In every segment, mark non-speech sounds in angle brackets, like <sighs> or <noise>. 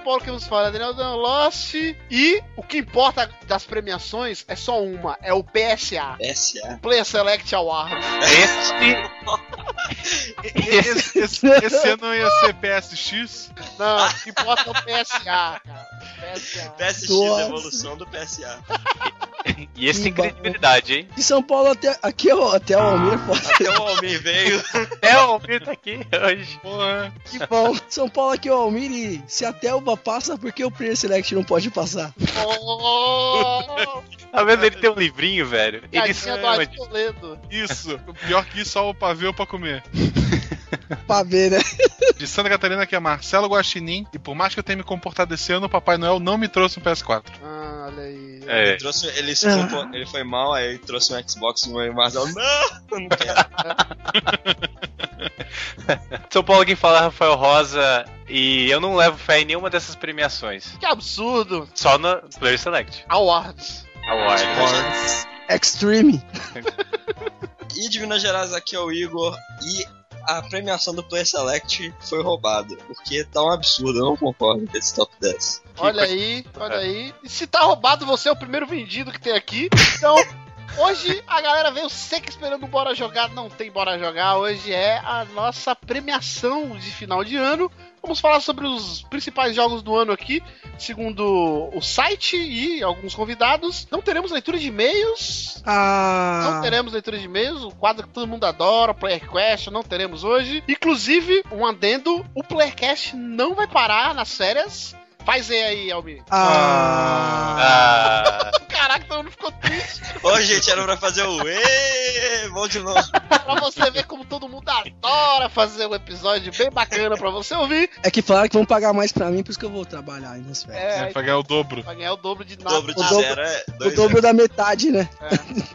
Paulo que nos fala Daniel Dan Lost. E o que importa das premiações é só uma, é o PSA. PSA. Player Select Award. Esse, <laughs> esse, esse, esse ano ia ser PSX. Não, o que importa é o PSA, cara. PSA. PSX, Nossa. evolução do PSA. <laughs> E esse tem credibilidade, hein? De São Paulo até aqui, ó, até o Almir, pô. Até o Almir veio. <laughs> É, o Almir tá aqui hoje. Porra. Que bom. São Paulo aqui, ó, Almir, e se a Telva passa, por que o Player Select não pode passar? Oh, Tá vendo? Ele tem um livrinho, velho. Ele Gatinha do. Toledo. Isso. O pior que isso, só o pavê ou pra comer. <laughs> <laughs> Pra ver, né? <laughs> De Santa Catarina, que é Marcelo Guaxinim. E por mais que eu tenha me comportado esse ano, o Papai Noel não me trouxe um PS4. Ah, olha aí. É. Ele, trouxe, ele, se compor- ele foi mal, aí trouxe um Xbox e o Marcelo, não, não quero. <laughs> São Paulo quem fala é Rafael Rosa. E eu não levo fé em nenhuma dessas premiações. Que absurdo. Só no Player Select. Awards. Award. Extreme. E de Minas Gerais aqui é o Igor. E a premiação do Play Select foi roubada. Porque tá um absurdo, eu não concordo com esse top 10. Olha aí, olha aí. E se tá roubado, você é o primeiro vendido que tem aqui. Então, <laughs> hoje a galera veio seca esperando o Bora Jogar. Não tem Bora Jogar. Hoje é a nossa premiação de final de ano. Vamos falar sobre os principais jogos do ano aqui, segundo o site e alguns convidados. Não teremos leitura de e-mails. Não Ah. teremos leitura de e-mails, o quadro que todo mundo adora, o Player Quest, não teremos hoje. Inclusive, um adendo, o Playercast não vai parar nas férias. Faz aí, aí, Almir. Ah. Ah, <laughs> Caraca, todo mundo ficou triste. <laughs> Ô, gente, era pra fazer o Ê, vou de novo. <laughs> pra você ver como todo mundo adora fazer um episódio bem bacana pra você ouvir. É que falaram que vão pagar mais pra mim, por isso que eu vou trabalhar aí nas férias. É, Vai ganhar o dobro. vai ganhar o dobro de O nada. dobro de O dobro- zero é O dobro da metade, né?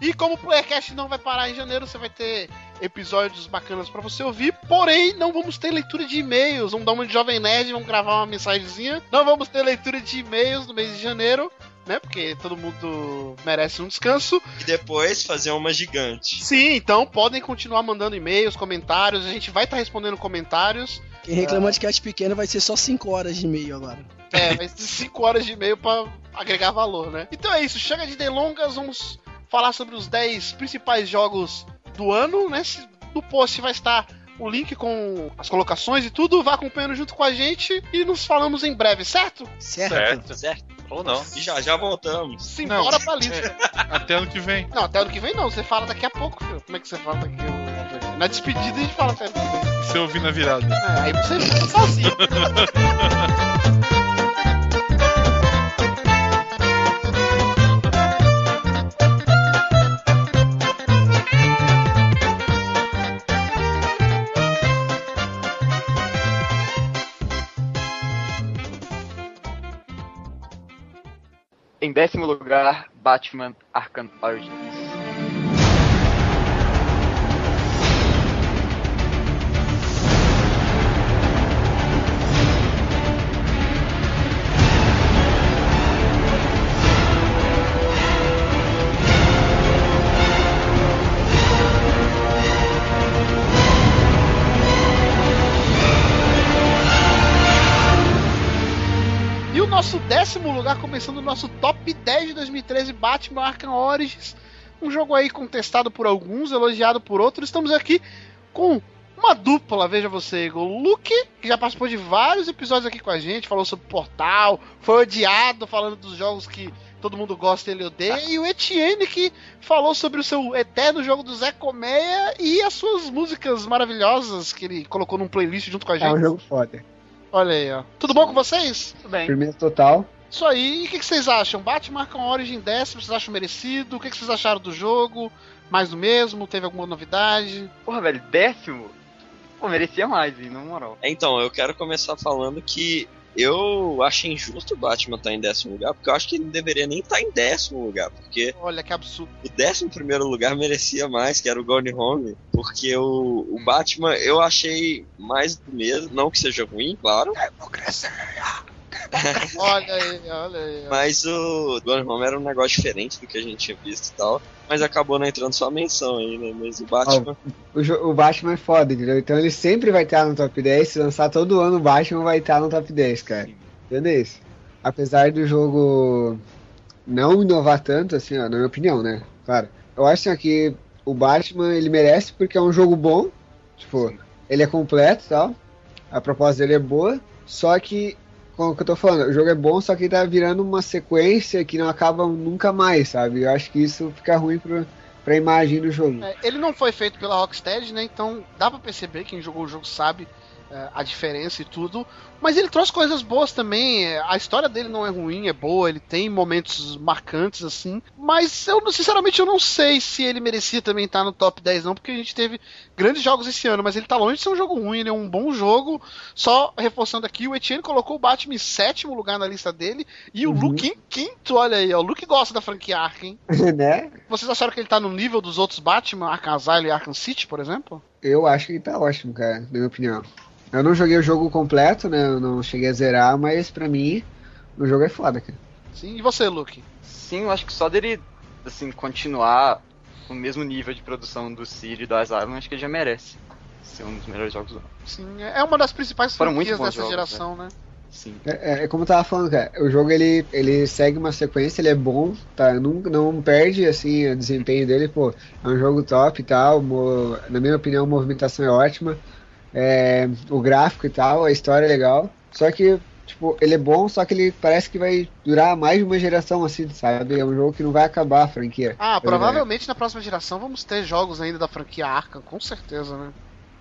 E como o Playercast não vai parar em janeiro, você vai ter episódios bacanas pra você ouvir. Porém, não vamos ter leitura de e-mails. Vamos dar uma de Jovem Nerd, vamos gravar uma mensagenzinha. Não vamos ter leitura de e-mails no mês de janeiro, né? Porque todo mundo merece um descanso. E depois fazer uma gigante. Sim, então podem continuar mandando e-mails, comentários. A gente vai estar respondendo comentários. Quem reclama de cat pequeno vai ser só 5 horas de e-mail agora. É, vai ser 5 horas de e-mail pra agregar valor, né? Então é isso, chega de delongas, vamos falar sobre os 10 principais jogos do ano, né? Se- No post vai estar o link com as colocações e tudo, vá acompanhando junto com a gente e nos falamos em breve, certo? Certo? certo. Certo? Ou não. E já já voltamos. Simbora pra lista. Até ano que vem. Não, até ano que vem não, você fala daqui a pouco, filho. Como é que você fala daqui a pouco? Na despedida a gente fala até ano que vem. Eu ouvir na virada. É, aí você fica sozinho. <laughs> Em décimo lugar, Batman Arkham Origins. Nosso décimo lugar, começando o nosso top 10 de 2013, Batman Arkham Origins. Um jogo aí contestado por alguns, elogiado por outros. Estamos aqui com uma dupla, veja você, Igor. O Luke, que já participou de vários episódios aqui com a gente, falou sobre Portal, foi odiado falando dos jogos que todo mundo gosta e ele odeia. E o Etienne, que falou sobre o seu eterno jogo do Zé Colmeia e as suas músicas maravilhosas que ele colocou num playlist junto com a É um gente. jogo foda. Olha aí, ó. Tudo bom com vocês? Tudo bem. Firmeza total. Isso aí. E o que, que vocês acham? Batman Arkham Origin décimo, vocês acham merecido? O que, que vocês acharam do jogo? Mais do mesmo? Teve alguma novidade? Porra, velho, décimo? Pô, merecia mais, hein, na moral. Então, eu quero começar falando que eu achei injusto o Batman estar em décimo lugar, porque eu acho que ele não deveria nem estar em décimo lugar, porque Olha que absurdo. o décimo primeiro lugar merecia mais, que era o Gone Home, porque o, o Batman eu achei mais do mesmo, não que seja ruim, claro, <laughs> Olha aí, olha aí. mas o Home era um negócio diferente do que a gente tinha visto e tal, mas acabou não entrando sua menção aí, né, mas o Batman... O, jo- o Batman é foda, entendeu? Então ele sempre vai estar no top 10. Se lançar todo ano, o Batman vai estar no top 10, cara. Entendeu isso? Apesar do jogo não inovar tanto, assim, ó, na minha opinião, né? Claro. Eu acho assim, ó, que o Batman ele merece porque é um jogo bom. Tipo, ele é completo e tal. A proposta dele é boa. Só que, como que eu tô falando, o jogo é bom, só que tá virando uma sequência que não acaba nunca mais, sabe? Eu acho que isso fica ruim pro, pra imagem do jogo. É, ele não foi feito pela Rocksteady, né? Então dá pra perceber, quem jogou o jogo sabe é, a diferença e tudo. Mas ele trouxe coisas boas também. é, A história dele não é ruim, é boa, ele tem momentos marcantes assim. Mas eu, sinceramente, eu não sei se ele merecia também estar no top 10, não, porque a gente teve grandes jogos esse ano, mas ele tá longe de ser um jogo ruim, ele é um bom jogo. Só reforçando aqui, o Etienne colocou o Batman em sétimo lugar na lista dele e o Uhum. Luke em quinto, olha aí, ó. O Luke gosta da franquia Arkham, <laughs> né? Vocês acharam que ele tá no nível dos outros Batman, Arkham Asylum e Arkham City, por exemplo? Eu acho que ele tá ótimo, cara, na minha opinião. Eu não joguei o jogo completo, né? Eu não cheguei a zerar, mas pra mim o jogo é foda, cara. Sim, e você, Luke? Sim, eu acho que só dele, assim, continuar o mesmo nível de produção do City e do Asylum, acho que ele já merece ser um dos melhores jogos do ano. Sim, é uma das principais Foram franquias dessa jogos, geração, né? Sim. É, é como eu tava falando, cara. O jogo ele, ele segue uma sequência, ele é bom, tá? Não, não perde assim o desempenho dele, pô. É um jogo top e tal. mo- na minha opinião, a movimentação é ótima. É, o gráfico e tal, a história é legal. Só que, tipo, ele é bom, só que ele parece que vai durar mais de uma geração, assim, sabe? É um jogo que não vai acabar a franquia. Ah, é. provavelmente na próxima geração vamos ter jogos ainda da franquia Arkham, com certeza, né?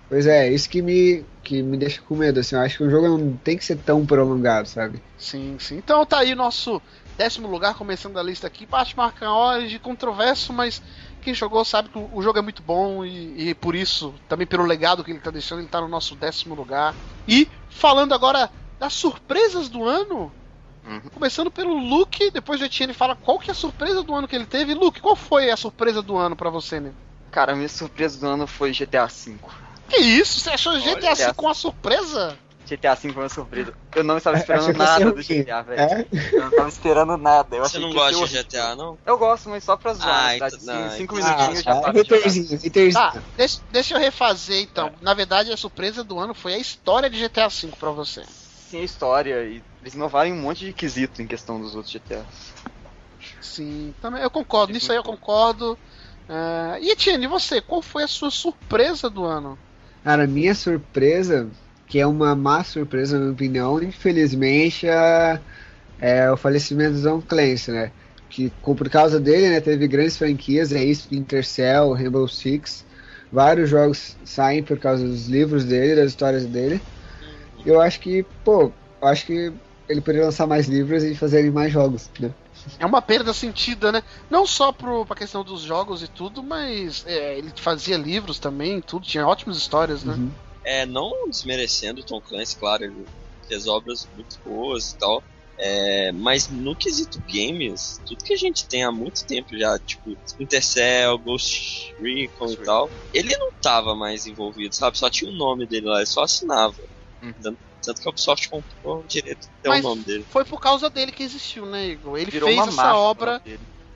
Pois é, isso que me, que me deixa com medo, assim. Eu acho que o jogo não tem que ser tão prolongado, sabe? Sim, sim. Então tá aí o nosso décimo lugar, começando a lista aqui. Batman Arkham Origins, controverso, mas quem jogou sabe que o jogo é muito bom e, e por isso, também pelo legado que ele tá deixando, ele tá no nosso décimo lugar. E falando agora das surpresas do ano, Uhum. começando pelo Luke, depois o Etienne fala qual que é a surpresa do ano que ele teve. Luke, qual foi a surpresa do ano pra você, né? Cara, a minha surpresa do ano foi GTA V. Que isso? Você achou GTA V Olha. com uma surpresa? GTA V foi uma surpresa. Eu não estava Achei esperando ser nada do. GTA, velho. É? Eu não estava esperando nada. Eu Você não gosta de horrível. GTA, não? Eu gosto, mas só pra zoar. Ah, verdade, então- sim, não, cinco então- minutinhos já Ah, de haterzinho, haterzinho. Tá, deixa, deixa eu refazer então. Na verdade, a surpresa do ano foi a história de GTA V pra você. Sim, a história. E eles inovaram um monte de quesito em questão dos outros GTAs. Sim, também eu concordo. Nisso aí eu concordo. É, e Etienne, e você? Qual foi a sua surpresa do ano? Cara, minha surpresa, que é uma má surpresa na minha opinião, infelizmente é, é o falecimento do Tom Clancy, né? Que por causa dele, né, teve grandes franquias, é isso, Splinter Cell, Rainbow Six, vários jogos saem por causa dos livros dele, das histórias dele. Eu acho que, pô, eu acho que ele poderia lançar mais livros e fazer mais jogos, né? É uma perda sentida, né? Não só pro, pra questão dos jogos e tudo, mas é, ele fazia livros também, tudo, tinha ótimas histórias, né? Uhum. É, não desmerecendo o Tom Clancy, claro, ele fez obras muito boas e tal. É, mas no quesito games, tudo que a gente tem há muito tempo já, tipo Splinter Cell, Ghost Recon e tal, ele não tava mais envolvido, sabe? Só tinha o nome dele lá, ele só assinava. Uhum. Tanto, tanto que a Ubisoft comprou o direito de ter Mas- o nome dele. Foi por causa dele que existiu, né, Igor? Ele Virou fez uma essa obra.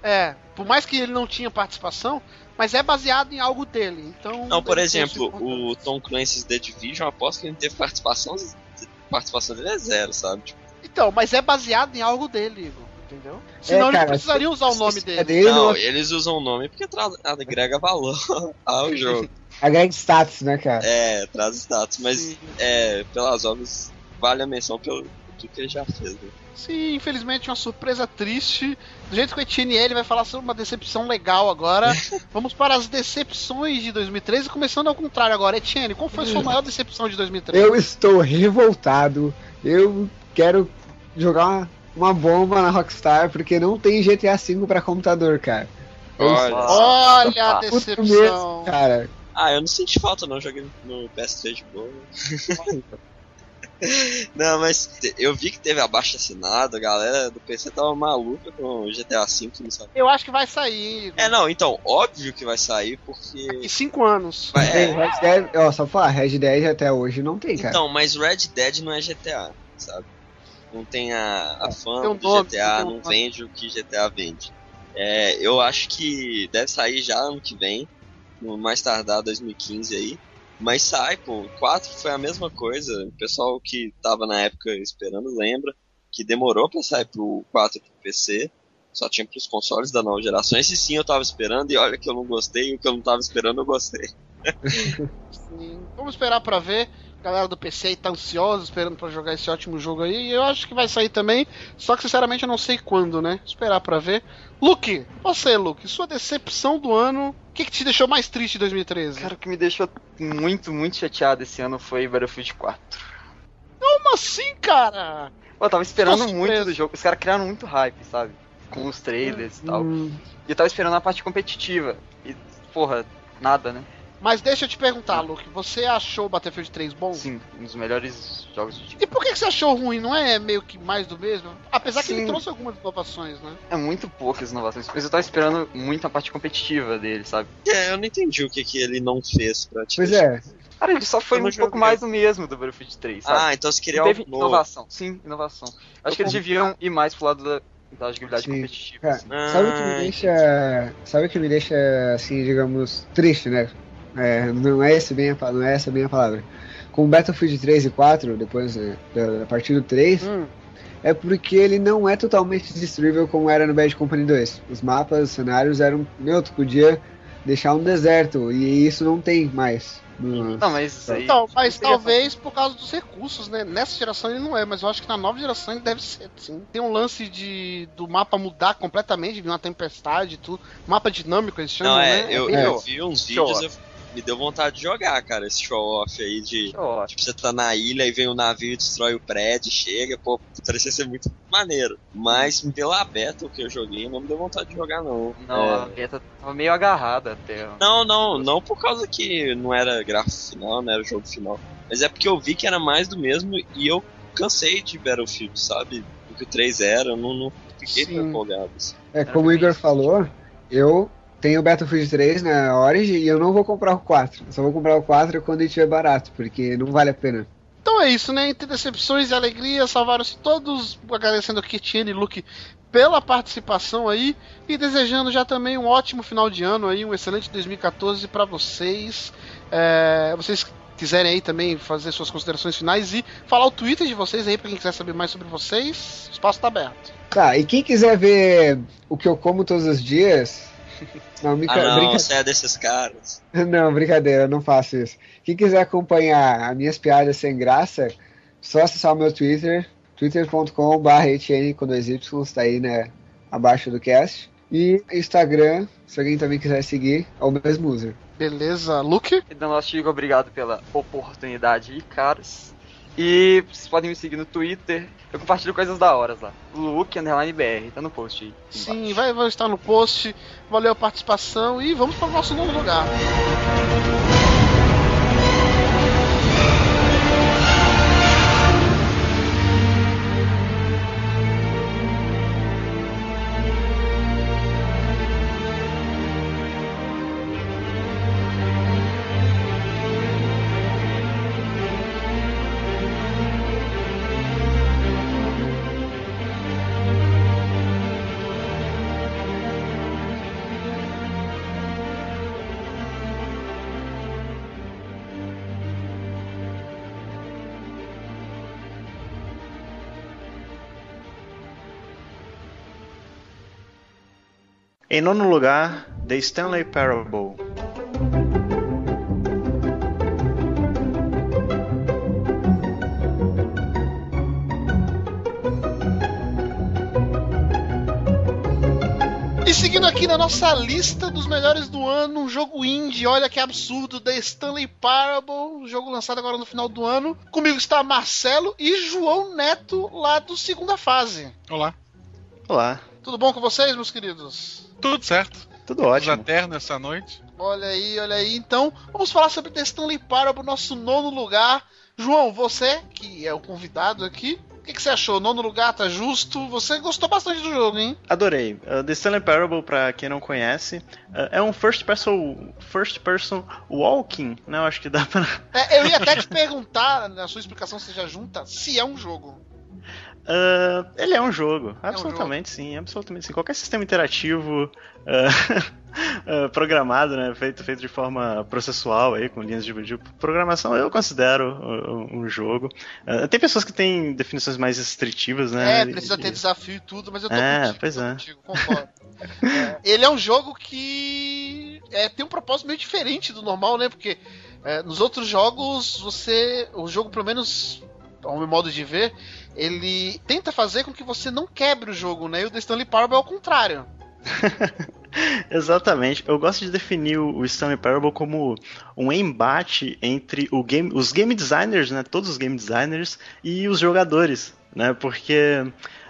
É, por mais que ele não tinha participação, mas é baseado em algo dele. Então. Não, por exemplo, o. Tom Clancy's The Division, eu aposto que ele não teve participação, a participação dele é zero, sabe? Tipo, Então, mas é baseado em algo dele, Igor. Entendeu? Senão É, eles cara, precisariam usar o nome se- dele. dele não, não- eles usam o nome porque tra- agrega valor <laughs> ao jogo. Agrega status, né, cara? É, traz status, mas Sim. é, pelas obras, vale a menção pelo tudo que ele já fez. Né? Sim, infelizmente uma surpresa triste. Do jeito que o Etienne ele vai falar sobre uma decepção legal agora. <laughs> Vamos para as decepções de 2013, começando ao contrário agora. Etienne, qual foi a sua maior decepção de 2013? Eu estou revoltado. Eu quero jogar uma, uma bomba na Rockstar porque não tem GTA V pra computador, cara. Olha. Olha a decepção. mesmo, cara. Ah, eu não senti falta não, joguei no PS3 de boa. <laughs> Não, mas eu vi que teve abaixo assinado, a galera do PC tava maluca com o GTA V, não sabe? Eu acho que vai sair É, não, então, óbvio que vai sair, porque. em 5 anos. Vai- é, Red Dead, ó, só pra falar, Red Dead até hoje não tem, cara. então, mas Red Dead não é GTA, sabe? Não tem a, a fama Tem um do nome, GTA, um não vende o que GTA vende. É, eu acho que deve sair já ano que vem, no mais tardar 2015 aí. Mas sai, pô. O 4 foi a mesma coisa. O pessoal que tava na época esperando lembra que demorou pra sair pro 4 pro PC. Só tinha pros consoles da nova geração. Esse sim eu tava esperando e olha que eu não gostei. E o que eu não tava esperando eu gostei. <laughs> Vamos esperar pra ver. A galera do PC aí tá ansiosa, esperando pra jogar esse ótimo jogo aí. E eu acho que vai sair também. Só que sinceramente eu não sei quando, né? Esperar pra ver. Luke, você, Luke, sua decepção do ano. O que, que te deixou mais triste em 2013? Cara, o que me deixou muito, muito chateado esse ano foi Battlefield 4. Como assim, cara? Pô, eu tava esperando muito do jogo. Os caras criaram muito hype, sabe? Com os trailers e tal. Hum, E eu tava esperando a parte competitiva. E, porra, nada, né? Mas deixa eu te perguntar, Luke, você achou o Battlefield 3 bom? Sim, um dos melhores jogos do tipo. E por que que você achou ruim? Não é meio que mais do mesmo? Apesar que ele Sim. trouxe algumas inovações, né? É muito poucas inovações. Mas eu tava esperando muito a parte competitiva dele, sabe? É, eu não entendi o que, que ele não fez pra te Pois deixar. é, Cara, ele só foi Eu um pouco mais do mesmo do Battlefield 3, sabe? Ah, então você queria algo novo. inovação. Sim, inovação. Acho que eles deviam ir mais pro lado da, da jogabilidade Sim. competitiva. cara, assim. sabe o que me Ah, deixa. Sabe o que me deixa, assim, digamos, triste, né? É, não, é esse bem a, não é essa bem a palavra. Com Battlefield 3 e 4, depois né, da, da partir do 3, Hum. é porque ele não é totalmente destruível como era no Bad Company 2. Os mapas, os cenários eram. Meu, tu podia deixar um deserto, e isso não tem mais. Não, mas isso aí. Então, mas talvez por causa dos recursos, né? Nessa geração ele não é, mas eu acho que na nova geração ele deve ser, sim. Tem um lance de do mapa mudar completamente, vir uma tempestade e tudo. Mapa dinâmico eles chamam, Não, é, né? eu, É. eu vi uns vídeos eu me deu vontade de jogar, cara, esse show-off aí de. Ó, Tipo, você tá na ilha e vem o navio e destrói o prédio, chega, pô, parecia ser muito maneiro. Mas pela beta que eu joguei, não me deu vontade de jogar, não. Não, É. a beta tava meio agarrada até. Não, não, não por causa que não era gráfico final, não era jogo final. Mas é porque eu vi que era mais do mesmo e eu cansei de Battlefield, sabe? O que o 3 era, eu não, não fiquei tão empolgado. assim. É, como o Igor falou, eu tenho o Battlefield 3 na Origin e eu não vou comprar o 4. Eu só vou comprar o 4 quando estiver barato, porque não vale a pena. Então é isso, né? Entre decepções e alegrias, salvaram-se todos. Agradecendo aqui Tiene e Luke pela participação aí e desejando já também um ótimo final de ano aí, um excelente 2014 para vocês. É, vocês quiserem aí também fazer suas considerações finais e falar o Twitter de vocês aí para quem quiser saber mais sobre vocês, o espaço tá aberto. Tá, e quem quiser ver o que eu como todos os dias. Não, brinca... Ah, não, brinca- você é desses caras. <laughs> não, brincadeira, eu não faço isso. Quem quiser acompanhar as minhas piadas sem graça, só acessar o meu Twitter, twitter.com.br com dois Y, tá aí, né, abaixo do cast. E Instagram, se alguém também quiser seguir, é o mesmo user. Beleza, Luke? Então, nosso Chico, obrigado pela oportunidade aí, caras. E vocês podem me seguir no Twitter. Eu compartilho coisas da hora lá. Luke Underline BR, tá no post aí. Sim, vai, vai estar no post. Valeu a participação e vamos para o nosso novo lugar. Em nono lugar, The Stanley Parable. E seguindo aqui na nossa lista dos melhores do ano, um jogo indie, olha que absurdo, The Stanley Parable, um jogo lançado agora no final do ano. Comigo está Marcelo e João Neto, lá do Segunda Fase. Olá. Olá, Tudo bom com vocês, meus queridos? Tudo certo. tudo ótimo. eternos essa noite. Olha aí, olha aí. Então, vamos falar sobre The Stanley Parable, nosso nono lugar. João, você, que é o convidado aqui, o que, que você achou? Nono lugar, tá justo? Você gostou bastante do jogo, hein? Adorei. Uh, The Stanley Parable, pra quem não conhece, uh, é um first person, first person walking, né? Eu acho que dá pra. É, eu ia até te perguntar, na sua explicação seja junta, se é um jogo. Uh, ele é um jogo, absolutamente um jogo. sim, absolutamente sim. Qualquer sistema interativo uh, uh, <laughs> programado, né, feito, feito de forma processual aí, com linhas de, de programação, eu considero um, um jogo. tem pessoas que têm definições mais restritivas, né? É, precisa ter desafio e tudo, mas eu tô é, contigo, pois é. contigo, concordo. <laughs> é, ele é um jogo que é, tem um propósito meio diferente do normal, né? Porque é, nos outros jogos você, o jogo pelo menos ao meu modo de ver, ele tenta fazer com que você não quebre o jogo, né? E o The Stanley Parable é ao contrário. <laughs> Exatamente. Eu gosto de definir o Stanley Parable como um embate entre game, os game designers, né? Todos os game designers e os jogadores, né? Porque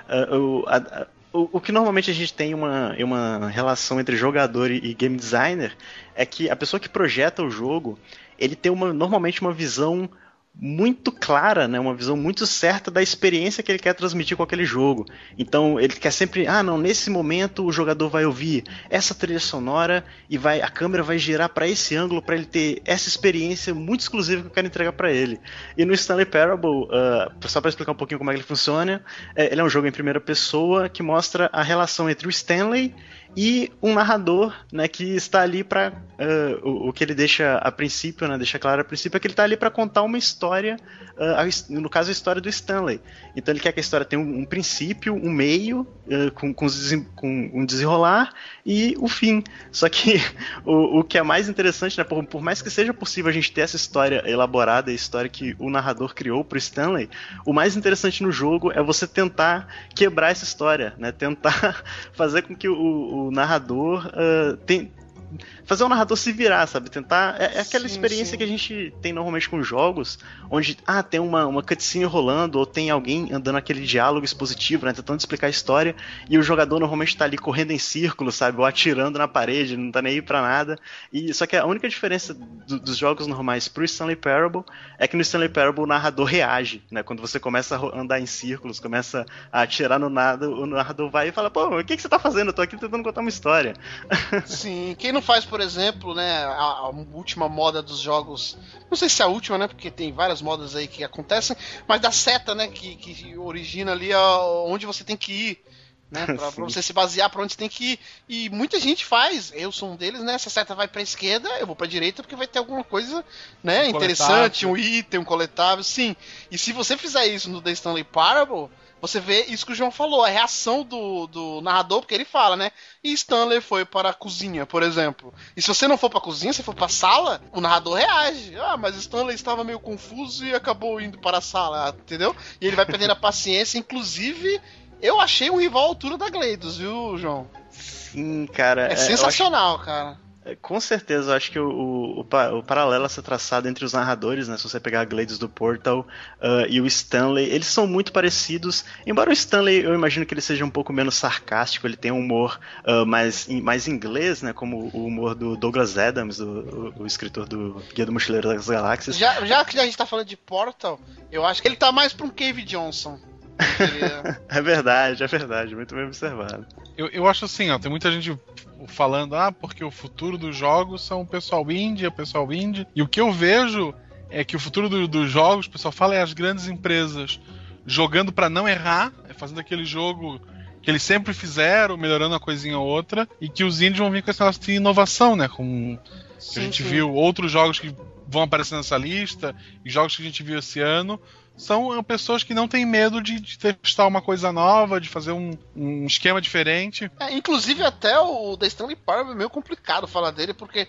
uh, o, a, o, o, que normalmente a gente tem uma, uma relação entre jogador e game designer é que a pessoa que projeta o jogo ele tem uma, normalmente uma visão muito clara, né, uma visão muito certa da experiência que ele quer transmitir com aquele jogo. Então ele quer sempre, ah, não, nesse momento o jogador vai ouvir essa trilha sonora e vai, a câmera vai girar para esse ângulo para ele ter essa experiência muito exclusiva que eu quero entregar para ele. E no Stanley Parable, uh, só para explicar um pouquinho como é que ele funciona, é, ele é um jogo em primeira pessoa que mostra a relação entre o Stanley e um narrador, né, que está ali para uh, o, o, que ele deixa a princípio, né, deixa claro a princípio é que ele está ali para contar uma história, uh, no caso a história do Stanley. Então ele quer que a história tenha um, um princípio, um meio, uh, com, com, com, um desenrolar e o fim. Só que <laughs> o, o que é mais interessante, né, por, por, mais que seja possível a gente ter essa história elaborada, a história que o narrador criou para o Stanley, o mais interessante no jogo é você tentar quebrar essa história, né, tentar <laughs> fazer com que o o narrador uh, tem, fazer o narrador se virar, sabe? Tentar. É, é aquela sim, experiência sim. que a gente tem normalmente com jogos, onde ah, tem uma, uma cutscene rolando, ou tem alguém andando aquele diálogo expositivo, né? Tentando explicar a história, e o jogador normalmente tá ali correndo em círculo, sabe? Ou atirando na parede, não tá nem aí pra nada. E, só que a única diferença do, dos jogos normais pro Stanley Parable é que no Stanley Parable o narrador reage, né? Quando você começa a andar em círculos, começa a atirar no nada, o narrador vai e fala, pô, o que, que você tá fazendo? Eu tô aqui tentando contar uma história. Sim, quem não faz, por exemplo, né, a, a, última moda dos jogos, não sei se é a última, né, porque tem várias modas aí que acontecem, mas da seta, né, que, que origina ali a, onde você tem que ir, né, pra, pra, <laughs> você se basear para onde você tem que ir. E muita gente faz, eu sou um deles, né, essa seta vai pra esquerda, eu vou pra direita porque vai ter alguma coisa, né, um interessante, coletável. um item, um coletável, sim. E se você fizer isso no The Stanley Parable você vê isso que o João falou, a reação do, do narrador, porque ele fala, né? E Stanley foi para a cozinha, por exemplo. E se você não for para a cozinha, se for para a sala, o narrador reage. Ah, mas Stanley estava meio confuso e acabou indo para a sala, entendeu? E ele vai perdendo a <laughs> paciência. Inclusive, eu achei um rival à altura da Gleidos, viu, João? Sim, cara. É, é sensacional, acho... cara. É, com certeza, eu acho que o, o, o, paralelo a ser traçado entre os narradores, né? Se você pegar a Glades do Portal uh, e o Stanley, eles são muito parecidos. Embora o Stanley, eu imagino que ele seja um pouco menos sarcástico, ele tem um humor uh, mais, mais inglês, né? Como o humor do Douglas Adams, o, o escritor do Guia do Mochileiro das Galáxias. Já, já que a gente tá falando de Portal, eu acho que ele tá mais pra um Cave Johnson. <laughs> é verdade, é verdade, muito bem observado. Eu, eu acho assim, ó, tem muita gente falando, ah, porque o futuro dos jogos são o pessoal indie, o pessoal indie. E o que eu vejo é que o futuro do, dos jogos, o pessoal fala, é as grandes empresas jogando para não errar, é fazendo aquele jogo que eles sempre fizeram, melhorando uma coisinha ou outra, e que os indies vão vir com esse negócio de inovação, né? Com sim, a gente sim. viu outros jogos que vão aparecer nessa lista, e jogos que a gente viu esse ano, são pessoas que não têm medo de, de testar uma coisa nova, de fazer um, um esquema diferente. É, inclusive até o The Stanley Parable é meio complicado falar dele, porque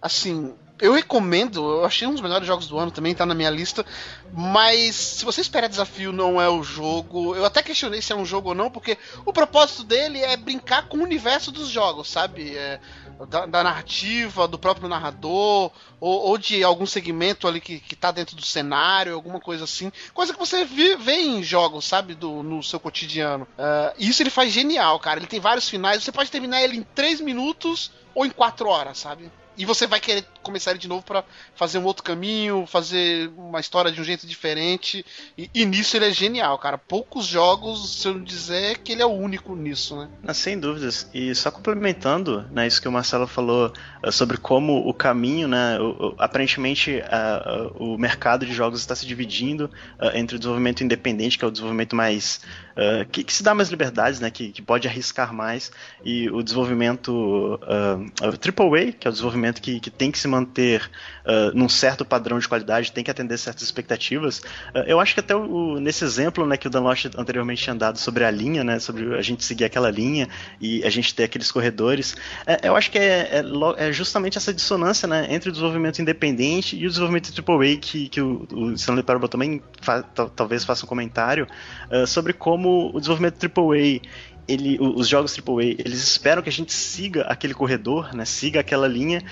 assim, eu recomendo, eu achei um dos melhores jogos do ano também, tá na minha lista. Mas se você espera desafio, não é o jogo. Eu até questionei se é um jogo ou não, porque o propósito dele é brincar com o universo dos jogos, sabe? É, da, da, narrativa, do próprio narrador, ou, ou, de algum segmento ali que, que tá dentro do cenário, alguma coisa assim. Coisa que você vê, vê em jogos, sabe? Do, no seu cotidiano. Uh, isso ele faz genial, cara. Ele tem vários finais. Você pode terminar ele em 3 minutos ou em 4 horas, sabe? E você vai querer começar ele de novo pra fazer um outro caminho, fazer uma história de um jeito diferente. E, e nisso ele é genial, cara. Poucos jogos, se eu não dizer, que ele é o único nisso, né? Ah, Sem dúvidas. E só complementando, né, isso que o Marcelo falou ah, sobre como o caminho, né, o- o- aparentemente ah, ah, o mercado de jogos está se dividindo ah, entre o desenvolvimento independente, que é o desenvolvimento mais ah, que, que se dá mais liberdades, né, que, que pode arriscar mais, e o desenvolvimento ah, AAA, que é o desenvolvimento que, que tem que se manter ah, num certo padrão de qualidade, tem que atender certas expectativas. Ah, eu acho que até o- nesse exemplo, né, que o Dan Lost anteriormente tinha dado sobre a linha, né, sobre a gente seguir aquela linha e a gente ter aqueles corredores, é, eu acho que é, é é justamente essa dissonância, né, entre o desenvolvimento independente e o desenvolvimento AAA que, que o, o Stanley Parable também fa- tal- talvez faça um comentário ah, sobre como o desenvolvimento AAA ele, os jogos AAA, eles esperam que a gente siga aquele corredor, né, siga aquela linha,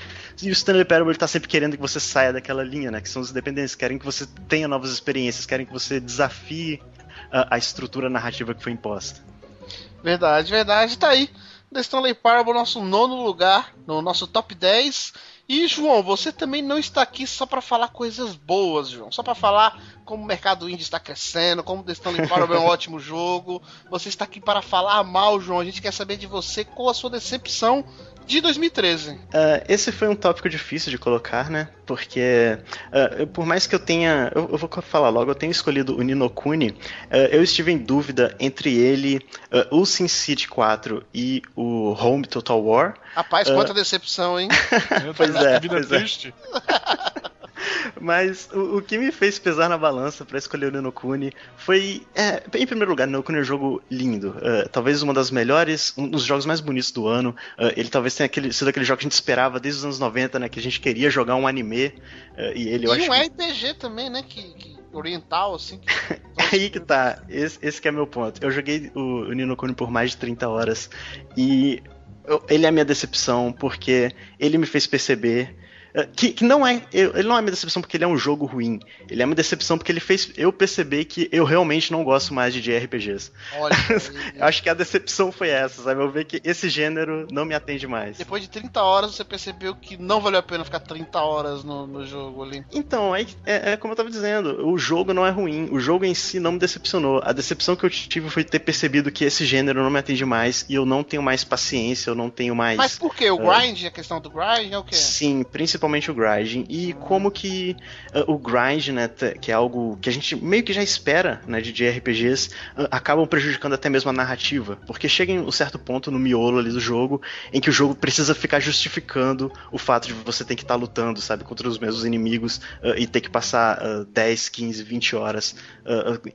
e o Stanley Parable está sempre querendo que você saia daquela linha, né, que são os independentes, querem que você tenha novas experiências, querem que você desafie a, a estrutura narrativa que foi imposta. Verdade, verdade. Tá aí. The Stanley Parable, nosso nono lugar no nosso top 10. E, João, você também não está aqui só para falar coisas boas, João. Só para falar como o mercado indie está crescendo, como The Stanley Parable é um <laughs> ótimo jogo. Você está aqui para falar mal, João. A gente quer saber de você qual a sua decepção de 2013. Ah, esse foi um tópico difícil de colocar, né? Porque, ah, eu- por mais que eu tenha. Eu, eu vou falar logo, eu tenho escolhido o Nino Kuni. ah, eu estive em dúvida entre ele, o SimCity 4 e o Home Total War. Rapaz, quanta decepção, hein? <laughs> Pois é, que vida pois é. <laughs> Mas o, o que me fez pesar na balança pra escolher o Nino Kuni foi, é, em primeiro lugar, Nino Kuni é um jogo lindo. É, talvez uma das melhores, um dos jogos mais bonitos do ano. É, ele talvez tenha aquele, sido aquele jogo que a gente esperava desde os anos 90, né? Que a gente queria jogar um anime. é, e ele, eu e acho um que RPG também, né? Que, que oriental, assim. que- <laughs> Aí que tá, esse, esse que é meu ponto. Eu joguei o, o Nino Kuni por mais de 30 horas e ele é a minha decepção porque ele me fez perceber que, que não é. ele não é minha decepção porque ele é um jogo ruim. Ele é uma decepção porque ele fez eu perceber que eu realmente não gosto mais de JRPGs. Olha, <laughs> Eu acho que a decepção foi essa, sabe? Eu ver que esse gênero não me atende mais. depois de 30 horas você percebeu que não valeu a pena ficar 30 horas no, no jogo ali. Então, aí, é, é como eu tava dizendo, o jogo não é ruim, o jogo em si não me decepcionou. A decepção que eu tive foi ter percebido que esse gênero não me atende mais e eu não tenho mais paciência, eu não tenho mais. Mas por quê? O É. grind, a questão do grind é o quê? Sim, principalmente o grinding. E como que uh, o grind, né, que é algo que a gente meio que já espera, né, de JRPGs, uh, acabam prejudicando até mesmo a narrativa. Porque chega em um certo ponto no miolo ali do jogo, em que o jogo precisa ficar justificando o fato de você ter que estar lutando, sabe, contra os mesmos inimigos uh, e ter que passar uh, 10, 15, 20 horas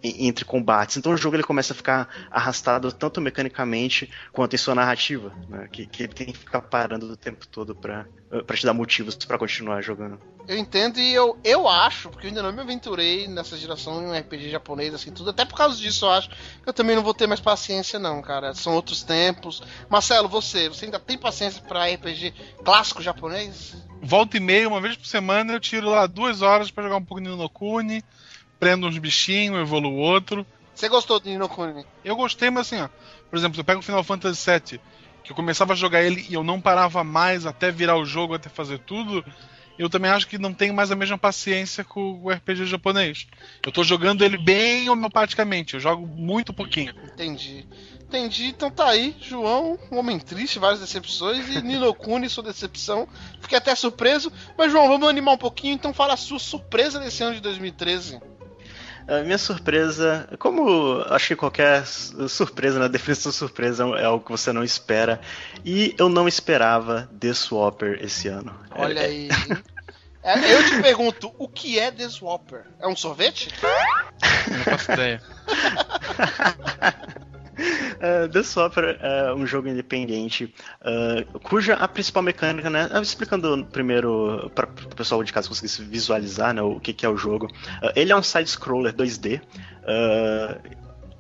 en- entre combates. Então o jogo ele começa a ficar arrastado tanto mecanicamente quanto em sua narrativa, né, que, que ele tem que ficar parando o tempo todo pra, pra te dar motivos pra continuar jogando. Eu entendo e eu, eu acho, porque eu ainda não me aventurei nessa geração em um RPG japonês, assim, tudo. Até por causa disso eu acho que eu também não vou ter mais paciência, não, cara. São outros tempos. Marcelo, você, você ainda tem paciência pra RPG clássico japonês? Volta e meia, uma vez por semana, eu tiro lá duas horas pra jogar um pouco de Ninokuni, prendo uns bichinhos, evoluo outro. Você gostou do Nino Kuni? Eu gostei, mas assim, ó. Por exemplo, eu pego o Final Fantasy VII, que eu começava a jogar ele e eu não parava mais até virar o jogo, até fazer tudo. Eu também acho que não tenho mais a mesma paciência com o RPG japonês. Eu tô jogando ele bem homeopaticamente, eu jogo muito pouquinho. Entendi. Entendi, então tá aí, João, um homem triste, várias decepções, e Nino Kuni, sua decepção. Fiquei até surpreso. Mas, João, vamos animar um pouquinho, então fala a sua surpresa desse ano de 2013. A minha surpresa, como acho que qualquer surpresa, na definição de surpresa é algo que você não espera, e eu não esperava The Swapper esse ano. Olha É- aí. É, eu te pergunto, o que é The Swapper? É um sorvete? <laughs> Não faço ideia. <laughs> <laughs> É, The Swapper é um jogo independente é, cuja a principal mecânica, né? Explicando primeiro para o pessoal de casa conseguir se visualizar né, o que, que é o jogo. É, ele é um side-scroller 2D. é,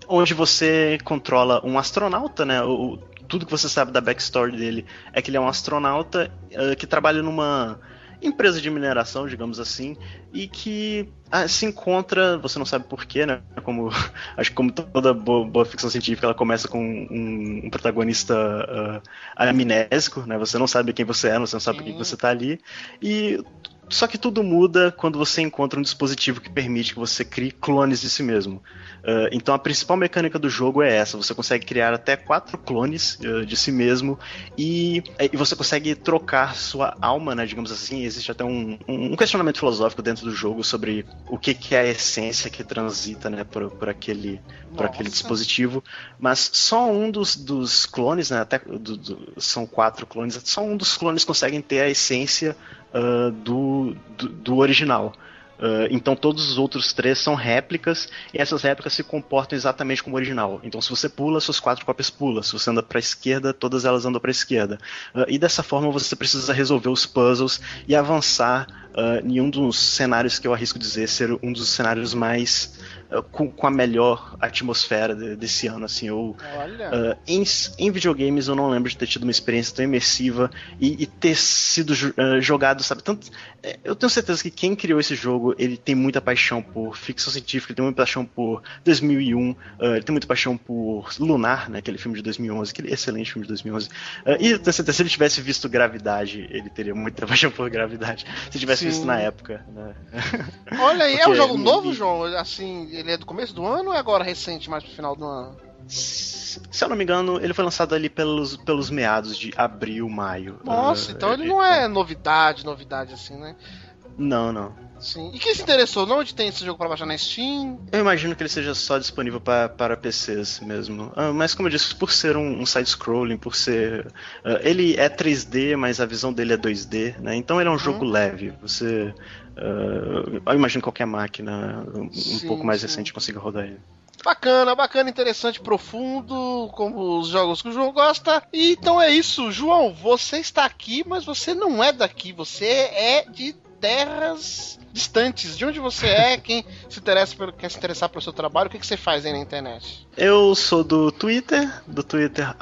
onde você controla um astronauta, né? O, tudo que você sabe da backstory dele é que ele é um astronauta que trabalha numa empresa de mineração, digamos assim, e que ah, se encontra, você não sabe porquê, né? Como <laughs> acho que como toda boa, boa, ficção científica, ela começa com um, um protagonista uh, amnésico, né? Você não sabe quem você é, você não sabe por que você está ali. E só que tudo muda quando você encontra um dispositivo que permite que você crie clones de si mesmo. Uh, então a principal mecânica do jogo é essa: você consegue criar até quatro clones uh, de si mesmo e, e, você consegue trocar sua alma, né? Digamos assim. Existe até um, um questionamento filosófico dentro do jogo sobre o que, que é a essência que transita, né? Por, por aquele, por aquele dispositivo. Mas só um dos, dos clones, né? Até do, do, são quatro clones. Só um dos clones conseguem ter a essência uh, do, do, do, original. Uh, então todos os outros três são réplicas e essas réplicas se comportam exatamente como o original. Então se você pula, suas quatro cópias pulam. Se você anda para a esquerda, todas elas andam para a esquerda. Uh, e dessa forma você precisa resolver os puzzles e avançar uh, em um dos cenários que eu arrisco dizer ser um dos cenários mais com, com, a melhor atmosfera de, desse ano. Assim, eu, uh, em, em, videogames eu não lembro de ter tido uma experiência tão imersiva e, e ter sido uh, jogado, sabe? Tanto, é, eu tenho certeza que quem criou esse jogo ele tem muita paixão por ficção científica, ele tem muita paixão por 2001, uh, ele tem muita paixão por Lunar, né, aquele filme de 2011, aquele excelente filme de 2011. e eu tenho certeza se ele tivesse visto Gravidade, ele teria muita <laughs> paixão por Gravidade. Se tivesse Sim. visto na época. Né? <laughs> Olha aí, é um jogo novo, João? Assim, ele é do começo do ano ou é agora recente, mais pro final do ano? Se eu não me engano, ele foi lançado ali pelos, pelos meados de abril, maio. Nossa, uh, então ele, não é novidade, novidade assim, né? Não, não. Sim. E quem se interessou? Onde tem esse jogo para baixar na Steam? Eu imagino que ele seja só disponível pra, para PCs mesmo. Uh, mas como eu disse, por ser um, um side-scrolling, por ser. Uh, ele é 3D, mas a visão dele é 2D, né? Então ele é um jogo uhum. leve. Você. Uh, eu imagino qualquer máquina um sim, pouco mais sim. recente consiga rodar ele. Bacana, bacana, interessante, profundo, como os jogos que o João gosta. E então é isso, João, você está aqui, mas você não é daqui, você é de terras distantes. De onde você é? Quem se interessa pelo, quer se interessar pelo seu trabalho? O que, que você faz aí na internet? Eu sou do Twitter, do Twitter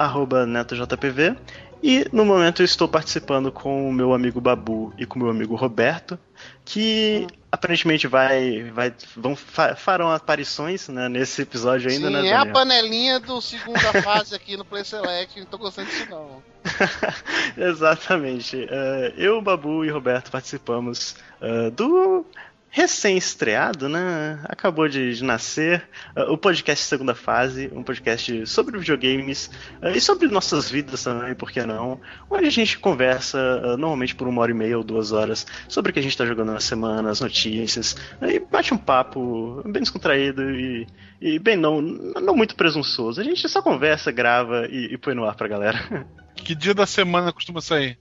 NetoJPV. E no momento eu estou participando com o meu amigo Babu e com o meu amigo Roberto, que hum. aparentemente vai, vai vão farão aparições né, nesse episódio ainda, Sim, né? é a panelinha do segunda fase aqui no Play Select, não tô gostando disso não. <laughs> Exatamente. Uh, eu, Babu e Roberto participamos uh, do recém-estreado, né? Acabou de, nascer. Uh, o podcast Segunda Fase, um podcast sobre videogames uh, e sobre nossas vidas também, por que não? Onde a gente conversa, uh, normalmente por uma hora e meia ou duas horas, sobre o que a gente está jogando na semana, as notícias, e bate um papo bem descontraído e, e, bem não, não muito presunçoso. A gente só conversa, grava e, e põe no ar pra galera. <laughs> Que dia da semana costuma sair?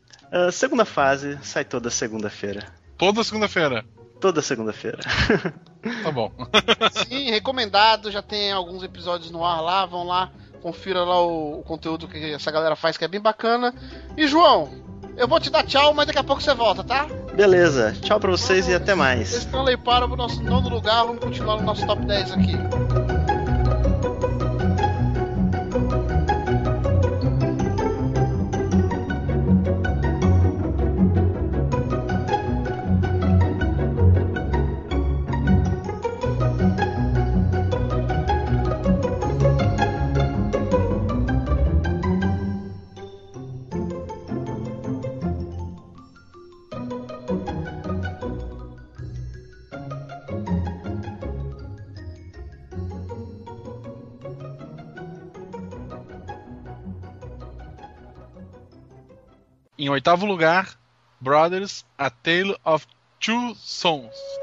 segunda fase, sai toda segunda-feira. Toda segunda-feira? Toda segunda-feira. <laughs> Tá bom. Sim, recomendado. Já tem alguns episódios no ar lá. Vão lá, confira lá o, o conteúdo que essa galera faz, que é bem bacana. E João, eu vou te dar tchau, mas daqui a pouco você volta, tá? Beleza. Tchau pra vocês e até mais. Stanley para o nosso nono lugar. Vamos continuar no nosso top 10 aqui. Oitavo lugar, Brothers: A Tale of Two Sons.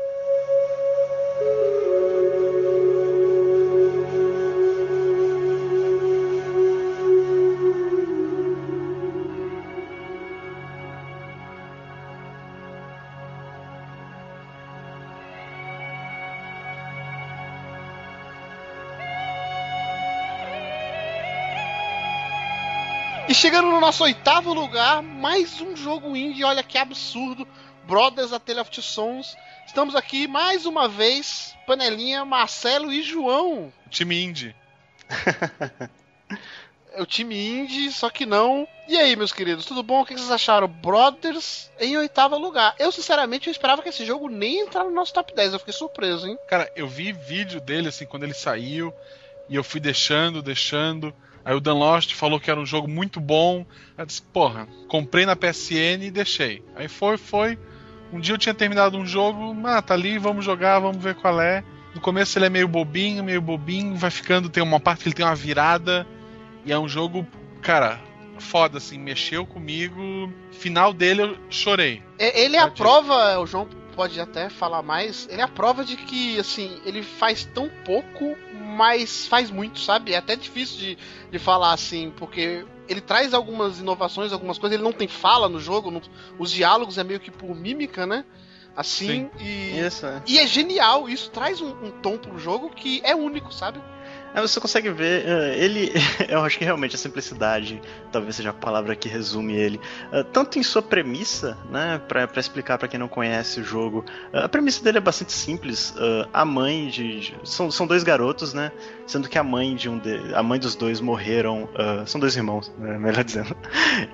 Chegando no nosso oitavo lugar, mais um jogo indie. Olha que absurdo. Brothers A Tale of Two Sons. Estamos aqui mais uma vez, panelinha, Marcelo e João. Time indie. <laughs> é o time indie, só que não. E aí, meus queridos, tudo bom? O que vocês acharam? Brothers em oitavo lugar. Eu, sinceramente, eu esperava que esse jogo nem entrar no nosso top 10. Eu fiquei surpreso, hein? Cara, eu vi vídeo dele, assim, quando ele saiu, e eu fui deixando, deixando. Aí o Dan Lost falou que era um jogo muito bom. Eu disse, porra, comprei na PSN e deixei. Aí foi, foi. Um dia eu tinha terminado um jogo, ah, tá ali, vamos jogar, vamos ver qual é. No começo ele é meio bobinho, meio bobinho, vai ficando, tem uma parte que ele tem uma virada. E é um jogo, cara, foda, assim, mexeu comigo. Final dele eu chorei. Ele é a prova, o João pode até falar mais, ele é a prova de que, assim, ele faz tão pouco, mas faz muito, sabe? É até difícil de, de falar assim, porque ele traz algumas inovações, algumas coisas, ele não tem fala no jogo, não- os diálogos é meio que por mímica, né? Assim, e. Isso, é. E é genial, isso traz um, um tom pro jogo que é único, sabe? É, você consegue ver, eh, ele, <laughs> eu acho que realmente a simplicidade talvez seja a palavra que resume ele. Eh, tanto em sua premissa, né, pra explicar pra quem não conhece o jogo, eh, a premissa dele é bastante simples. Eh, a mãe de. são, são dois garotos, né, sendo que a mãe de um de, a mãe dos dois morreram. eh, são dois irmãos, né, <laughs> melhor dizendo.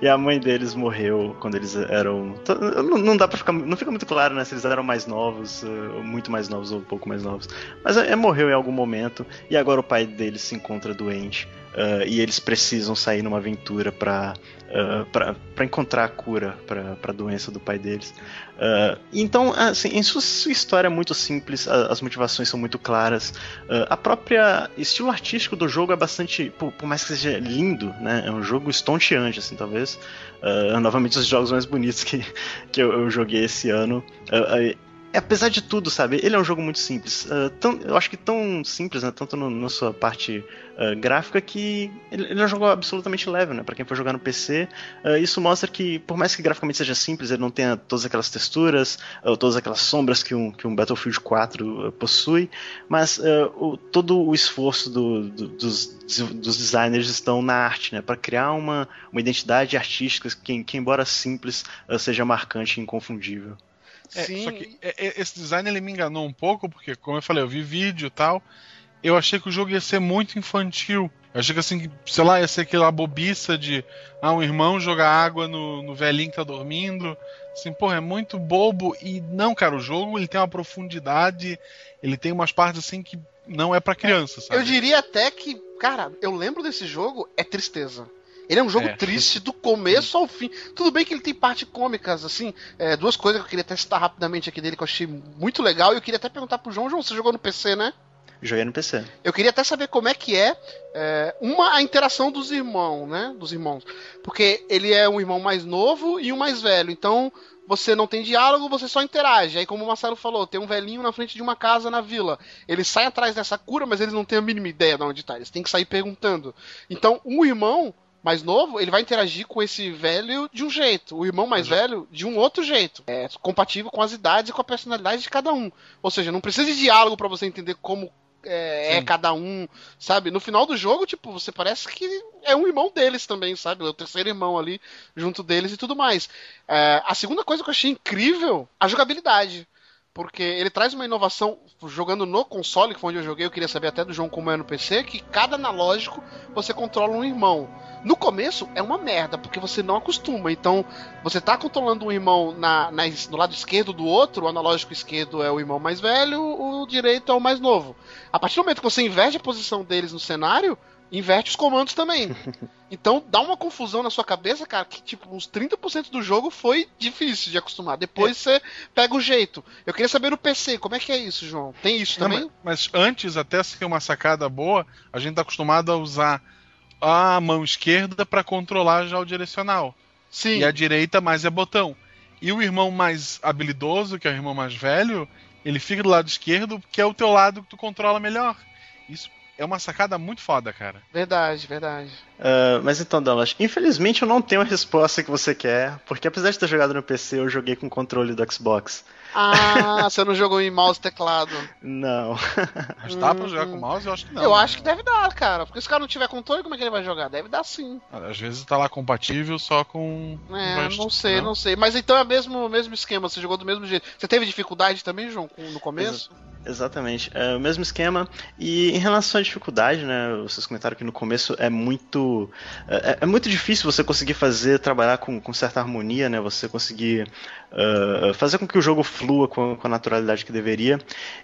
E a mãe deles morreu quando eles eram. Não, não dá para ficar. Não fica muito claro, né? Se eles eram mais novos, muito mais novos ou um pouco mais novos. Mas é, é, morreu em algum momento. E agora o pai deles se encontra doente. eh, e eles precisam sair numa aventura pra, eh, pra, pra encontrar a cura pra, pra doença do pai deles. Eh, então, assim, em sua, sua história é muito simples, a- as motivações são muito claras. Eh, a própria estilo artístico do jogo é bastante, por, por mais que seja lindo, né? É um jogo estonteante, assim, talvez. Novamente, os jogos mais bonitos que, que eu, eu joguei esse ano. Apesar de tudo, sabe, ele é um jogo muito simples. Eh, tão- eu acho que tão simples, né? Tanto na sua parte eh, gráfica que ele, ele é um jogo absolutamente leve, né? Pra quem for jogar no PC, eh, isso mostra que, por mais que graficamente seja simples, ele não tenha todas aquelas texturas, ou todas aquelas sombras que um, que um Battlefield 4 eh, possui, mas o- todo o esforço do- do- dos, dos designers estão na arte, né? Para criar uma, uma identidade artística que, que embora simples, seja marcante e inconfundível. É, Sim. Só que é, é, esse design ele me enganou um pouco, porque, como eu falei, eu vi vídeo e tal. Eu achei que o jogo ia ser muito infantil. Eu achei que assim, sei lá, ia ser aquela bobiça de ah, um irmão jogar água no, no velhinho que tá dormindo. Assim, porra, é muito bobo. E não, cara, o jogo ele tem uma profundidade, ele tem umas partes assim que não é pra criança, sabe? Eu diria até que, cara, eu lembro desse jogo, é tristeza. Ele é um jogo É. triste do começo ao fim. Tudo bem que ele tem parte cômicas, assim. é, duas coisas que eu queria até citar rapidamente aqui dele que eu achei muito legal. E eu queria até perguntar pro João. João, você jogou no PC, né? Joguei no PC. Eu queria até saber como é que é, é, uma a interação dos irmãos, né? Dos irmãos. Porque ele é um irmão mais novo e um mais velho. Então você não tem diálogo, você só interage. Aí, como o Marcelo falou, tem um velhinho na frente de uma casa na vila. Ele sai atrás dessa cura, mas eles não têm a mínima ideia de onde tá. Eles têm que sair perguntando. Então, um irmão mais novo, ele vai interagir com esse velho de um jeito. O irmão mais velho, de um outro jeito. É compatível com as idades e com a personalidade de cada um. Ou seja, não precisa de diálogo para você entender como é, é cada um, sabe? No final do jogo, tipo, você parece que é um irmão deles também, sabe? É o terceiro irmão ali junto deles e tudo mais. É, a segunda coisa que eu achei incrível, a jogabilidade. Porque ele traz uma inovação jogando no console, que foi onde eu joguei, eu queria saber até do João como é no PC, que cada analógico você controla um irmão. No começo é uma merda, porque você não acostuma. Então, você tá controlando um irmão na, na- no lado esquerdo do outro, o analógico esquerdo é o irmão mais velho, o direito é o mais novo. A partir do momento que você inverte a posição deles no cenário, inverte os comandos também. <laughs> Então dá uma confusão na sua cabeça, cara, que tipo, uns 30% do jogo foi difícil de acostumar. Depois você pega o jeito. Eu queria saber no PC, como é que é isso, João? Tem isso Não, também? mas, mas antes, até ser uma sacada boa, a gente tá acostumado a usar a mão esquerda para controlar já o direcional. Sim. E a direita mais é botão. E o irmão mais habilidoso, que é o irmão mais velho, ele fica do lado esquerdo, que é o teu lado que tu controla melhor. Isso é uma sacada muito foda, cara. Verdade, verdade. Ah, mas então, Dallas, infelizmente eu não tenho a resposta que você quer, porque apesar de ter jogado no PC, eu joguei com o controle do Xbox. Ah, <laughs> você não jogou em mouse e teclado. Não. <laughs> Mas dá pra jogar com mouse? Eu acho que não. eu né? acho que deve dar, cara. Porque se o cara não tiver controle, como é que ele vai jogar? Deve dar sim. Às vezes tá lá compatível só com. É, joystick, não sei, né? não sei. Mas então é o mesmo, mesmo esquema, você jogou do mesmo jeito. Você teve dificuldade também, João, no começo? Exatamente, é o mesmo esquema. E em relação à dificuldade, né? Vocês comentaram que no começo é muito. É, é muito difícil você conseguir fazer, trabalhar com, com certa harmonia, né? Você conseguir uh, fazer com que o jogo flua com, com, a naturalidade que deveria.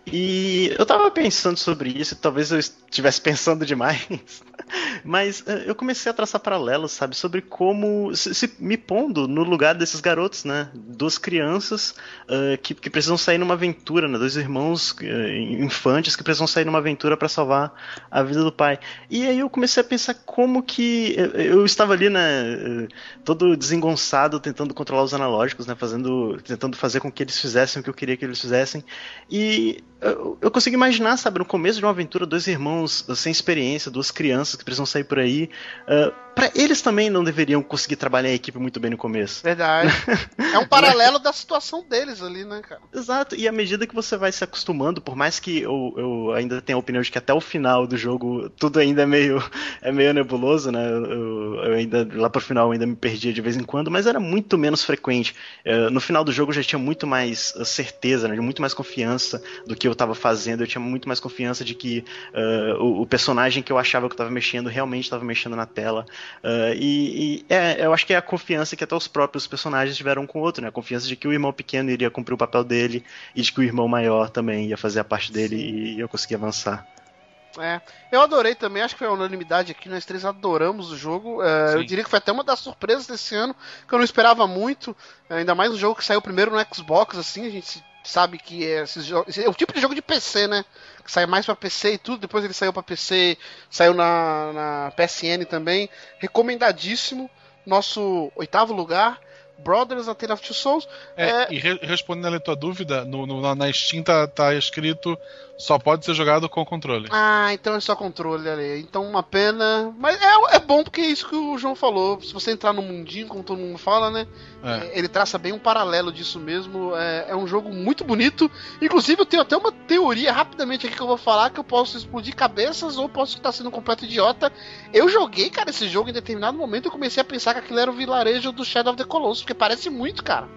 E eu tava pensando sobre isso, talvez eu estivesse <laughs> pensando demais. <laughs> Mas uh, eu comecei a traçar paralelos, sabe, sobre como. Se, se, me pondo no lugar desses garotos, né? Duas crianças uh, que, que precisam sair numa aventura, né? Dois irmãos infantes que precisam sair numa aventura para salvar a vida do pai. E aí eu comecei a pensar como que eu estava ali, né, todo desengonçado, tentando controlar os analógicos, né, fazendo, tentando fazer com que eles fizessem o que eu queria que eles fizessem. E eu, eu consigo imaginar, sabe, no começo de uma aventura, dois irmãos sem experiência, duas crianças que precisam sair por aí. Uh, para eles também não deveriam conseguir trabalhar em equipe muito bem no começo. Verdade. <laughs> é um paralelo da situação deles ali, né, cara? Exato. E à medida que você vai se acostumando, por mais que eu, eu ainda tenha a opinião de que até o final do jogo tudo ainda é meio, <laughs> é meio nebuloso, né? Eu, eu ainda, lá pro final, eu ainda me perdia de vez em quando, mas era muito menos frequente. Uh, no final do jogo eu já tinha muito mais certeza, né? muito mais confiança do que eu estava fazendo. Eu tinha muito mais confiança de que uh, o, o, personagem que eu achava que eu estava mexendo realmente estava mexendo na tela. Uh, e, e é, eu acho que é a confiança que até os próprios personagens tiveram com o outro, né? A confiança de que o irmão pequeno iria cumprir o papel dele e de que o irmão maior também ia fazer a parte dele Sim. e eu conseguia avançar. É, eu adorei também, acho que foi a unanimidade aqui, nós três adoramos o jogo. É, eu diria que foi até uma das surpresas desse ano, que eu não esperava muito, ainda mais um jogo que saiu primeiro no Xbox, assim, a gente sabe que é, é o tipo de jogo de PC, né? Que sai mais para PC e tudo, depois ele saiu para PC, saiu na, na PSN também, recomendadíssimo, nosso oitavo lugar. Brothers, A Tale of Two Souls. É, é... E re respondendo a tua dúvida, no, no, na Steam tá, tá escrito só pode ser jogado com controle. Ah, então é só controle ali. Então uma pena. Mas é, é bom porque é isso que o João falou. Se você entrar no mundinho, como todo mundo fala, né? É. Ele traça bem um paralelo disso mesmo. É, é, um jogo muito bonito. Inclusive, eu tenho até uma teoria rapidamente aqui que eu vou falar: que eu posso explodir cabeças ou posso estar sendo um completo idiota. Eu joguei, cara, esse jogo em determinado momento. Eu comecei a pensar que aquilo era o vilarejo do Shadow of the Colossus, porque parece muito, cara.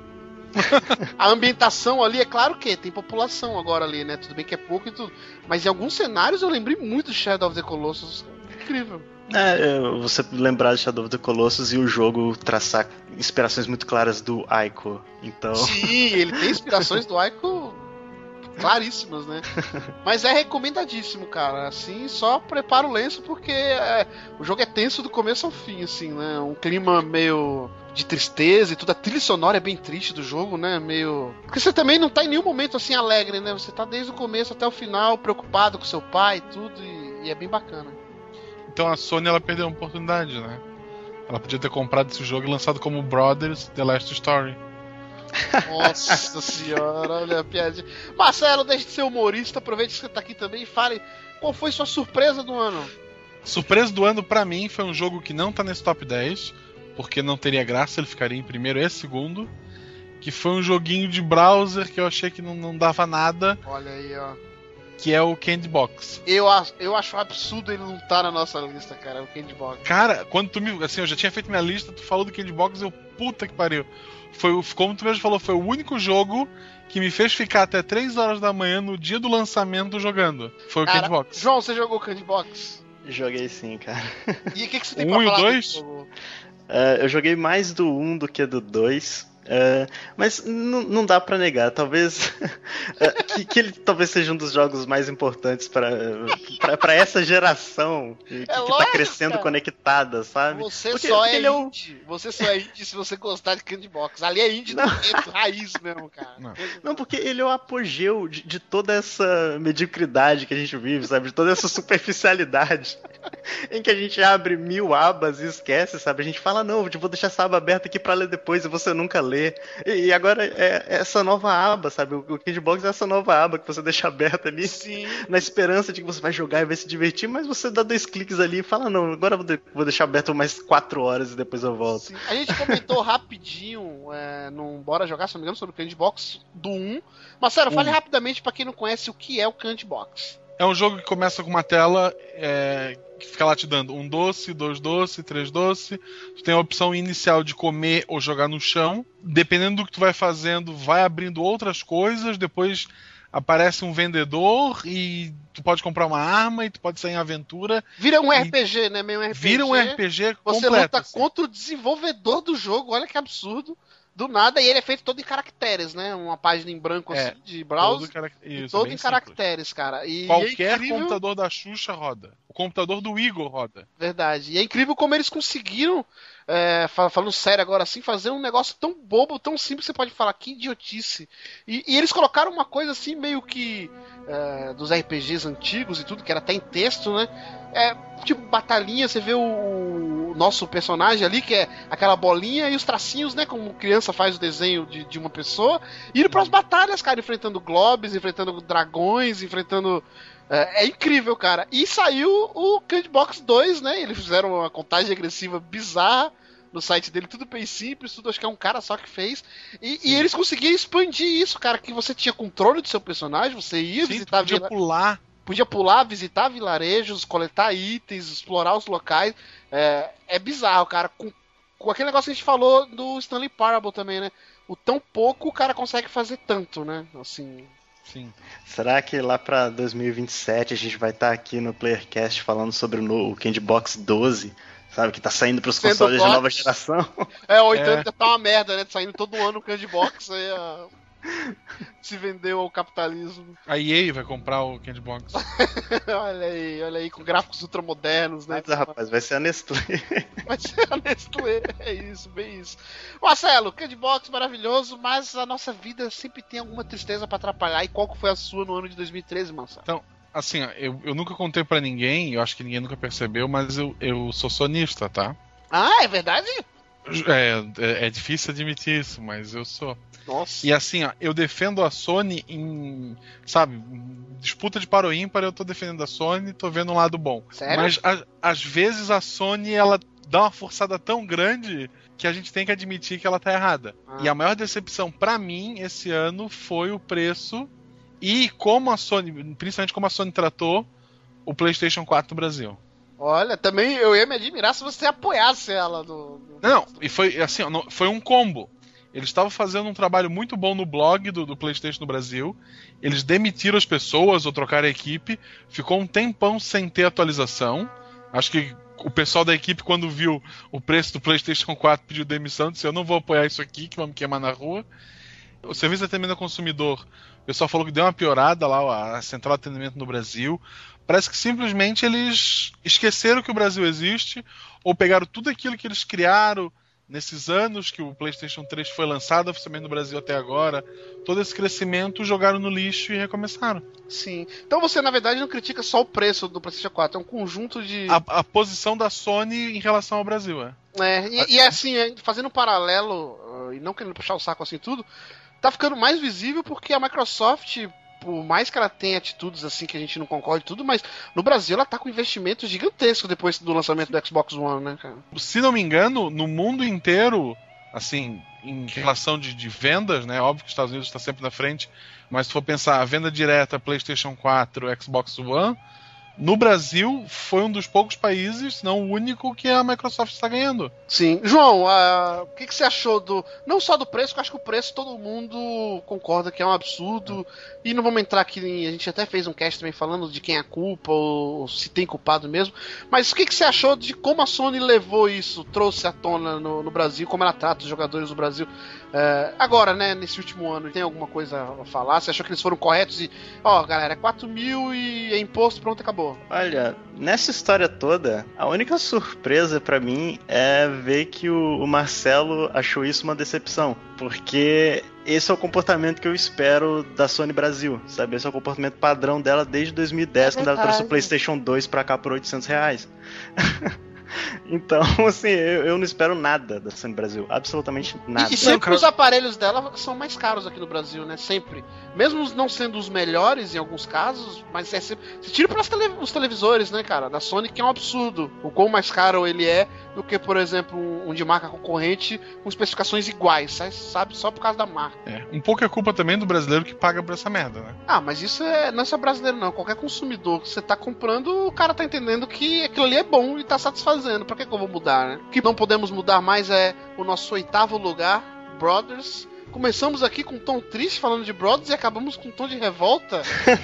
<laughs> a ambientação ali, é claro que tem população agora ali, né? Tudo bem que é pouco e tudo. Mas em alguns cenários eu lembrei muito de Shadow of the Colossus. Incrível. É, você lembrar de Shadow of the Colossus e o jogo traçar inspirações muito claras do Aiko. Então. Sim, ele tem inspirações do Aiko claríssimas, né? <laughs> Mas é recomendadíssimo, cara. Assim, só prepara o lenço porque é, o jogo é tenso do começo ao fim, assim, né? Um clima meio de tristeza e tudo. A trilha sonora é bem triste do jogo, né? Meio. Porque você também não tá em nenhum momento assim alegre, né? Você tá desde o começo até o final preocupado com seu pai e tudo, e, é bem bacana. Então a Sony ela perdeu a oportunidade, né? Ela podia ter comprado esse jogo e lançado como Brothers The Last Story. Nossa senhora, olha a piadinha. Marcelo, deixe de ser humorista, aproveite que você tá aqui também e fale qual foi sua surpresa do ano. Surpresa do ano para mim foi um jogo que não tá nesse top 10 porque não teria graça, ele ficaria em primeiro e segundo. Que foi um joguinho de browser que eu achei que não, não dava nada. Olha aí, ó. Que é o Candy Box. Eu, eu acho absurdo ele não estar tá na nossa lista, cara, o Candy Box. Cara, quando tu me. Assim, eu já tinha feito minha lista, tu falou do Candy Box, eu. Puta que pariu. Foi, como tu mesmo falou, foi o único jogo que me fez ficar até 3 horas da manhã no dia do lançamento jogando. Foi o Candy Box. João, você jogou Candy Box? Joguei sim, cara. E o que, que você <laughs> tem um pra falar? Um e o 2? Uh, eu joguei mais do 1 do que do 2. Uh, mas não dá para negar, talvez uh, <laughs> que, que, ele talvez seja um dos jogos mais importantes para essa geração que, é que tá crescendo cara. conectada, sabe? Você porque, só porque é indie. É um... Você só é indie se você gostar de Candy Box. Ali é indie do dentro, raiz mesmo, cara. Não. não, porque ele é o apogeu de, de, toda essa mediocridade que a gente vive, sabe? De toda essa superficialidade <laughs> em que a gente abre mil abas e esquece, sabe? A gente fala, não, eu vou deixar essa aba aberta aqui para ler depois e você nunca lê ler. E, agora é, é essa nova aba, sabe? O, Kidbox é essa nova aba que você deixa aberta ali. Sim. Na esperança de que você vai jogar e vai se divertir, mas você dá dois cliques ali e fala, não, agora vou, de, vou deixar aberto mais quatro horas e depois eu volto. Sim. A gente comentou <laughs> rapidinho é, num Bora Jogar, se não me engano, sobre o Candybox do 1. Mas sério, fale rapidamente para quem não conhece o que é o Candybox. É um jogo que começa com uma tela é, que fica lá te dando um doce, dois doces, três doces. Tu tem a opção inicial de comer ou jogar no chão. Dependendo do que tu vai fazendo, vai abrindo outras coisas. Depois aparece um vendedor e tu pode comprar uma arma e tu pode sair em aventura. Vira um RPG, né? Meio um RPG. Vira um RPG Você completo. luta assim. contra o desenvolvedor do jogo, olha que absurdo. Do nada, e ele é feito todo em caracteres, né? Uma página em branco É, assim, de browser. Todo, cara... Isso, todo em simples. caracteres, cara. E Qualquer é incrível, computador da Xuxa roda. Computador do Igor roda. Verdade. E é incrível como eles conseguiram, é, fa- falando sério agora assim, fazer um negócio tão bobo, tão simples, você pode falar, que idiotice. E, e eles colocaram uma coisa assim, meio que é, dos RPGs antigos e tudo, que era até em texto, né? É, tipo, batalhinha, você vê o, o nosso personagem ali, que é aquela bolinha e os tracinhos, né? Como criança faz o desenho de, de uma pessoa, e indo pras batalhas, cara, enfrentando globes, enfrentando dragões, enfrentando. É, é incrível, cara. E saiu o Candy Box 2, né? Eles fizeram uma contagem agressiva bizarra no site dele, tudo bem simples, tudo acho que é um cara só que fez. E, e eles conseguiram expandir isso, cara, que você tinha controle do seu personagem, você ia Sim, visitar podia vila- pular. podia pular, visitar vilarejos, coletar itens, explorar os locais. É, é bizarro, cara. Com, com aquele negócio que a gente falou do Stanley Parable também, né? O tão pouco o cara consegue fazer tanto, né? Assim. Sim. Será que lá pra 2027 a gente vai estar aqui no Playercast falando sobre o, o Candy Box 12? Sabe, que tá saindo pros Sendo consoles de box. nova geração? É, ou então É. tá uma merda, né? Saindo todo ano o Candy Box, aí ah, <laughs> se vendeu ao capitalismo. A EA vai comprar o Candy Box. <laughs> olha aí, olha aí, com gráficos ultramodernos, né? Mas, rapaz, vai ser a Nestlé. <laughs> Vai ser a Nestlé. É isso, bem isso. Marcelo, Candy Box maravilhoso, mas a nossa vida sempre tem alguma tristeza pra atrapalhar. E qual que foi a sua no ano de 2013, Marcelo? Assim, ó, eu, eu nunca contei pra ninguém, eu acho que ninguém nunca percebeu, mas eu, eu sou sonista, tá? Ah, é verdade? É, é, é difícil admitir isso, mas eu sou. Nossa. E assim, ó, eu defendo a Sony em. Sabe, disputa de paro ímpar, eu tô defendendo a Sony, tô vendo um lado bom. Sério? Mas a- às vezes a Sony, ela dá uma forçada tão grande que a gente tem que admitir que ela tá errada. Ah. E a maior decepção pra mim esse ano foi o preço e como a Sony, principalmente como a Sony tratou o PlayStation 4 no Brasil. Olha, também eu ia me admirar se você apoiasse ela no- Não, e foi assim, foi um combo. Eles estavam fazendo um trabalho muito bom no blog do, do PlayStation no Brasil. Eles demitiram as pessoas ou trocaram a equipe. Ficou um tempão sem ter atualização. Acho que o pessoal da equipe, quando viu o preço do PlayStation <laughs> 4, pediu demissão. Disse: Eu não vou apoiar isso aqui, que vão me queimar na rua. O serviço de atendimento ao consumidor, o pessoal falou que deu uma piorada lá, a central de atendimento no Brasil. Parece que simplesmente eles esqueceram que o Brasil existe, ou pegaram tudo aquilo que eles criaram nesses anos que o PlayStation 3 foi lançado oficialmente no Brasil até agora, todo esse crescimento jogaram no lixo e recomeçaram. Sim. Então você, na verdade, não critica só o preço do PlayStation 4, é um conjunto de. A, a posição da Sony em relação ao Brasil, é. É, e, e assim, é, fazendo um paralelo, uh, e não querendo puxar o saco assim tudo, tá ficando mais visível porque a Microsoft, por mais que ela tenha atitudes assim que a gente não concorda e tudo, mas no Brasil ela tá com investimento gigantesco depois do lançamento do Xbox One, né, cara? Se não me engano, no mundo inteiro, assim, em relação de, de vendas, né? Óbvio que os Estados Unidos está sempre na frente, mas se for pensar a venda direta PlayStation 4, Xbox One, no Brasil foi um dos poucos países, se não o único, que a Microsoft está ganhando. Sim. João, ah, o que, que você achou do. Não só do preço, que eu acho que o preço todo mundo concorda que é um absurdo. E não vamos entrar aqui em. A gente até fez um cast também falando de quem é a culpa, ou se tem culpado mesmo. Mas o que, que você achou de como a Sony levou isso, trouxe à tona no, no Brasil, como ela trata os jogadores do Brasil? É, agora, né, nesse último ano, tem alguma coisa a falar? Você achou que eles foram corretos e, ó, galera, é 4 mil e é imposto, pronto, acabou. Olha, nessa história toda, a única surpresa pra mim é ver que o, o Marcelo achou isso uma decepção. Porque esse é o comportamento que eu espero da Sony Brasil, sabe? Esse é o comportamento padrão dela desde 2010, É quando ela trouxe o verdade. PlayStation 2 pra cá por 800 reais. <laughs> <laughs> então, <laughs> assim, eu, eu não espero nada da Sony Brasil. Absolutamente nada. E, e sempre os aparelhos dela são mais caros aqui no Brasil, né? Sempre. Mesmo não sendo os melhores em alguns casos, mas é sempre. Se tira para os televisores, né, cara? Da Sony, que é um absurdo. O quão mais caro ele é do que, por exemplo, um, de marca concorrente com especificações iguais, sa- sabe? Só por causa da marca. É, um pouco é culpa também do brasileiro que paga por essa merda, né? Ah, mas isso é, não é só brasileiro, não. Qualquer consumidor que você tá comprando, o cara tá entendendo que aquilo ali é bom e tá satisfazendo. Pra que, que eu vou mudar, né? O que não podemos mudar mais é o nosso oitavo lugar, Brothers. Começamos aqui com um tom triste falando de Brothers e acabamos com um tom de revolta.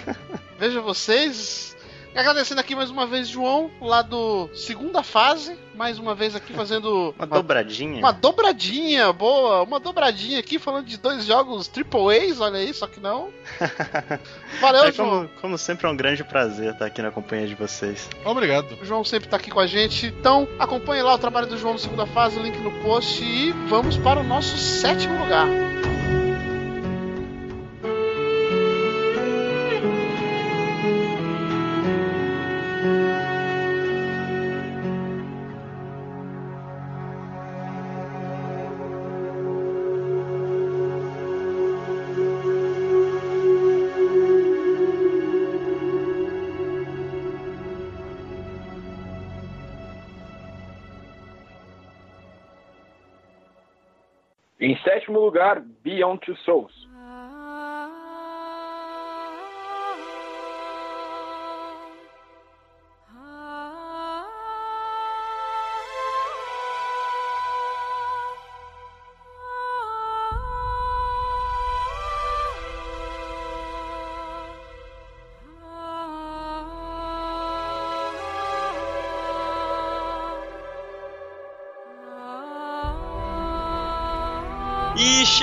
<laughs> Veja vocês. E agradecendo aqui mais uma vez, João, lá do segunda fase. Mais uma vez aqui fazendo <laughs> Uma dobradinha. uma dobradinha, boa. Uma dobradinha aqui falando de dois jogos Triple A's, olha aí, só que não. <laughs> Valeu, É João. como, como sempre é um grande prazer estar aqui na companhia de vocês. Obrigado. O João sempre tá aqui com a gente. Então, acompanhe lá o trabalho do João no segunda fase, link no post. E vamos para o nosso sétimo lugar. Em sétimo lugar, Beyond Two Souls.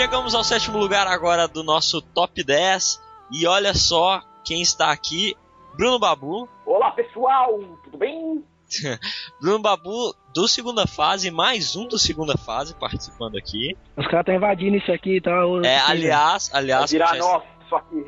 Chegamos ao sétimo lugar agora do nosso top 10. E olha só quem está aqui: Bruno Babu. Olá pessoal, tudo bem? <laughs> Bruno Babu do segunda fase, mais um do segunda fase participando aqui. Os caras estão invadindo isso aqui, tá? É, aliás, aliás, virar nosso aqui.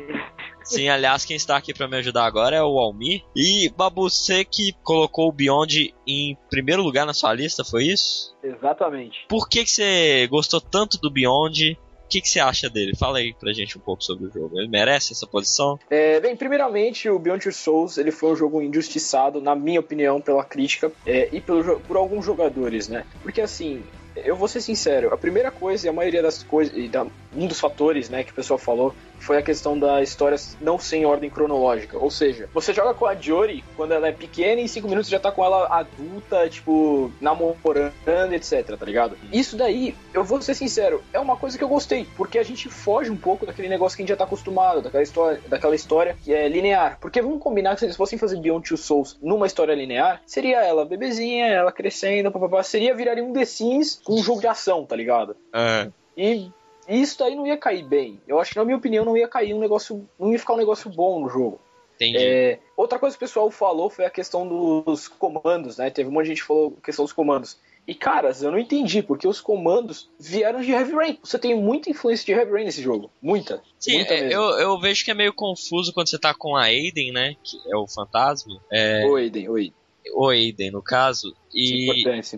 sim, aliás, quem está aqui para me ajudar agora é o Almir. E Babu, você que colocou o Beyond em primeiro lugar na sua lista, foi isso? Exatamente. Por que, que você gostou tanto do Beyond? Que, que você acha dele? Fala aí pra gente um pouco sobre o jogo. Ele merece essa posição? É, bem, primeiramente, o Beyond Two Souls ele foi um jogo injustiçado, na minha opinião, pela crítica é, e pelo, por alguns jogadores, né? Porque assim, eu vou ser sincero, a primeira coisa e a maioria das coisas, e da- um dos fatores, né, que o pessoal falou, foi a questão da história não ser em ordem cronológica. Ou seja, você joga com a Jory quando ela é pequena e em 5 minutos já tá com ela adulta, tipo, namorando, etc, tá ligado? Isso daí, eu vou ser sincero, é uma coisa que eu gostei, porque a gente foge um pouco daquele negócio que a gente já tá acostumado, daquela história, daquela história que é linear. Porque vamos combinar que se eles fossem fazer Beyond Two Souls numa história linear, seria ela bebezinha, ela crescendo, papapá, seria viraria um The Sims com um jogo de ação, tá ligado? É. E isso daí não ia cair bem. Eu acho que, na minha opinião, não ia cair um negócio. Não ia ficar um negócio bom no jogo. Entendi. É, outra coisa que o pessoal falou foi a questão dos comandos, né? Teve um monte de gente que falou a questão dos comandos. E, caras, eu não entendi, porque os comandos vieram de Heavy Rain. Você tem muita influência de Heavy Rain nesse jogo. Muita. Sim, muita é, eu, eu vejo que é meio confuso quando você tá com a Aiden, né? Que é o fantasma. É, Oi, Aiden, oi. O Aiden, no caso. É E é importante.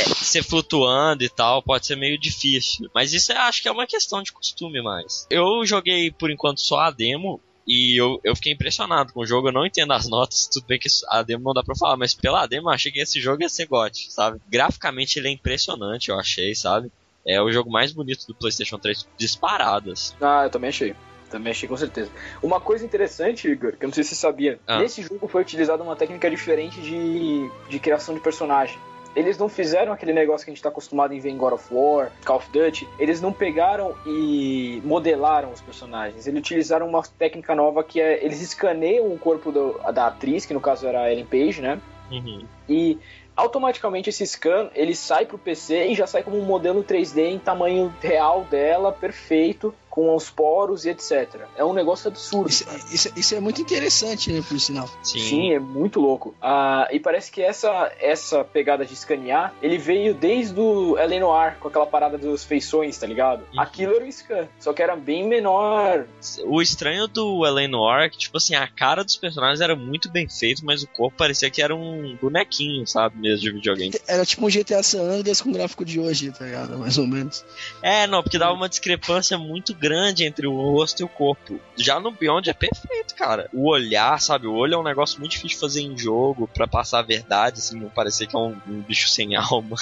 é, você flutuando e tal, pode ser meio difícil. Mas isso eu acho que é uma questão de costume mais. Eu joguei por enquanto só a demo. E eu, eu fiquei impressionado com o jogo, eu não entendo as <laughs> notas, tudo bem que a demo não dá pra falar, mas pela demo eu achei que esse jogo ia ser GOT, sabe? Graficamente ele é impressionante, eu achei, sabe? É o jogo mais bonito do PlayStation 3 disparadas. Ah, eu também achei. Também achei com certeza. Uma coisa interessante, Igor, que eu não sei se você sabia, Ah. nesse jogo foi utilizada uma técnica diferente de, de criação de personagem. Eles não fizeram aquele negócio que a gente tá acostumado em ver em God of War, Call of Duty. Eles não pegaram e modelaram os personagens. Eles utilizaram uma técnica nova que é. Eles escaneiam o corpo do- da atriz, que no caso era a Ellen Page, né? Uhum. E automaticamente esse scan ele sai pro PC e já sai como um modelo 3D em tamanho real dela, perfeito, com os poros e etc. É um negócio absurdo. Isso, cara. isso- isso é muito interessante, né, por sinal. Sim. Sim, é muito louco. Ah, e parece que essa, essa pegada de escanear, ele veio desde o Eleanor, com aquela parada dos feições, tá ligado? Uhum. Aquilo era um scan, só que era bem menor. O estranho do Eleanor é que, tipo assim, a cara dos personagens era muito bem feito, mas o corpo parecia que era um bonequinho, sabe, mesmo de videogame. Era tipo um GTA San Andreas com o gráfico de hoje, tá ligado? Mais ou menos. É, não, porque dava uma discrepância muito grande entre o rosto e o corpo. Já no Beyond é perfeito, cara. O olhar, sabe, o olho é um negócio muito difícil de fazer em jogo, pra passar a verdade, assim, não parecer que é um, um bicho sem <laughs> alma.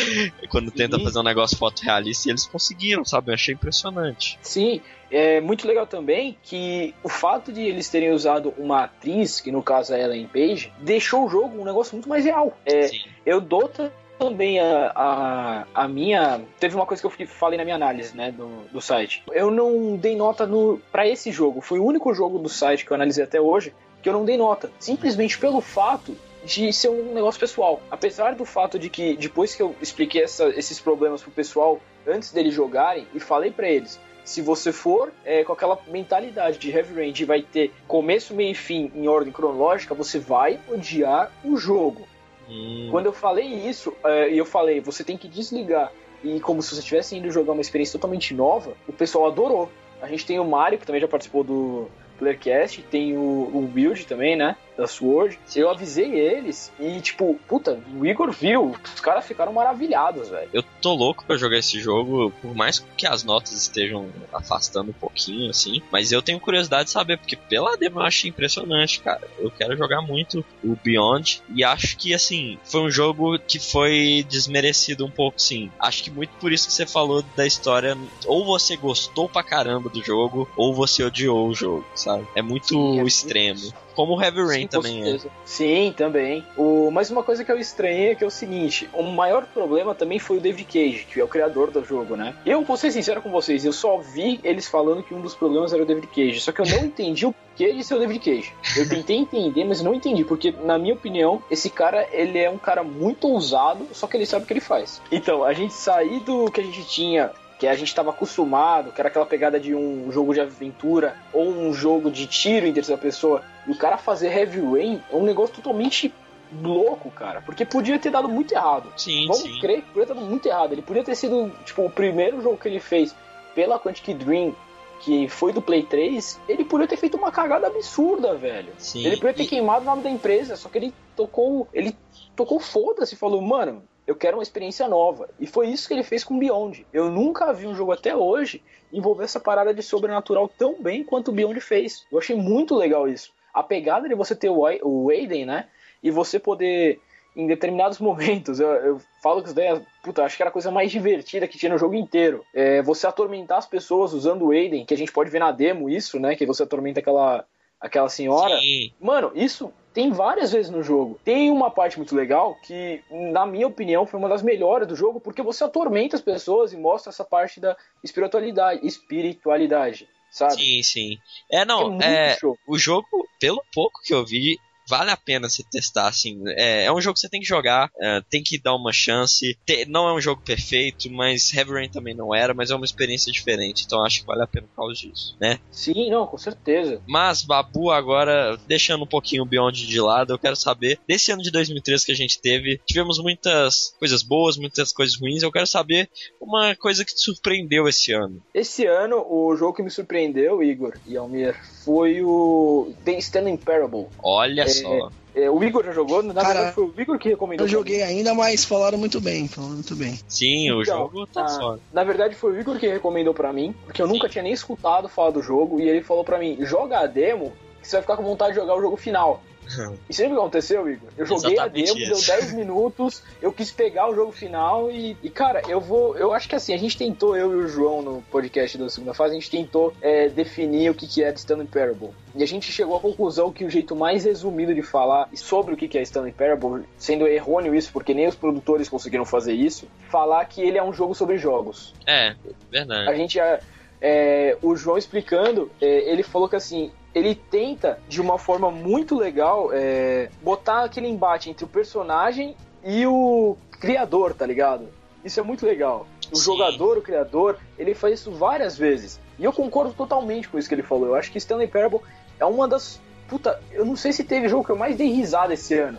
<laughs> Quando tenta Sim. fazer um negócio fotorrealista, e eles conseguiram, sabe, eu achei impressionante. Sim, é muito legal também que o fato de eles terem usado uma atriz, que no caso é a Ellen Page, deixou o jogo um negócio muito mais real. É, eu dou também a, a, a minha. Teve uma coisa que eu falei na minha análise, né, do, do site. Eu não dei nota no para esse jogo. Foi o único jogo do site que eu analisei até hoje que eu não dei nota. Simplesmente pelo fato de ser um negócio pessoal. Apesar do fato de que depois que eu expliquei essa- esses problemas pro pessoal antes deles jogarem e falei pra eles. Se você for é, com aquela mentalidade de Heavy Rain de vai ter começo, meio e fim em ordem cronológica, você vai odiar o jogo. Quando eu falei isso, é, e eu falei, você tem que desligar. E como se você estivesse indo jogar uma experiência totalmente nova, o pessoal adorou. A gente tem o Mario, que também já participou do Playercast, tem o, o Build também, né? Da Sword. Eu avisei eles e, tipo, puta, o Igor viu, os caras ficaram maravilhados, velho. Eu tô louco pra jogar esse jogo, por mais que as notas estejam afastando um pouquinho, assim. Mas eu tenho curiosidade de saber, porque pela demo eu achei impressionante, cara. Eu quero jogar muito o Beyond. E acho que, assim, foi um jogo que foi desmerecido um pouco, sim. Acho que muito por isso que você falou da história. Ou você gostou pra caramba do jogo, ou você odiou o jogo, sabe? É muito Sim, é extremo. muito- Como o Heavy Rain Sim, também é. Sim, também. O, mas uma coisa que eu estranhei é que é o seguinte: o maior problema também foi o David Cage, que é o criador do jogo, né? Eu vou ser sincero com vocês, eu só vi eles falando que um dos problemas era o David Cage, só que eu não <laughs> entendi o porquê de ser o David Cage. Eu tentei entender, mas não entendi, porque na minha opinião, esse cara, ele é um cara muito ousado, só que ele sabe o que ele faz. Então, a gente sair do que a gente tinha que a gente estava acostumado, que era aquela pegada de um jogo de aventura ou um jogo de tiro em terceira pessoa, e o cara fazer Heavy Rain é um negócio totalmente louco, cara, porque podia ter dado muito errado. Sim, Vamos sim. crer que podia ter dado muito errado. Ele podia ter sido, tipo, o primeiro jogo que ele fez pela Quantic Dream, que foi do Play 3, ele podia ter feito uma cagada absurda, velho. Sim. Ele podia ter E- queimado o nome da empresa, só que ele tocou, ele tocou foda-se e falou, mano, eu quero uma experiência nova. E foi isso que ele fez com Beyond. Eu nunca vi um jogo até hoje envolver essa parada de sobrenatural tão bem quanto o Beyond fez. Eu achei muito legal isso. A pegada de você ter o Ai- o Aiden, né? E você poder, em determinados <laughs> momentos, eu, eu falo que isso daí, é- puta, acho que era a coisa mais divertida que tinha no jogo inteiro. É você atormentar as pessoas usando o Aiden, que a gente pode ver na demo isso, né? Que você atormenta aquela, aquela senhora. Sim. Mano, isso tem várias vezes no jogo. Tem uma parte muito legal que, na minha opinião, foi uma das melhores do jogo, porque você atormenta as pessoas e mostra essa parte da espiritualidade, espiritualidade, sabe? Sim, sim. É, É não, é, show. o jogo, pelo pouco que eu vi, vale a pena você testar, assim. É, é um jogo que você tem que jogar, é, tem que dar uma chance. Te- não é um jogo perfeito, mas Heavy Rain também não era, mas é uma experiência diferente, então acho que vale a pena por causa disso, né? Sim, não, com certeza. Mas, Babu, agora, deixando um pouquinho o Beyond de lado, eu quero saber, desse ano de 2013 que a gente teve, tivemos muitas coisas boas, muitas coisas ruins, eu quero saber uma coisa que te surpreendeu esse ano. Esse ano, o jogo que me surpreendeu, Igor e Almir, foi o The Stanley Parable. Olha É, só. É, o Igor já jogou? Na Cara, verdade, foi o Igor que recomendou. Eu pra joguei ainda, mas falaram muito bem, falaram muito bem. Sim, o Então, jogo tá ah, só. Na verdade, foi o Igor que recomendou pra mim, porque eu nunca tinha nem escutado falar do jogo, e ele falou pra mim: joga a demo, que você vai ficar com vontade de jogar o jogo final. E sabe o que aconteceu, Igor? Eu joguei Exatamente a demo, deu isso. 10 <laughs> minutos, eu quis pegar o jogo final e, e, cara, eu vou. Eu acho que assim, a gente tentou, eu e o João no podcast da segunda fase, a gente tentou é, definir o que, que é Stanley Parable. E a gente chegou à conclusão que o jeito mais resumido de falar sobre o que, que é Stanley Parable, sendo errôneo isso, porque nem os produtores conseguiram fazer isso, falar que ele é um jogo sobre jogos. É, verdade. A gente é, é, o João explicando, é, ele falou que assim, ele tenta de uma forma muito legal é, botar aquele embate entre o personagem e o criador, tá ligado? Isso é muito legal. O Sim. jogador, o criador, ele faz isso várias vezes. E eu concordo totalmente com isso que ele falou. Eu acho que Stanley Parable é uma das. Puta, eu não sei se teve jogo que eu mais dei risada esse ano.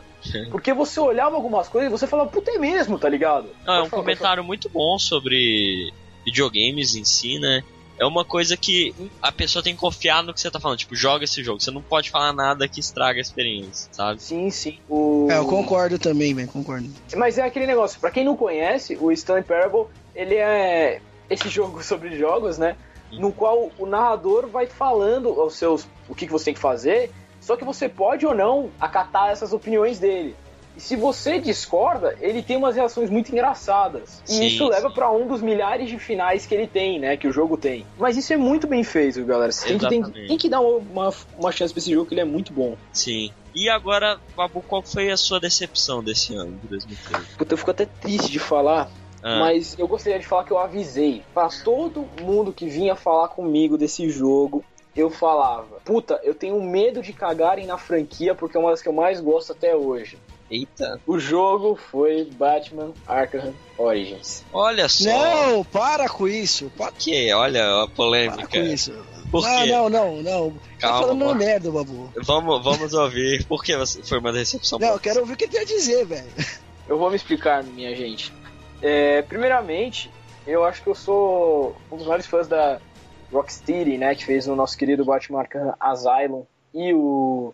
Porque você olhava algumas coisas e você falava, puta, é mesmo, tá ligado? Não, é um falar, comentário muito bom sobre videogames em si, né? É uma coisa que a pessoa tem que confiar no que você tá falando. Tipo, joga esse jogo. Você não pode falar nada que estraga a experiência, sabe? Sim, sim. O... É, eu concordo também, velho, concordo. Mas é aquele negócio, pra quem não conhece, o Stanley Parable, ele é esse jogo <laughs> sobre jogos, né? No qual o narrador vai falando aos seus o que, que você tem que fazer, só que você pode ou não acatar essas opiniões dele. E se você discorda, ele tem umas reações muito engraçadas. E Sim, isso leva pra um dos milhares de finais que ele tem, né? Que o jogo tem. Mas isso é muito bem feito, galera. Você tem que, tem, tem que dar uma, uma chance pra esse jogo, que ele é muito bom. Sim. E agora, Babu, qual foi a sua decepção desse ano, de 2013? Puta, eu fico até triste de falar, Ah, mas eu gostaria de falar que eu avisei pra todo mundo que vinha falar comigo desse jogo. Eu falava, puta, eu tenho medo de cagarem na franquia porque é uma das que eu mais gosto até hoje. Eita, O jogo foi Batman Arkham Origins. olha só. Não, para com isso. Para, Que, olha a para polêmica. com isso. Por não, quê? não, não, não. tá Calma, falando amor. merda, babu. Vamos, vamos ouvir. Por que foi uma decepção? Não, eu quero ouvir o que ele tem a dizer, velho. Eu vou me explicar, minha gente. É, primeiramente, eu acho que eu sou um dos maiores fãs da Rocksteady, né? Que fez o nosso querido Batman Arkham Asylum e o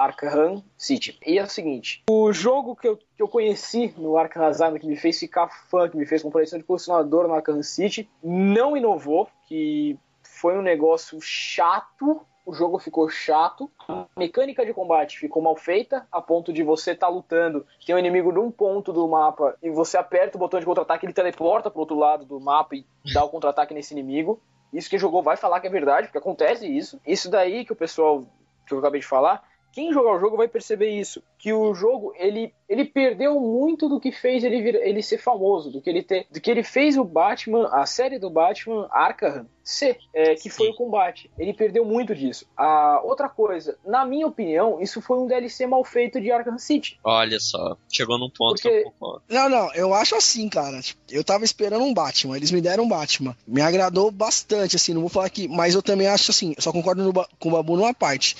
Arkham City. E é o seguinte, o jogo que eu, que eu conheci no Arkham Asylum, que me fez ficar fã, que me fez com coleção de colecionador no Arkham City, não inovou, que foi um negócio chato, o jogo ficou chato, a mecânica de combate ficou mal feita, a ponto de você estar lutando, tem um inimigo num ponto do mapa e você aperta o botão de contra-ataque, ele teleporta pro outro lado do mapa e dá o contra-ataque nesse inimigo. Isso que jogou vai falar que é verdade, porque acontece isso. Isso daí que o pessoal que eu acabei de falar, quem jogar o jogo vai perceber isso, que o jogo ele, ele perdeu muito do que fez ele, vir- ele ser famoso, do que ele ter, do que ele fez o Batman, a série do Batman Arkham ser, é, que foi Sim. o combate. Ele perdeu muito disso. A outra coisa, na minha opinião, isso foi um DLC mal feito de Arkham City. Olha só, chegou num ponto que Porque- eu concordo. Não, não, eu acho assim, cara. Tipo, eu tava esperando um Batman, eles me deram um Batman. Me agradou bastante, assim, não vou falar aqui, mas eu também acho assim, eu só concordo no com o Babu numa parte.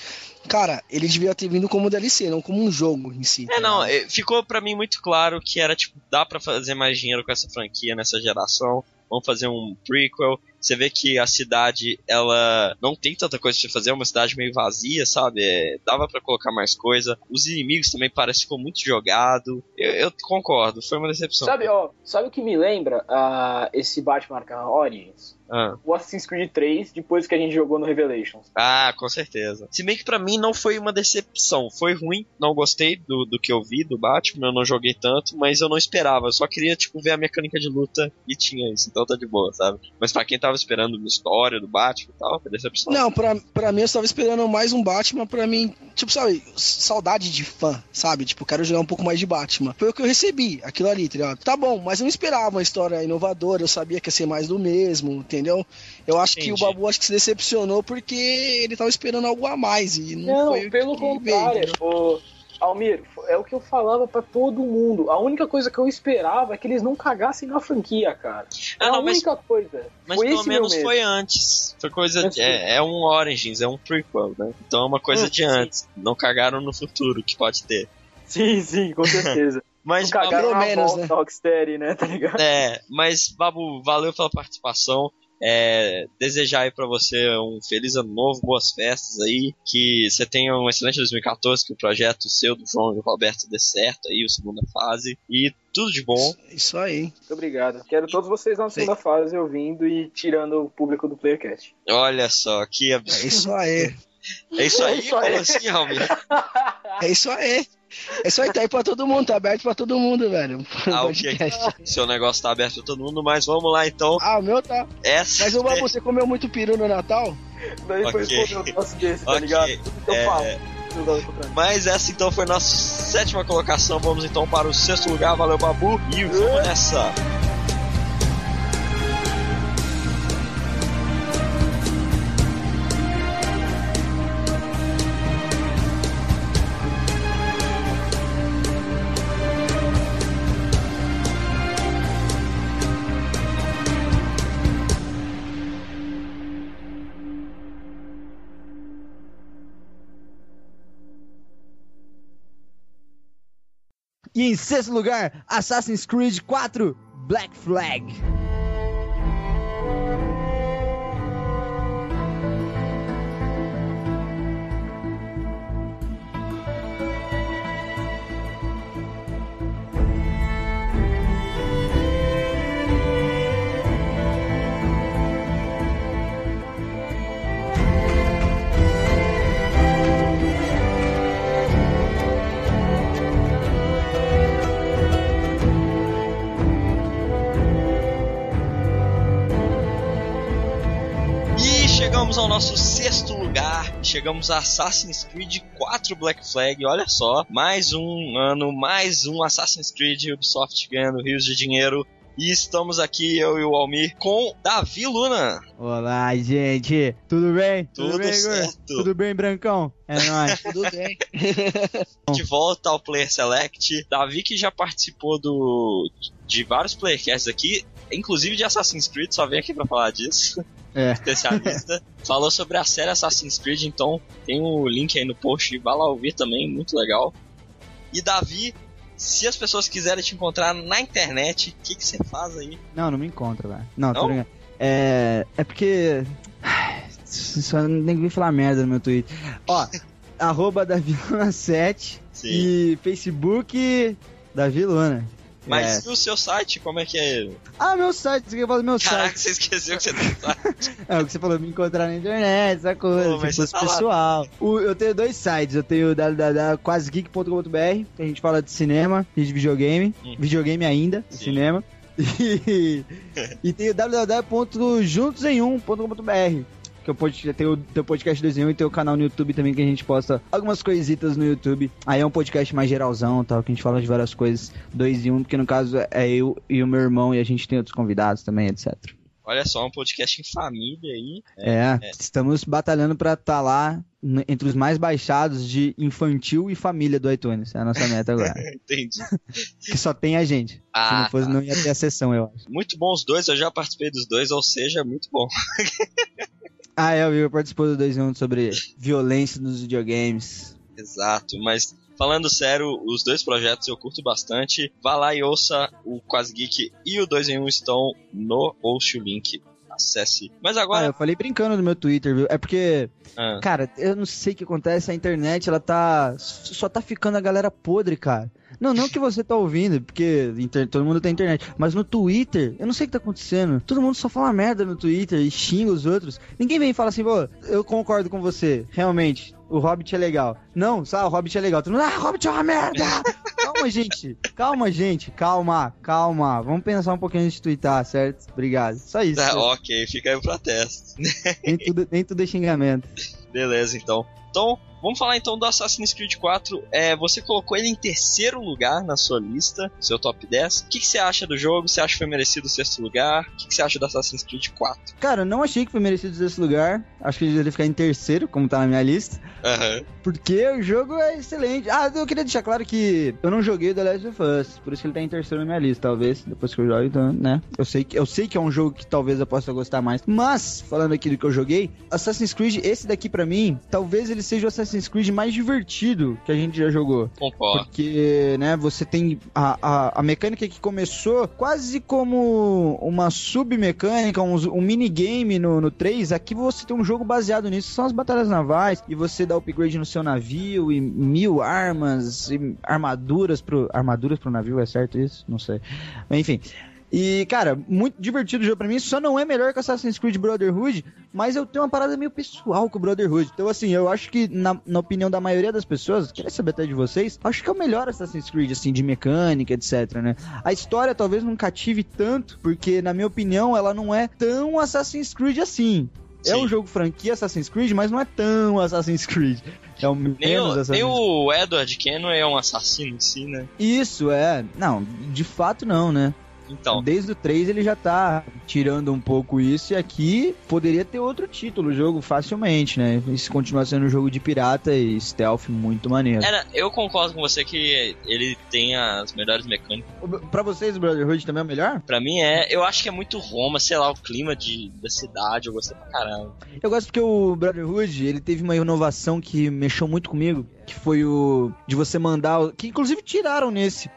Cara, ele devia ter vindo como DLC, não como um jogo em si. É, tá não, ligado? é, ficou pra mim muito claro que era tipo, dá pra fazer mais dinheiro com essa franquia nessa geração. Vamos fazer um prequel. Você vê que a cidade, ela não tem tanta coisa pra fazer, é uma cidade meio vazia, sabe? É, dava pra colocar mais coisa. Os inimigos também parece que ficou muito jogado. Eu, eu concordo, foi uma decepção. Sabe, ó, sabe o que me lembra ah, esse Batman Arkham Origins? Ah. O Assassin's Creed 3, depois que a gente jogou no Revelations. Ah, com certeza. Se bem que pra mim não foi uma decepção. Foi ruim, não gostei do, do que eu vi do Batman, eu não joguei tanto, mas eu não esperava. Eu só queria, tipo, ver a mecânica de luta e tinha isso, então tá de boa, sabe? Mas pra quem tava esperando uma história do Batman e tal, foi decepção. Não, pra, pra mim eu estava esperando mais um Batman pra mim, tipo, sabe, saudade de fã, sabe? Tipo, quero jogar um pouco mais de Batman. Foi o que eu recebi, aquilo ali, tá ligado? Tá bom, mas eu não esperava uma história inovadora, eu sabia que ia ser mais do mesmo, entendeu? Eu acho que Entendi. o Babu acho que se decepcionou porque ele tava esperando algo a mais e não, Não, foi o pelo que veio, contrário. Almir, é o que eu falava pra todo mundo. A única coisa que eu esperava é que eles não cagassem na franquia, cara. É Ah, a não, mas- única coisa. Mas foi pelo menos foi antes. Foi coisa. Sim. É, é um Origins, é um prequel, né? Então é uma coisa Hum, de antes. Não cagaram no futuro, que pode ter. Sim, sim, com certeza. <laughs> Mas, não cagaram pelo menos, volta né? Rocksteady, né? Tá ligado? É, mas Babu, valeu pela participação. É, desejar aí pra você um feliz ano novo, boas festas aí, que você tenha um excelente 2014, que o projeto seu, do João e do Roberto dê certo aí, a segunda fase, e tudo de bom. Isso aí. Muito obrigado. Quero todos vocês na segunda fase ouvindo e tirando o público do Playercast. Olha só, que É absurdo. isso aí. É isso aí, É isso aí. como assim, Almir? É isso aí. É isso aí, tá aí pra todo mundo, tá aberto pra todo mundo, velho. <laughs> Ah, ok. Seu negócio tá aberto pra todo mundo, mas vamos lá então. Ah, o meu tá. Essa Mas o Babu, você comeu muito peru no Natal? Daí foi Ok. responder um negócio desse, tá Ok, ligado? Então é, fala. Mas essa então foi nossa sétima colocação. Vamos então para o sexto lugar. Valeu, Babu. E vamos nessa. E em sexto lugar, Assassin's Creed 4 Black Flag. Chegamos ao nosso sexto lugar. Chegamos a Assassin's Creed 4 Black Flag. Olha só, mais um ano, mais um Assassin's Creed Ubisoft ganhando rios de dinheiro. E estamos aqui, eu e o Almir, com Davi Luna. Olá, gente. Tudo bem? Tudo bem, Igor? certo. Tudo bem, Brancão? É nóis. <laughs> Tudo bem. <laughs> De volta ao Player Select. Davi que já participou do de vários playercasts aqui, inclusive de Assassin's Creed, só vem aqui pra falar disso. É. <laughs> Especialista. Falou sobre a série Assassin's Creed, então tem o link aí no post, vai lá ouvir também, muito legal. E Davi, se as pessoas quiserem te encontrar na internet, o que, que você faz aí? Não, não me encontra, velho. Não, tô Não? brincando. É, é porque. <sighs> Só nem que falar merda no meu Twitter. Ó, <laughs> arroba Daviluna7 Sim. e Facebook Daviluna. Mas É. e o seu site, como é que é? Ah, meu site, você quer falar do meu Caraca, site? você esqueceu que você tem site. <laughs> É o que você falou, me encontrar na internet, essa coisa, Pô, lá. pessoal. O- eu tenho dois sites, eu tenho o www.quasegeek.com.br, que a gente fala de cinema e de videogame, Hum. videogame ainda, cinema. <laughs> E, <laughs> e tem o www.juntosemum.com.br. Que eu pod- tem o teu podcast 2 em 1 e tem o canal no YouTube também que a gente posta algumas coisitas no YouTube. Aí é um podcast mais geralzão, tal, que a gente fala de várias coisas 2 em 1, porque no caso é eu e o meu irmão e a gente tem outros convidados também, etc. Olha só, um podcast em família aí. É, estamos batalhando pra estar lá n- entre os mais baixados de infantil e família do iTunes. É a nossa meta agora. <laughs> Entendi. <laughs> que só tem a gente. Se Ah, não fosse, tá. não ia ter a sessão, eu acho. Muito bom os dois, eu já participei dos dois, ou seja, muito bom. <laughs> Ah, é, o Igor participou do 2 em 1 sobre violência nos videogames. Exato, mas falando sério, os dois projetos eu curto bastante. Vá lá e ouça o Quase Geek e o 2 em 1 estão no post o link. Acesse. Mas Ah, agora. eu falei brincando no meu Twitter, viu? É porque, Ah, cara, eu não sei o que acontece, a internet, ela tá. Só tá ficando a galera podre, cara. Não, não que você tá ouvindo, porque inter- todo mundo tem internet. Mas no Twitter, eu não sei o que tá acontecendo. Todo mundo só fala merda no Twitter e xinga os outros. Ninguém vem e fala assim, pô, eu concordo com você, realmente. O Hobbit é legal. Não, sabe, o Hobbit é legal. Todo mundo, ah, Hobbit é uma merda! <laughs> calma, gente. Calma, gente. Calma, calma. Vamos pensar um pouquinho antes de twittar, certo? Obrigado. Só isso. tá, ok, fica aí pra teste. nem, tudo, nem tudo é xingamento. Beleza, então. Então, vamos falar então do Assassin's Creed 4. É, você colocou ele em terceiro lugar na sua lista, seu top 10. O que, que você acha do jogo? Você acha que foi merecido o sexto lugar? O que, que você acha do Assassin's Creed 4? Cara, eu não achei que foi merecido esse lugar. Acho que ele deveria ficar em terceiro, como tá na minha lista. Aham. Porque o jogo é excelente. Ah, eu queria deixar claro que eu não joguei The Last of Us. Por isso que ele tá em terceiro na minha lista, talvez. Depois que eu jogo, então, né? Eu sei, que, eu sei que é um jogo que talvez eu possa gostar mais. Mas, falando aqui do que eu joguei, Assassin's Creed, esse daqui pra mim, talvez ele seja o Assassin's Creed mais divertido que a gente já jogou. Concordo. Porque, né, você tem a, a, a mecânica que começou quase como uma submecânica, um, um minigame no, no 3. Aqui você tem um jogo baseado nisso, são as batalhas navais, e você dá upgrade no seu navio, e mil armas, e armaduras pro. Armaduras pro navio, é certo isso? Não sei. Enfim. E, cara, muito divertido o jogo pra mim. Só não é melhor que Assassin's Creed Brotherhood, mas eu tenho uma parada meio pessoal com o Brotherhood. Então, assim, eu acho que, na, na opinião da maioria das pessoas, queria saber até de vocês, acho que é o melhor Assassin's Creed, assim, de mecânica, etc, né? A história talvez não cative tanto, porque, na minha opinião, ela não é tão Assassin's Creed assim. É Sim. um jogo franquia Assassin's Creed, mas não é tão Assassin's Creed. É o menos Nem o, Assassin's nem o Edward Kenway é um assassino em si, né? Isso, é. Não, de fato não, né? Então, Desde o 3 ele já tá tirando um pouco isso, e aqui poderia ter outro título o jogo facilmente, né? Isso continua sendo um jogo de pirata e stealth muito maneiro. era, eu concordo com você que ele tem as melhores mecânicas. Pra vocês, o Brotherhood também é o melhor? Pra mim é, eu acho que é muito Roma, sei lá, o clima de, da cidade, eu gostei pra caramba. Eu gosto porque o Brotherhood, ele teve uma inovação que mexeu muito comigo, que foi o de você mandar, que inclusive tiraram nesse,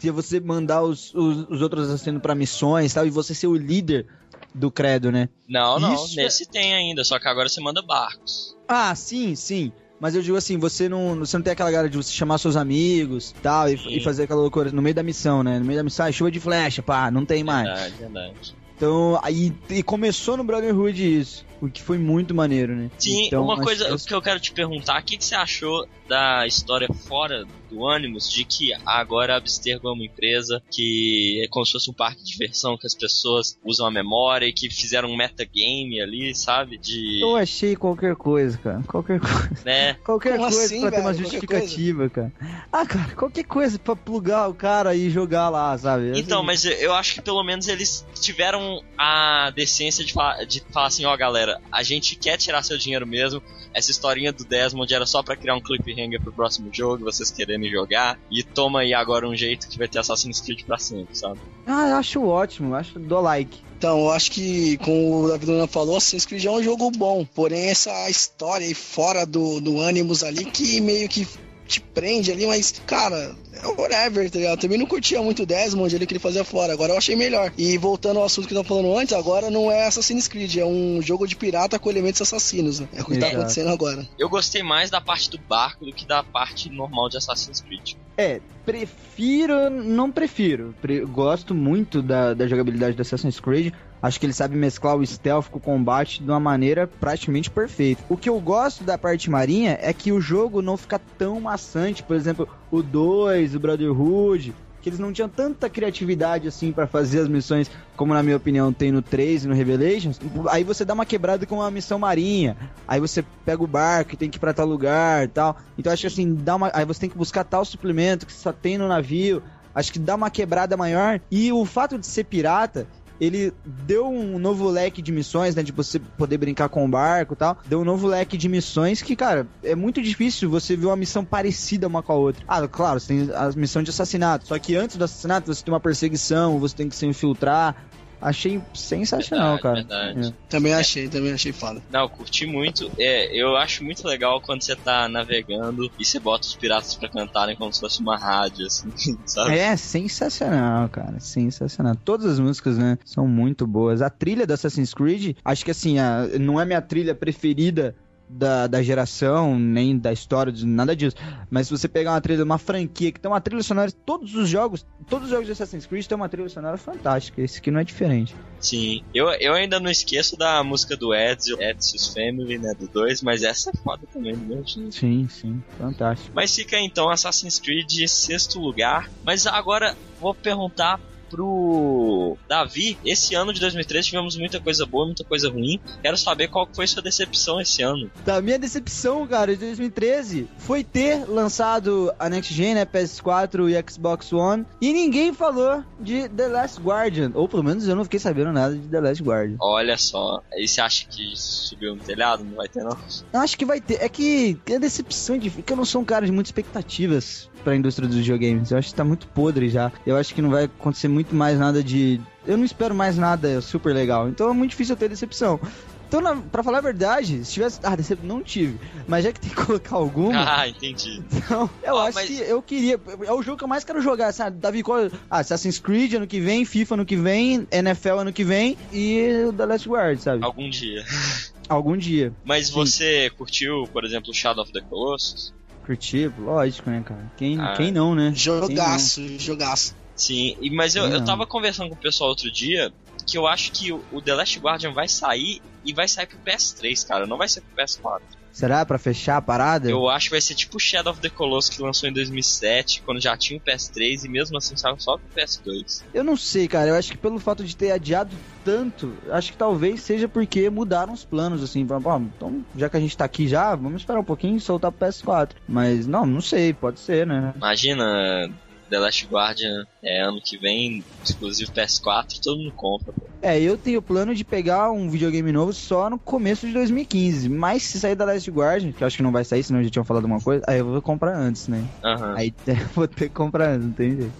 que é você mandar os, os, os outros assassinos pra missões, tal, e você ser o líder do credo, né? Não, não, Isso é- nesse tem ainda, só que agora você manda barcos. Ah, sim, sim. Mas eu digo assim, você não, você não tem aquela galera de você chamar seus amigos tal, e, e fazer aquela loucura no meio da missão, né? No meio da missão, ah, chuva de flecha, pá, não tem mais. Verdade, verdade. Então, aí e começou no Brotherhood isso, o que foi muito maneiro, né? Sim, então, uma coisa que- que eu quero te perguntar, o que, que você achou da história fora do Animus, de que agora a Abstergo é uma empresa que é como se fosse um parque de diversão, que as pessoas usam a memória e que fizeram um metagame ali, sabe? De. Eu achei qualquer coisa, cara. Qualquer coisa. Né? <laughs> Qualquer Como coisa assim, pra ter uma velho? Justificativa, cara. Ah, cara, qualquer coisa pra plugar o cara e jogar lá, sabe? Então, Assim, mas eu acho que pelo menos eles tiveram a decência de falar, de falar assim, ó galera, a gente quer tirar seu dinheiro mesmo. Essa historinha do Desmond era só pra criar um cliffhanger pro próximo jogo, vocês querendo jogar. E toma aí agora um jeito que vai ter Assassin's Creed pra sempre, sabe? Ah, eu acho ótimo, acho do like. Então, eu acho que, como o David Luna falou, Assassin's Creed é um jogo bom. Porém, essa história aí fora do, do Animus ali, que meio que te prende ali, mas, cara, é whatever, tá ligado? Também não curtia muito o Desmond ali que ele fazia fora. Agora eu achei melhor. E voltando ao assunto que eu tava falando antes, agora não é Assassin's Creed, é um jogo de pirata com elementos assassinos. Né? É o que tá Exato. acontecendo agora. Eu gostei mais da parte do barco do que da parte normal de Assassin's Creed. É, prefiro, não prefiro. Pre- gosto muito da, da jogabilidade do Assassin's Creed. Acho que ele sabe mesclar o stealth com o combate de uma maneira praticamente perfeita. O que eu gosto da parte marinha é que o jogo não fica tão maçante. Por exemplo, o 2, o Brotherhood, que eles não tinham tanta criatividade assim pra fazer as missões, como na minha opinião tem no 3 e no Revelations. Aí você dá uma quebrada com uma missão marinha, aí você pega o barco e tem que ir pra tal lugar tal. Então acho que assim, dá uma, aí você tem que buscar tal suplemento que só tem no navio. Acho que dá uma quebrada maior. E o fato de ser pirata, ele deu um novo leque de missões, né? De você poder brincar com o barco e tal. Deu um novo leque de missões que, cara, é muito difícil você ver uma missão parecida uma com a outra. Ah, claro, você tem a missão de assassinato. Só que antes do assassinato você tem uma perseguição, você tem que se infiltrar. Achei sensacional, cara. verdade. É. Também achei, também achei foda. Não, eu curti muito. É, eu acho muito legal quando você tá navegando e você bota os piratas pra cantarem como se fosse uma rádio, assim, <laughs> sabe? É sensacional, cara. Sensacional. Todas as músicas, né, são muito boas. A trilha do Assassin's Creed, acho que assim, a- não é minha trilha preferida da, da geração, nem da história, de nada disso. Mas se você pegar uma trilha, uma franquia que tem uma trilha sonora, todos os jogos, todos os jogos de Assassin's Creed tem uma trilha sonora fantástica. Esse aqui não é diferente. Sim. Eu, eu ainda não esqueço da música do Ezio, Ezio's Family, né, do 2, mas essa é foda também, jeito. Sim, sim, fantástico. Mas fica então Assassin's Creed sexto lugar. Mas agora vou perguntar pro Davi. Esse ano de 2013 tivemos muita coisa boa, muita coisa ruim. Quero saber qual foi sua decepção esse ano. Da minha decepção, cara, de 2013 foi ter lançado a Next Gen, né, PS4 e Xbox One, e ninguém falou de The Last Guardian, ou pelo menos eu não fiquei sabendo nada de The Last Guardian. Olha só, aí você acha que subiu no telhado? Não vai ter, não? Eu acho que vai ter, é que a decepção de que eu não sou um cara de muitas expectativas pra indústria dos videogames. Eu acho que tá muito podre já. Eu acho que não vai acontecer muito mais nada de eu não espero mais nada super legal. Então é muito difícil eu ter decepção. Então, na, pra falar a verdade, se tivesse. Ah, decep... não tive. Mas já que tem que <laughs> colocar alguma. Ah, entendi. Então, eu Ah, acho mas- que eu queria. É o jogo que eu mais quero jogar, sabe? Davi, qual. Ah, Assassin's Creed ano que vem, FIFA ano que vem, NFL ano que vem e o The Last Guard, sabe? Algum dia. <laughs> Algum dia. Mas Sim. você curtiu, por exemplo, Shadow of the Colossus? Curtir, lógico, né, cara? Quem, Ah. quem não, né? Quem Jogaço, jogaço. Sim, e- mas eu, Não. eu tava conversando com o pessoal outro dia que eu acho que o, The Last Guardian vai sair e vai sair pro PS3, cara. Não vai ser pro PS4. não? Será pra fechar a parada? Eu acho que vai ser tipo Shadow of the Colossus que lançou em 2007, quando já tinha o PS3 e mesmo assim saiu só pro PS2. Eu não sei, cara. Eu acho que pelo fato de ter adiado tanto, acho que talvez seja porque mudaram os planos, assim. Bom, então, já que a gente tá aqui já, vamos esperar um pouquinho e soltar pro PS4. Mas, não, não sei, pode ser, né? Imagina The Last Guardian é ano que vem, exclusivo PS4, todo mundo compra. pô. É, eu tenho plano de pegar um videogame novo só no começo de 2015. Mas se sair da Last Guardian, que eu acho que não vai sair, senão já tinham falado uma coisa, aí eu vou comprar antes, né? Aham. Aí <laughs> eu vou ter que comprar antes, não tem jeito.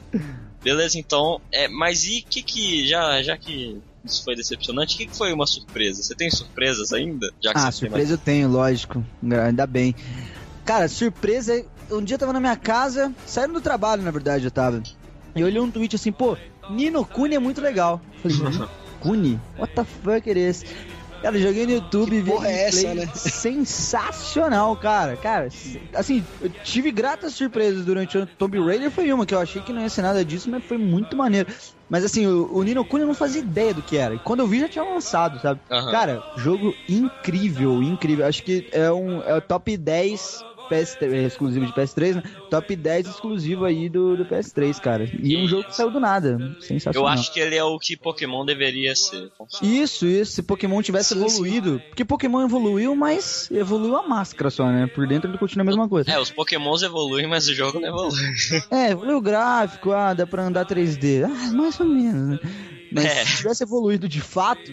Beleza, então. É, mas e que que. Já, já que isso foi decepcionante, o que, que foi uma surpresa? Você tem surpresas ainda? Já que Ah, surpresa eu tenho, lógico. Ainda bem. Cara, surpresa. Um dia eu tava na minha casa, saindo do trabalho, na verdade, eu tava. E eu olhei um tweet assim, pô, Nino Kuni é muito legal. Falei, Nino <laughs> Kuni? What the fuck é esse? Cara, eu joguei no YouTube e vi porra é essa, né? <laughs> sensacional, cara. Cara, assim, eu tive gratas surpresas durante o ano. Tomb Raider foi uma que eu achei que não ia ser nada disso, mas foi muito maneiro. Mas assim, o, o Nino Kuni eu não fazia ideia do que era. E quando eu vi já tinha lançado, sabe? Aham. Cara, jogo incrível, incrível. Acho que é um é o top 10 PS3, é exclusivo de PS3, né? Top 10 exclusivo aí do, do PS3, cara. E um jogo que saiu do nada. Eu Sensacional. acho que ele é o que Pokémon deveria ser. Isso, isso. Se Pokémon tivesse Sim, sim. evoluído. Porque Pokémon evoluiu, mas evoluiu a máscara só, né? Por dentro ele continua a mesma coisa. É, os Pokémons evoluem, mas o jogo não evolui. É, evoluiu o gráfico, ah, dá pra andar 3D. Ah, mais ou menos, né? Mas É. se tivesse evoluído de fato,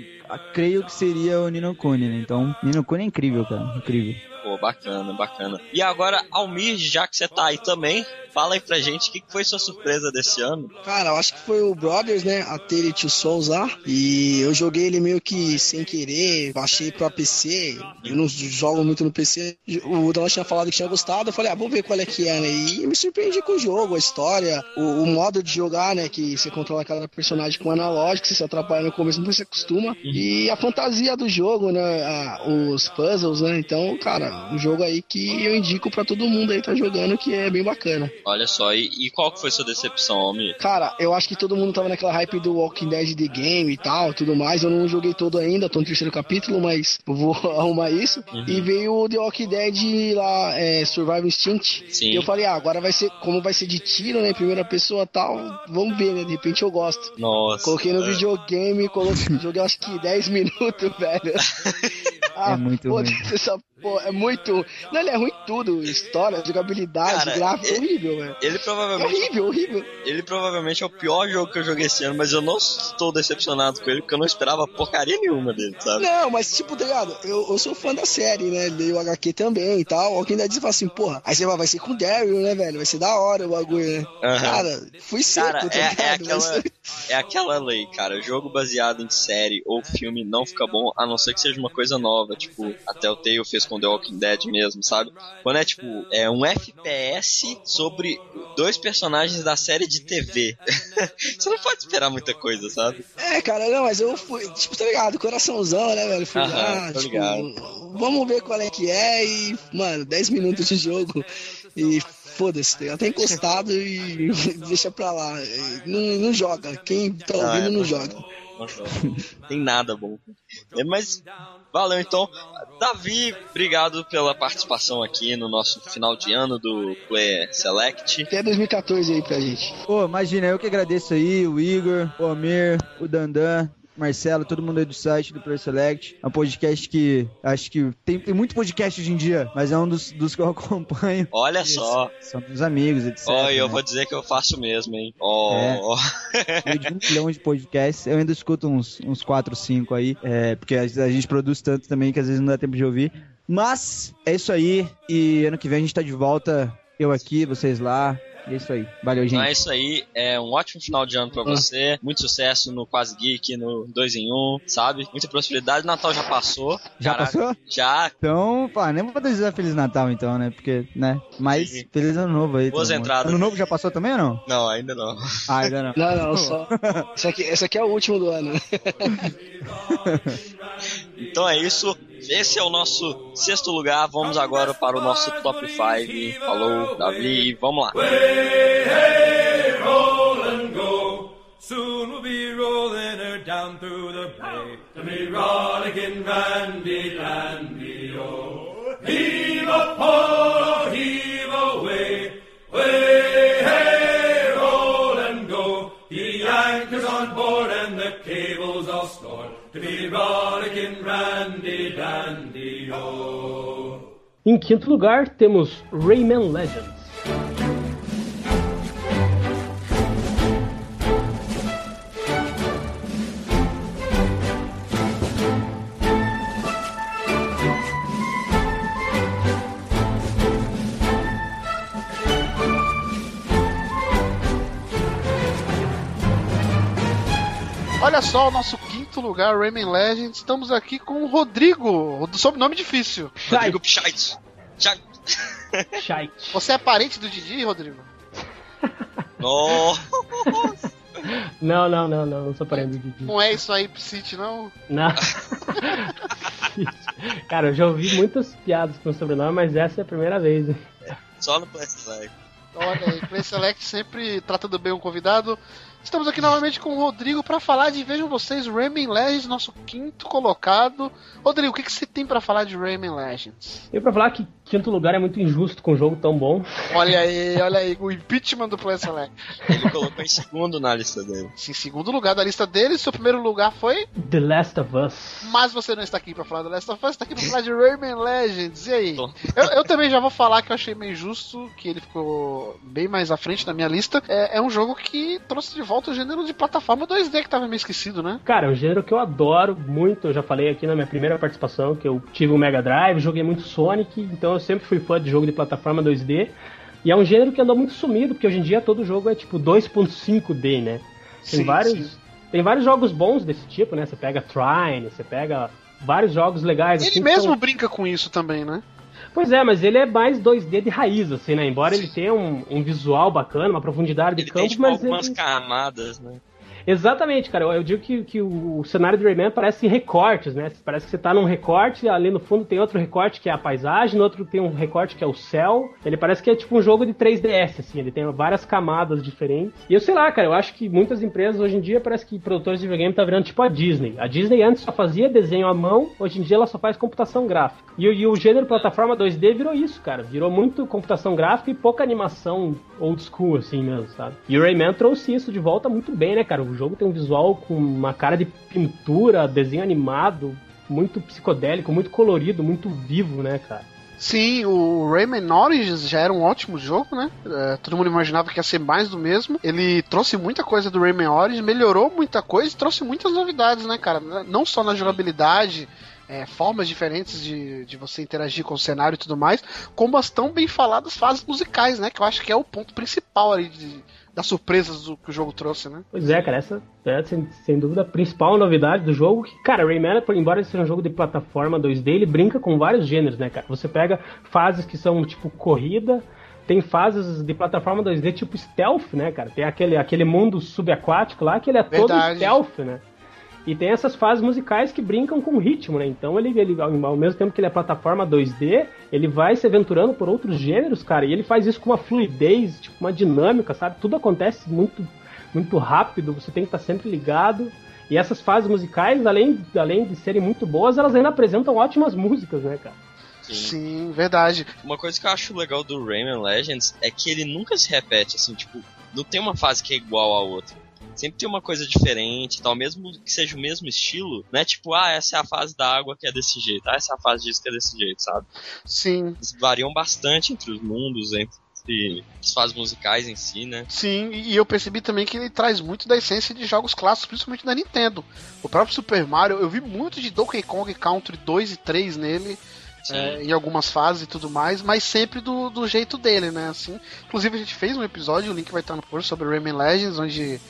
creio que seria o Nino Kuni, né? Então, Nino Kuni é incrível, cara. Incrível. Pô, bacana, bacana. E agora, Almir, já que você tá aí também, fala aí pra gente o que foi sua surpresa desse ano. Cara, eu acho que foi o Brothers, né? A Tale Two Souls lá. E eu joguei ele meio que sem querer, baixei pra PC. Eu não jogo muito no PC. O Dolan tinha falado que tinha gostado. Eu falei, ah, vamos ver qual é que é, né? E me surpreendi com o jogo, a história, o, o modo de jogar, né? Que você controla cada personagem com analógico, você se atrapalha no começo, depois você acostuma. E a fantasia do jogo, né? a- os puzzles, né? Então, cara, um jogo aí que eu indico pra todo mundo aí tá jogando, que é bem bacana. Olha só, e, e qual que foi sua decepção, Almir? Cara, eu acho que todo mundo tava naquela hype do Walking Dead The Game e tal, tudo mais. Eu não joguei todo ainda, tô no terceiro capítulo, mas eu vou <laughs> arrumar isso. Uhum. E veio o The Walking Dead lá, é, Survival Instinct. Sim. E eu falei, ah, agora vai ser, como vai ser de tiro, né, em primeira pessoa e tal, vamos ver, né, de repente eu gosto. Nossa. Coloquei no é. videogame, coloquei, joguei acho que 10 <laughs> minutos, velho. Ah, É muito pô, ruim. <laughs> Essa, pô, é muito. Não, ele é ruim em tudo. História, jogabilidade, Cara, gráfico, é- horrível, velho. Ele É provavelmente, horrível, horrível. ele provavelmente é o pior jogo que eu joguei esse ano, mas eu não estou decepcionado com ele, porque eu não esperava porcaria nenhuma dele, sabe? Não, mas tipo, tá ligado? Eu, eu sou fã da série, né? Leio o HQ também e tal. Alguém daí fala assim, porra, aí você vai, vai ser com o Daryl, né, velho? Vai ser da hora o bagulho, né? Aham. Cara, fui seco, Cara, tá é, é aquela, Mas- <laughs> é aquela lei, cara. Jogo baseado em série ou filme não fica bom, a não ser que seja uma coisa nova. Tipo, até o Tale fez com The Walking Dead mesmo, sabe? Quando é tipo, é um FPS sobre dois personagens da série de TV. <laughs> Você não pode esperar muita coisa, sabe? É, cara, não, mas eu fui, tipo, tá ligado? Coraçãozão, né, velho? Fui lá, tô tipo, vamos ver qual é que é e, mano, 10 minutos de jogo e foda-se, tá ligado? Tá encostado e <laughs> deixa pra lá. Não, não joga. Quem tá Ah, ouvindo é, não joga. <laughs> Tem nada bom. É, mas valeu então. Davi, obrigado pela participação aqui no nosso final de ano do Player Select. Até 2014 aí pra gente. Pô, imagina, eu que agradeço aí, o Igor, o Amir, o Dandan, Marcelo, todo mundo aí do site do Player Select. É um podcast que acho que tem, tem muito podcast hoje em dia, mas é um dos, dos que eu <laughs> acompanho. Olha só. São meus amigos, etc. Ó, e eu né? vou dizer que eu faço mesmo, hein? Ó, É. <laughs> de um milhão de podcasts. Eu ainda escuto uns, uns 4, 5 aí, é, porque a, a gente produz tanto também que às vezes não dá tempo de ouvir. Mas é isso aí, e ano que vem a gente tá de volta, eu aqui, vocês lá. E é isso aí. Valeu, gente. Então é isso aí, é um ótimo final de ano pra você. Muito sucesso no Quase Geek, no 2 em 1, sabe? Muita prosperidade. Natal já passou. Já Caraca, passou? Já. Então, pá, nem vou desejar Feliz Natal então, né? Porque, né? Mas Sim. Feliz Ano Novo aí. Boas entradas. Ano Novo já passou também ou não? Não, ainda não. Ah, ainda não. <laughs> Não, não, só. Esse aqui, esse aqui é o último do ano. <laughs> Então é isso. Esse é o nosso sexto lugar. Vamos agora para o nosso top 5. Falou, Davi. Vamos lá. Soon we'll be rolling her down through the bay to be rollicking Randy Dandy O. Heave a pole, heave away, way hey, roll and go. The anchor's on board and the cable's all stored Randy Dandy O. Em quinto lugar, temos Rayman Legends. Olha só o nosso quinto lugar, Rayman Legends. Estamos aqui com o Rodrigo, do sobrenome difícil. Rodrigo Pichait. Shite. Você é parente do Didi, Rodrigo? <laughs> Oh. Não, não, não, não, não sou parente do Didi. Não é isso aí, Psit, não? Não. <laughs> Cara, eu já ouvi muitas piadas com o sobrenome, mas essa é a primeira vez. Só no Play Select. Olha aí, Play Select sempre tratando bem o convidado. Estamos aqui novamente com o Rodrigo para falar de, vejam vocês, Rayman Legends, nosso quinto colocado. Rodrigo, o que, que você tem para falar de Rayman Legends? Eu pra falar que quinto lugar é muito injusto com um jogo tão bom. Olha aí, olha aí, o impeachment do Play Select. Ele colocou em segundo na lista dele. Sim, segundo lugar da lista dele, seu primeiro lugar foi. The Last of Us. Mas você não está aqui pra falar do Last of Us, está aqui pra falar de Rayman Legends. E aí? Eu, eu também já vou falar que eu achei meio justo, que ele ficou bem mais à frente na minha lista. É, é um jogo que trouxe de volta o gênero de plataforma 2D que tava meio esquecido, né? Cara, é um gênero que eu adoro muito. Eu já falei aqui na minha primeira participação que eu tive um Mega Drive, joguei muito Sonic, então eu sempre fui fã de jogo de plataforma 2D. E é um gênero que andou muito sumido, porque hoje em dia todo jogo é tipo 2.5D, né? Tem Sim, vários. sim. Tem vários jogos bons desse tipo, né? Você pega Trine, você pega vários jogos legais. Ele assim, mesmo são- brinca com isso também, né? Pois é, mas ele é mais 2D de raiz, assim, né? Embora ele tenha um, um visual bacana, uma profundidade de Ele campo, tem tipo, mas algumas ele... camadas, né? Exatamente, cara. Eu, eu digo que, que o cenário do Rayman parece recortes, né? Parece que você tá num recorte, ali no fundo tem outro recorte que é a paisagem, no outro tem um recorte que é o céu. Ele parece que é tipo um jogo de 3DS, assim. Ele tem várias camadas diferentes. E eu sei lá, cara, eu acho que muitas empresas hoje em dia parece que produtores de videogame tá virando tipo a Disney. A Disney antes só fazia desenho à mão, hoje em dia ela só faz computação gráfica. E, e o gênero plataforma 2D virou isso, cara. Virou muito computação gráfica e pouca animação old school, assim mesmo, sabe? E o Rayman trouxe isso de volta muito bem, né, cara? O jogo tem um visual com uma cara de pintura, desenho animado, muito psicodélico, muito colorido, muito vivo, né, cara? Sim, o Rayman Origins já era um ótimo jogo, né? É, todo mundo imaginava que ia ser mais do mesmo. Ele trouxe muita coisa do Rayman Origins, melhorou muita coisa e trouxe muitas novidades, né, cara? Não só na jogabilidade, é, formas diferentes de, de você interagir com o cenário e tudo mais, como as tão bem faladas fases musicais, né? Que eu acho que é o ponto principal ali de, das surpresas do que o jogo trouxe, né? Pois é, cara, essa é sem, sem dúvida a principal novidade do jogo. Que, cara, Rayman, por- embora ele seja um jogo de plataforma 2D, ele brinca com vários gêneros, né, cara? Você pega fases que são tipo corrida, tem fases de plataforma 2D tipo stealth, né, cara? Tem aquele, aquele mundo subaquático lá que ele é todo Verdade. stealth, né? E tem essas fases musicais que brincam com o ritmo, né? Então ele, ele, ao ao mesmo tempo que ele é plataforma 2D, ele vai se aventurando por outros gêneros, cara, e ele faz isso com uma fluidez, tipo, uma dinâmica, sabe? Tudo acontece muito, muito rápido, você tem que estar sempre ligado. E essas fases musicais, além, além de serem muito boas, elas ainda apresentam ótimas músicas, né, cara? Sim, verdade. Uma coisa que eu acho legal do Rayman Legends é que ele nunca se repete, assim, tipo, não tem uma fase que é igual à outra. Sempre tem uma coisa diferente e tal, mesmo que seja o mesmo estilo, né? Tipo, ah, essa é a fase da água que é desse jeito, ah, essa é a fase disso que é desse jeito, sabe? Sim. Eles variam bastante entre os mundos, entre as fases musicais em si, né? Sim, e eu percebi também que ele traz muito da essência de jogos clássicos, principalmente da Nintendo. O próprio Super Mario, eu vi muito de Donkey Kong Country 2 e 3 nele. é, em algumas fases e tudo mais, mas sempre do, do jeito dele, né? Assim, inclusive a gente fez um episódio, o link vai estar no post sobre Rayman Legends, onde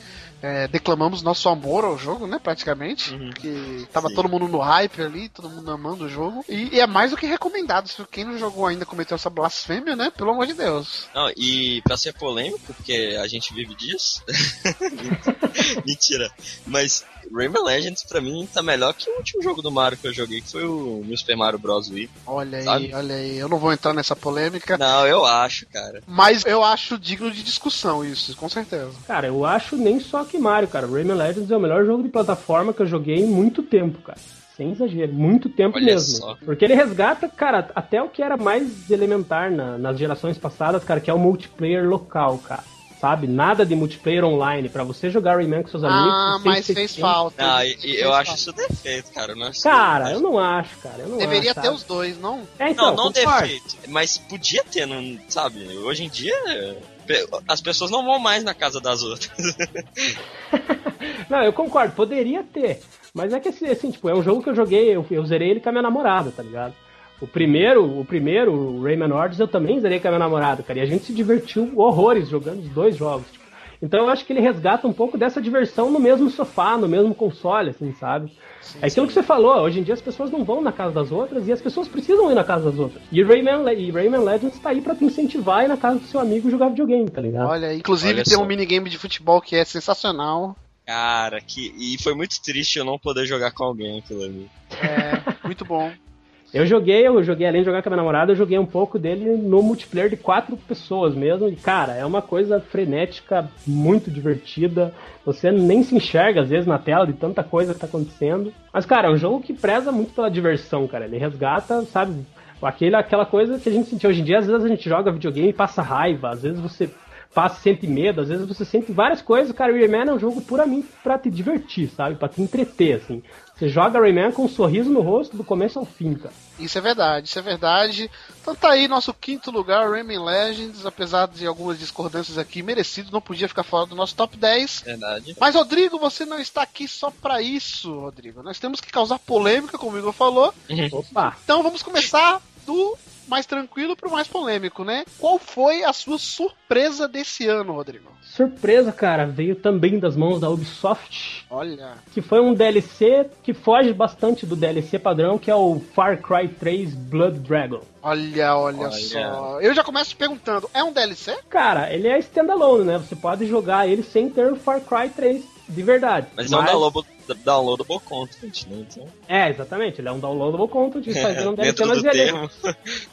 é, declamamos nosso amor ao jogo, né? Praticamente, que tava Sim. todo mundo no hype ali, todo mundo amando o jogo e, e é mais do que recomendado. Se quem não jogou ainda cometeu essa blasfêmia, né? Pelo amor de Deus. Não, e pra ser polêmico, porque a gente vive disso. <laughs> Mentira. Mas Rayman Legends pra mim tá melhor que o último jogo do Mario que eu joguei, que foi o New Super Mario Bros. Wii. Olha aí, Sabe? olha aí. Eu não vou entrar nessa polêmica. Não, eu acho, cara. Mas eu acho digno de discussão isso, com certeza. Cara, eu acho nem só que Mario, cara. Rayman Legends é o melhor jogo de plataforma que eu joguei em muito tempo, cara. Sem exagero, muito tempo Olha mesmo. só. Porque ele resgata, cara, até o que era mais elementar na- nas gerações passadas, cara, que é o multiplayer local, cara. Sabe? Nada de multiplayer online. Pra você jogar Rayman com seus amigos. Ah, você tem mas fez falta. Não, Fez eu acho falta. isso defeito, cara. Eu não acho Cara, eu não acho, cara. Eu não Deveria acho, ter sabe? os dois, não? É, então, não, não concordo. defeito, mas podia ter, não, sabe? Hoje em dia, as pessoas não vão mais na casa das outras. <laughs> Não, eu concordo, poderia ter. Mas é que assim, assim, tipo, é um jogo que eu joguei, eu, eu zerei ele com a minha namorada, tá ligado? O primeiro, o primeiro, o Rayman Origins, eu também zerei com a minha namorada, cara. E a gente se divertiu horrores jogando os dois jogos. tipo. Então eu acho que ele resgata um pouco dessa diversão no mesmo sofá, no mesmo console, assim, sabe? É aquilo que você falou, hoje em dia as pessoas não vão na casa das outras e as pessoas precisam ir na casa das outras. E Rayman, Le- e Rayman Legends tá aí pra te incentivar a ir na casa do seu amigo jogar videogame, tá ligado? Olha, inclusive Olha tem só. um minigame de futebol que é sensacional. Cara, que. E foi muito triste eu não poder jogar com alguém aquilo ali. É, muito bom. Eu joguei, eu joguei, além de jogar com a minha namorada, eu joguei um pouco dele no multiplayer de quatro pessoas mesmo. E, cara, é uma coisa frenética, muito divertida. Você nem se enxerga, às vezes, na tela de tanta coisa que tá acontecendo. Mas, cara, é um jogo que preza muito pela diversão, cara. Ele resgata, sabe, aquele, aquela coisa que a gente sentiu hoje em dia. Às vezes a gente joga videogame e passa raiva, às vezes você passa, sente medo, às vezes você sente várias coisas. Cara, o Rayman é um jogo puramente pra te divertir, sabe? Pra te entreter, assim. Você joga Rayman com um sorriso no rosto do começo ao fim, cara. Isso é verdade, isso é verdade. Então tá aí nosso quinto lugar, Rayman Legends, apesar de algumas discordâncias aqui, merecido, não podia ficar fora do nosso top 10. Verdade. Mas, Rodrigo, você não está aqui só pra isso, Rodrigo. Nós temos que causar polêmica, como o Igor falou. <laughs> Opa! Então vamos começar do mais tranquilo pro mais polêmico, né? Qual foi a sua surpresa desse ano, Rodrigo? Surpresa, cara, veio também das mãos da Ubisoft. Olha. Que foi um DLC que foge bastante do DLC padrão, que é o Far Cry 3 Blood Dragon. Olha, olha, Olha. só. Eu já começo perguntando, é um DLC? Cara, ele é standalone, né? Você pode jogar ele sem ter o Far Cry 3 de verdade. Mas é um downloadable, downloadable content, né? Então, É, exatamente, ele é um downloadable content, isso um mas <laughs> do ele é- termo.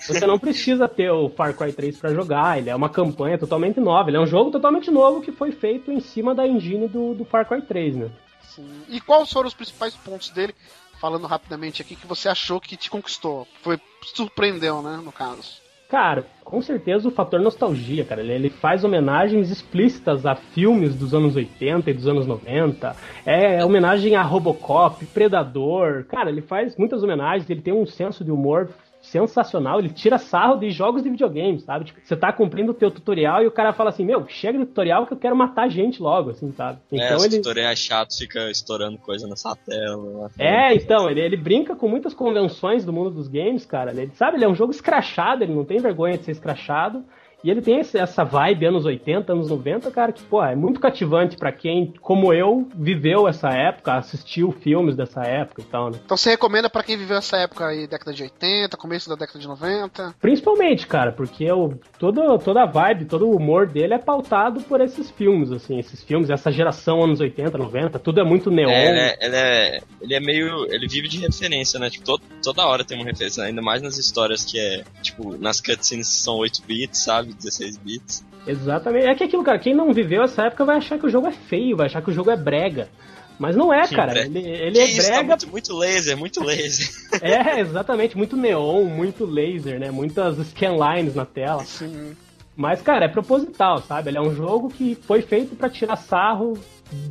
Você não precisa ter o Far Cry 3 pra jogar, ele é uma campanha totalmente nova, ele é um jogo totalmente novo que foi feito em cima da engine do, do Far Cry 3, né? Sim. E quais foram os principais pontos dele, falando rapidamente aqui, que você achou que te conquistou? Foi surpreendeu, né, no caso. Cara, com certeza o fator nostalgia, cara. Ele, ele faz homenagens explícitas a filmes dos anos 80 e dos anos 90. É homenagem a Robocop, Predador. Cara, ele faz muitas homenagens, ele tem um senso de humor sensacional, ele tira sarro de jogos de videogame, sabe? Tipo, você tá cumprindo o teu tutorial e o cara fala assim, meu, chega do tutorial que eu quero matar gente logo, assim, sabe? é, Então os ele... tutoriais chatos fica estourando coisa nessa tela. É, então, ele, ele brinca com muitas convenções do mundo dos games, cara. Ele, sabe, ele é um jogo escrachado, ele não tem vergonha de ser escrachado. E ele tem essa vibe anos 80, anos 90, cara, que, pô, é muito cativante pra quem, como eu, viveu essa época, assistiu filmes dessa época e tal, né? Então você recomenda pra quem viveu essa época aí, década de 80, começo da década de 90? Principalmente, cara, porque o, todo, toda a vibe, todo o humor dele é pautado por esses filmes, assim, esses filmes, essa geração anos 80, 90, tudo é muito neon. É, ele, é, ele, é, ele é meio. Ele vive de referência, né? Tipo, todo- toda hora tem uma referência, ainda mais nas histórias que é, tipo, nas cutscenes que são 8 bits, sabe? 16 bits. Exatamente. É que aquilo, cara, quem não viveu essa época vai achar que o jogo é feio, vai achar que o jogo é brega. Mas não é, Que cara. bre- Ele, ele é isso, tá brega. muito, muito laser, muito laser. <laughs> É, exatamente. Muito neon, muito laser, né? Muitas scanlines na tela. Sim. Mas, cara, é proposital, sabe? Ele é um jogo que foi feito pra tirar sarro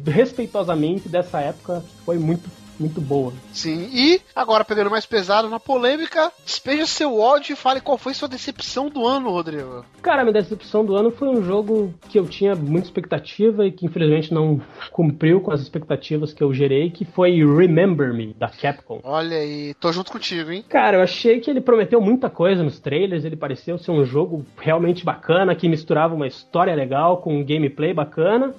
respeitosamente dessa época que foi muito, muito boa. Sim. E, agora pegando mais pesado na polêmica, despeja seu ódio e fale qual foi sua decepção do ano, Rodrigo. Cara, minha decepção do ano foi um jogo que eu tinha muita expectativa e que infelizmente não cumpriu com as expectativas que eu gerei, que foi Remember Me, da Capcom. Olha aí, tô junto contigo, hein? Cara, eu achei que ele prometeu muita coisa nos trailers, ele pareceu ser um jogo realmente bacana, que misturava uma história legal com um gameplay bacana.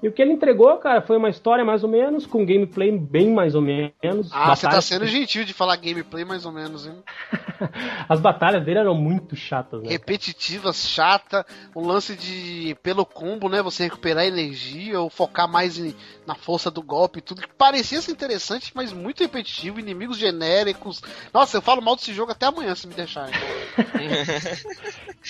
E o que ele entregou, cara, foi uma história mais ou menos, com gameplay bem mais ou menos. Ah, você tá Batalhas- sendo gentil de falar gameplay mais ou menos, hein? <laughs> As batalhas dele eram muito chatas, né? Repetitivas, chata, o lance de pelo combo, né? Você recuperar energia ou focar mais em- na força do golpe e tudo. Que parecia ser interessante, mas muito repetitivo, inimigos genéricos. Nossa, eu falo mal desse jogo até amanhã se me deixarem. <laughs>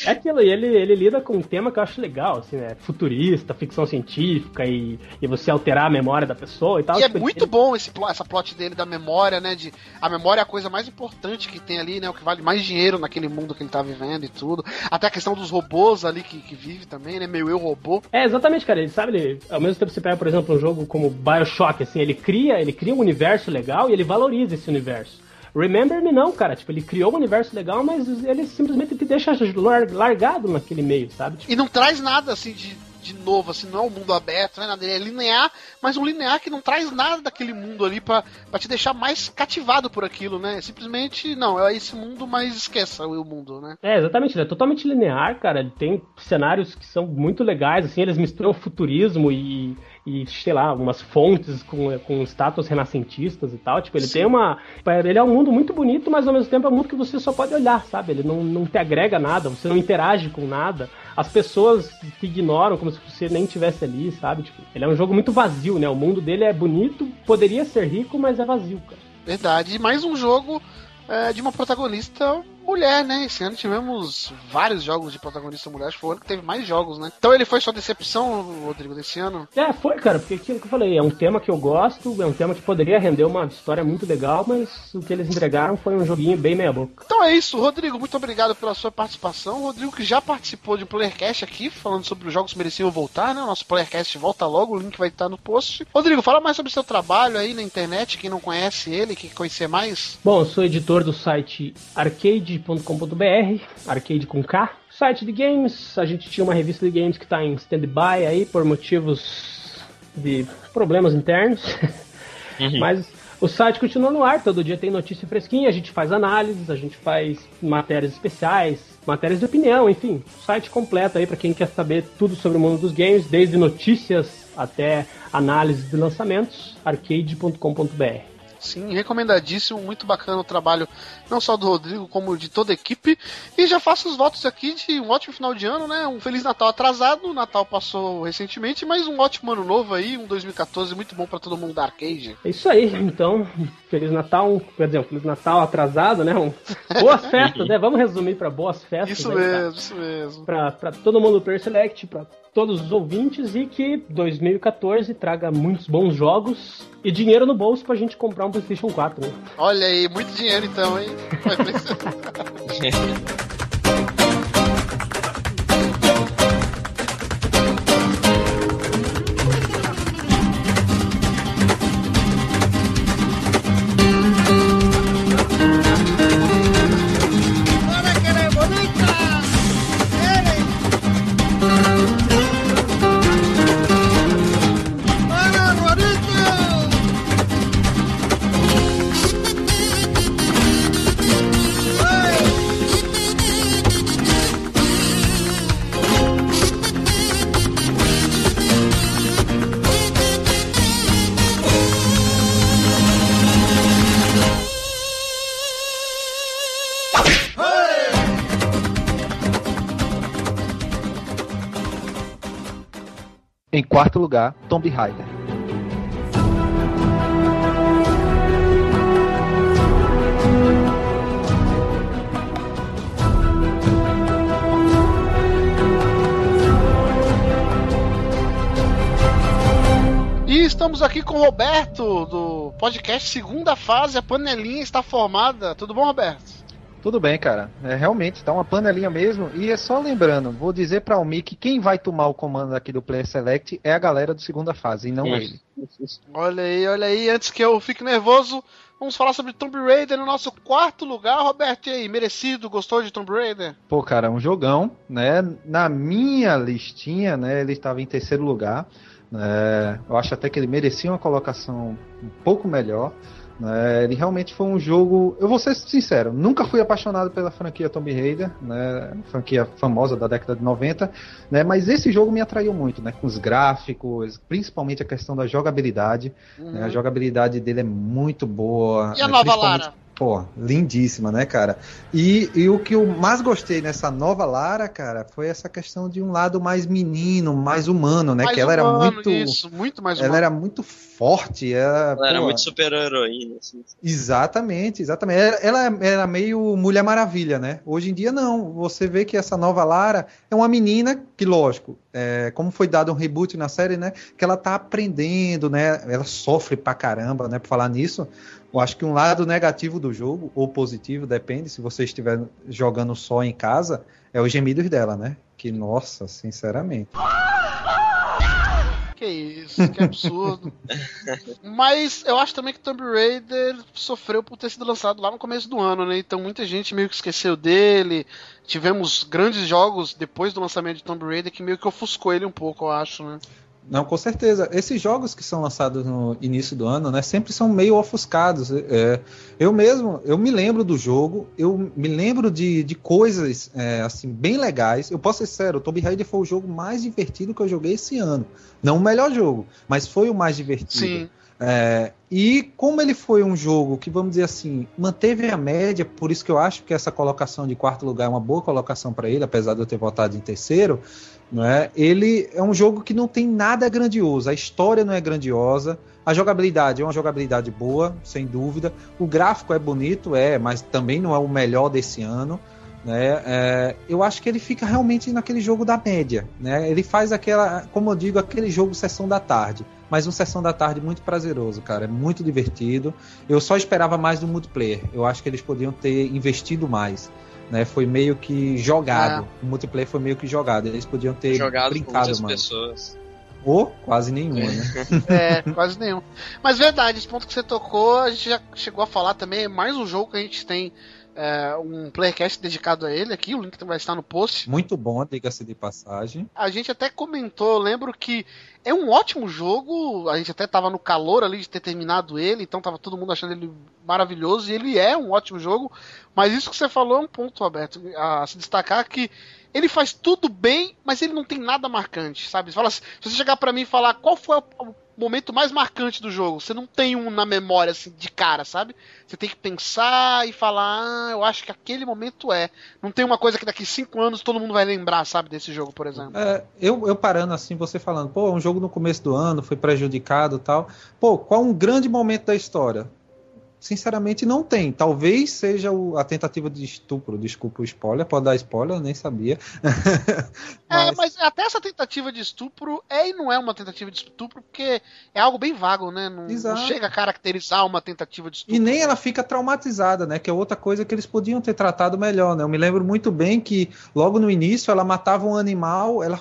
É aquilo, e ele, ele lida com um tema que eu acho legal, assim, né? Futurista, ficção científica e, e você alterar a memória da pessoa e tal. E é Tipo, muito bom esse plo- essa plot dele da memória, né? De, a memória é a coisa mais importante que tem ali, né? O que vale mais dinheiro naquele mundo que ele tá vivendo e tudo. Até a questão dos robôs ali que, que vive também, né? Meio eu robô. É, exatamente, cara. Ele sabe, ele, ao mesmo tempo que você pega, por exemplo, um jogo como Bioshock, assim, ele cria, ele cria um universo legal e ele valoriza esse universo. Remember Me não, cara. Tipo, ele criou um universo legal, mas ele simplesmente te deixa lar- largado naquele meio, sabe? Tipo, E não traz nada assim de, de novo, assim, não é um mundo aberto, não é nada. Ele é linear, mas um linear que não traz nada daquele mundo ali pra, pra te deixar mais cativado por aquilo, né? Simplesmente, não, é esse mundo, mas esqueça o mundo, né? É, exatamente, ele é totalmente linear, cara. Ele tem cenários que são muito legais, assim, eles misturam futurismo e, e sei lá, umas fontes com, com estátuas renascentistas e tal. Tipo, ele tem uma. Ele é um mundo muito bonito, mas ao mesmo tempo é um mundo que você só pode olhar, sabe? Ele não, não te agrega nada, você não interage com nada. As pessoas te ignoram como se você nem estivesse ali, sabe? Tipo, ele é um jogo muito vazio, né? O mundo dele é bonito, poderia ser rico, mas é vazio, cara. Verdade. E mais um jogo é, de uma protagonista mulher, né? Esse ano tivemos vários jogos de protagonista mulher, acho que foi o ano que teve mais jogos, né? Então ele foi sua decepção, Rodrigo, desse ano? É, foi, cara, porque aquilo que eu falei, é um tema que eu gosto, é um tema que poderia render uma história muito legal, mas o que eles entregaram foi um joguinho bem meia-boca. Então é isso, Rodrigo, muito obrigado pela sua participação. Rodrigo que já participou de um Playercast aqui, falando sobre os jogos que mereciam voltar, né? O nosso Playercast volta logo, o link vai estar no post. Rodrigo, fala mais sobre o seu trabalho aí na internet, quem não conhece ele, quer conhecer mais. Bom, eu sou editor do site arcade.com.br, arcade com K. Site de games, a gente tinha uma revista de games que está em stand-by aí por motivos de problemas internos. <laughs> Mas o site continua no ar, todo dia tem notícia fresquinha, a gente faz análises, a gente faz matérias especiais, matérias de opinião, enfim, site completo aí para quem quer saber tudo sobre o mundo dos games, desde notícias até análise de lançamentos, arcade.com.br. Sim, recomendadíssimo, muito bacana o trabalho, não só do Rodrigo, como de toda a equipe. E já faço os votos aqui de um ótimo final de ano, né? Um Feliz Natal atrasado, o Natal passou recentemente, mas um ótimo ano novo aí, um 2014 muito bom para todo mundo da arcade. É isso aí, então, Feliz Natal, quer dizer, um Feliz Natal atrasado, né? Um, boas festas, né? Vamos resumir para boas festas. Isso aí, mesmo, isso mesmo. Pra, pra todo mundo do Player Select, pra todos os ouvintes e que 2014 traga muitos bons jogos e dinheiro no bolso pra gente comprar um PlayStation 4, né? Olha aí, muito dinheiro então, hein? <laughs> <laughs> lugar, Tomb Raider. E estamos aqui com o Roberto, do podcast Segunda Fase, a panelinha está formada. Tudo bom, Roberto? Tudo bem, cara. É realmente tá uma panelinha mesmo. E é só lembrando, vou dizer para o Mick, quem vai tomar o comando aqui do Player Select é a galera do segunda fase, e não ele. Olha aí, olha aí, antes que eu fique nervoso, vamos falar sobre Tomb Raider no nosso quarto lugar. Roberto, e aí, merecido? Gostou de Tomb Raider? Pô, cara, um jogão, né? Na minha listinha, né, ele estava em terceiro lugar. né? eu acho até que ele merecia uma colocação um pouco melhor. Né? ele realmente foi um jogo. Eu vou ser sincero, nunca fui apaixonado pela franquia Tomb Raider, né? franquia famosa da década de 90, né? mas esse jogo me atraiu muito, né? com os gráficos, principalmente a questão da jogabilidade. né? A jogabilidade dele é muito boa. E a né? nova Lara? Pô, lindíssima, né, cara? E, e o que eu mais gostei nessa nova Lara, cara, foi essa questão de um lado mais menino, mais humano, né? Mais que ela era humano, muito. Isso, muito mais ela era muito forte. Ela, Ela era pô, muito super-heroína, assim. Exatamente, exatamente. Ela, ela era meio Mulher Maravilha, né? Hoje em dia, não. Você vê que essa nova Lara é uma menina que, lógico, é, como foi dado um reboot na série, né? Que ela tá aprendendo, né? Ela sofre pra caramba, né? Por falar nisso. Eu acho que um lado negativo do jogo, ou positivo, depende, se você estiver jogando só em casa, é os gemidos dela, né? Que, nossa, sinceramente. Que isso, que absurdo. <laughs> Mas eu acho também que Tomb Raider sofreu por ter sido lançado lá no começo do ano, né? Então muita gente meio que esqueceu dele. Tivemos grandes jogos depois do lançamento de Tomb Raider que meio que ofuscou ele um pouco, eu acho, né? Não, com certeza. Esses jogos que são lançados no início do ano, né, sempre são meio ofuscados. É, eu mesmo, eu me lembro do jogo, eu me lembro de, de coisas é, assim bem legais. Eu posso ser sério, o Tomb Raider foi o jogo mais divertido que eu joguei esse ano. Não o melhor jogo, mas foi o mais divertido. Sim. É, e como ele foi um jogo que, vamos dizer assim, manteve a média, por isso que eu acho que essa colocação de quarto lugar é uma boa colocação para ele, apesar de eu ter votado em terceiro, é? ele é um jogo que não tem nada grandioso, a história não é grandiosa, a jogabilidade é uma jogabilidade boa, sem dúvida, o gráfico é bonito, é, mas também não é o melhor desse ano. Né? É, eu acho que ele fica realmente naquele jogo da média. Né? Ele faz aquela, como eu digo, aquele jogo sessão da tarde. Mas um sessão da tarde muito prazeroso, cara. É muito divertido. Eu só esperava mais do multiplayer. Eu acho que eles podiam ter investido mais. Né? Foi meio que jogado. É. O multiplayer foi meio que jogado. Eles podiam ter Jogado com brincado muitas mais. pessoas. Ou quase nenhuma, né? <laughs> É, quase nenhum. Mas verdade, esse ponto que você tocou, a gente já chegou a falar também, é mais um jogo que a gente tem é, um playcast dedicado a ele aqui, o link vai estar no post. Muito bom, diga-se de passagem. A gente até comentou, eu lembro que é um ótimo jogo, a gente até tava no calor ali de ter terminado ele, então tava todo mundo achando ele maravilhoso, e ele é um ótimo jogo, mas isso que você falou é um ponto, Roberto, a se destacar que ele faz tudo bem, mas ele não tem nada marcante, sabe? Fala assim, se você chegar pra mim e falar qual foi o momento mais marcante do jogo, você não tem um na memória assim de cara, sabe? Você tem que pensar e falar, ah, eu acho que aquele momento é. Não tem uma coisa que daqui cinco anos todo mundo vai lembrar, sabe, desse jogo, por exemplo. É, eu, eu parando assim, você falando, pô, um jogo no começo do ano foi prejudicado tal. Pô, qual um grande momento da história? Sinceramente, não tem. Talvez seja o- a tentativa de estupro. Desculpa o spoiler, pode dar spoiler, eu nem sabia. <laughs> É, mas até essa tentativa de estupro é e não é uma tentativa de estupro, porque é algo bem vago, né? Não, não chega a caracterizar uma tentativa de estupro. E nem ela fica traumatizada, né? Que é outra coisa que eles podiam ter tratado melhor, né? Eu me lembro muito bem que logo no início ela matava um animal, ela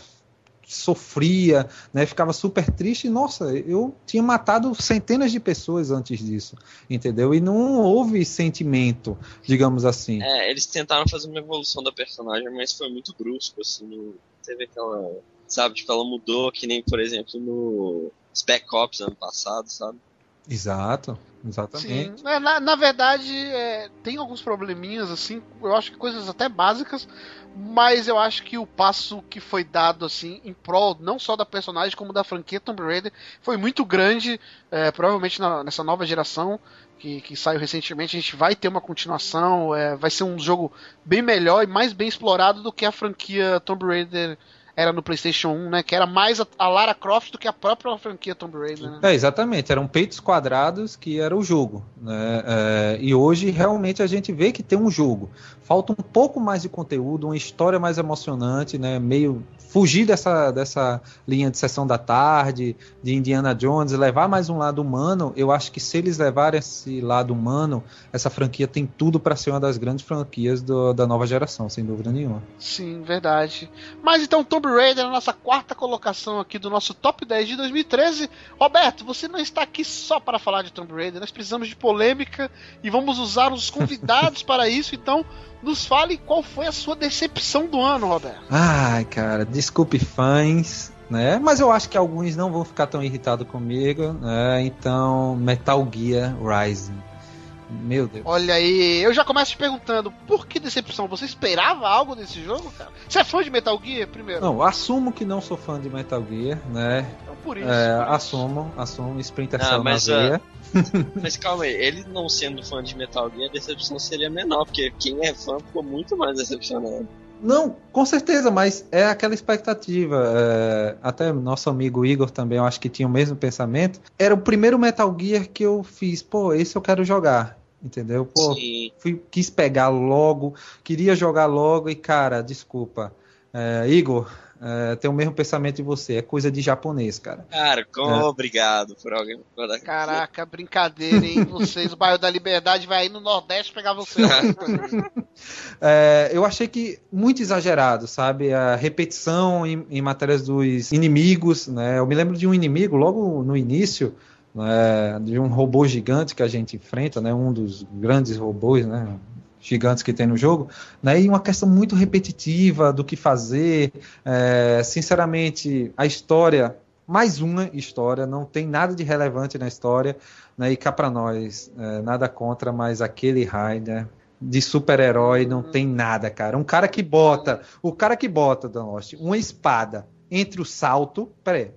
sofria, né? Ficava super triste. Nossa, eu tinha matado centenas de pessoas antes disso, entendeu? E não houve sentimento, digamos assim. É, eles tentaram fazer uma evolução da personagem, mas foi muito brusco, assim, não teve aquela. Sabe, tipo, ela mudou, que nem, por exemplo, no Spec Ops ano passado, sabe? Exato, Sim, exatamente. É, na, na verdade, é, tem alguns probleminhas, assim, eu acho que coisas até básicas, mas eu acho que o passo que foi dado, assim, em prol não só da personagem, como da franquia Tomb Raider, foi muito grande, é, provavelmente na- nessa nova geração, que, que saiu recentemente, a gente vai ter uma continuação, é, vai ser um jogo bem melhor e mais bem explorado do que a franquia Tomb Raider era no PlayStation 1, né? Que era mais a, Lara Croft do que a própria franquia Tomb Raider, né? É, exatamente, eram peitos quadrados que era o jogo. Né? É, e hoje realmente a gente vê que tem um jogo. Falta um pouco mais de conteúdo, uma história mais emocionante, né? meio fugir dessa, dessa linha de sessão da tarde, de Indiana Jones, levar mais um lado humano. Eu acho que se eles levarem esse lado humano, essa franquia tem tudo para ser uma das grandes franquias do- da nova geração, sem dúvida nenhuma. Sim, verdade. Mas então, Tomb Raider, a nossa quarta colocação aqui do nosso top 10 de 2013. Roberto, você não está aqui só para falar de Tomb Raider, nós precisamos de polêmica e vamos usar os convidados <laughs> para isso, então nos fale qual foi a sua decepção do ano, Roberto. Ai, cara, desculpe fãs, né? Mas eu acho que alguns não vão ficar tão irritados comigo, né? Então, Metal Gear Rising. Meu Deus. Olha aí, eu já começo te perguntando, por que decepção? Você esperava algo desse jogo, cara? Você é fã de Metal Gear, primeiro? Não, assumo que não sou fã de Metal Gear, né? Então, por isso. É, por isso. assumo, assumo, Splinter Ah, Cell na mas, veia. <laughs> Mas calma aí, ele não sendo fã de Metal Gear, a decepção seria menor, porque quem é fã ficou muito mais decepcionado. Não, com certeza, mas é aquela expectativa. é, até nosso amigo Igor também, eu acho que tinha o mesmo pensamento. Era o primeiro Metal Gear que eu fiz, pô, esse eu quero jogar. Entendeu? Pô, fui, quis pegar logo, queria jogar logo e, cara, desculpa. É, Igor, é, tem o mesmo pensamento de você, é coisa de japonês, cara. Cara, com... É. obrigado por alguém. Por... Caraca, brincadeira, hein? Vocês, o bairro da Liberdade vai aí no Nordeste pegar vocês. <laughs> É, eu achei que muito exagerado, sabe? A repetição em, em matérias dos inimigos, né? Eu me lembro de um inimigo logo no início, né, de um robô gigante que a gente enfrenta, né? Um dos grandes robôs, né? Gigantes que tem no jogo, né? E uma questão muito repetitiva do que fazer. É, sinceramente, a história, mais uma história, não tem nada de relevante na história, né? E cá pra nós, é, nada contra, mas aquele Rainer de super-herói não tem nada, cara. Um cara que bota, o cara que bota, Dan Lost, uma espada entre o salto, peraí,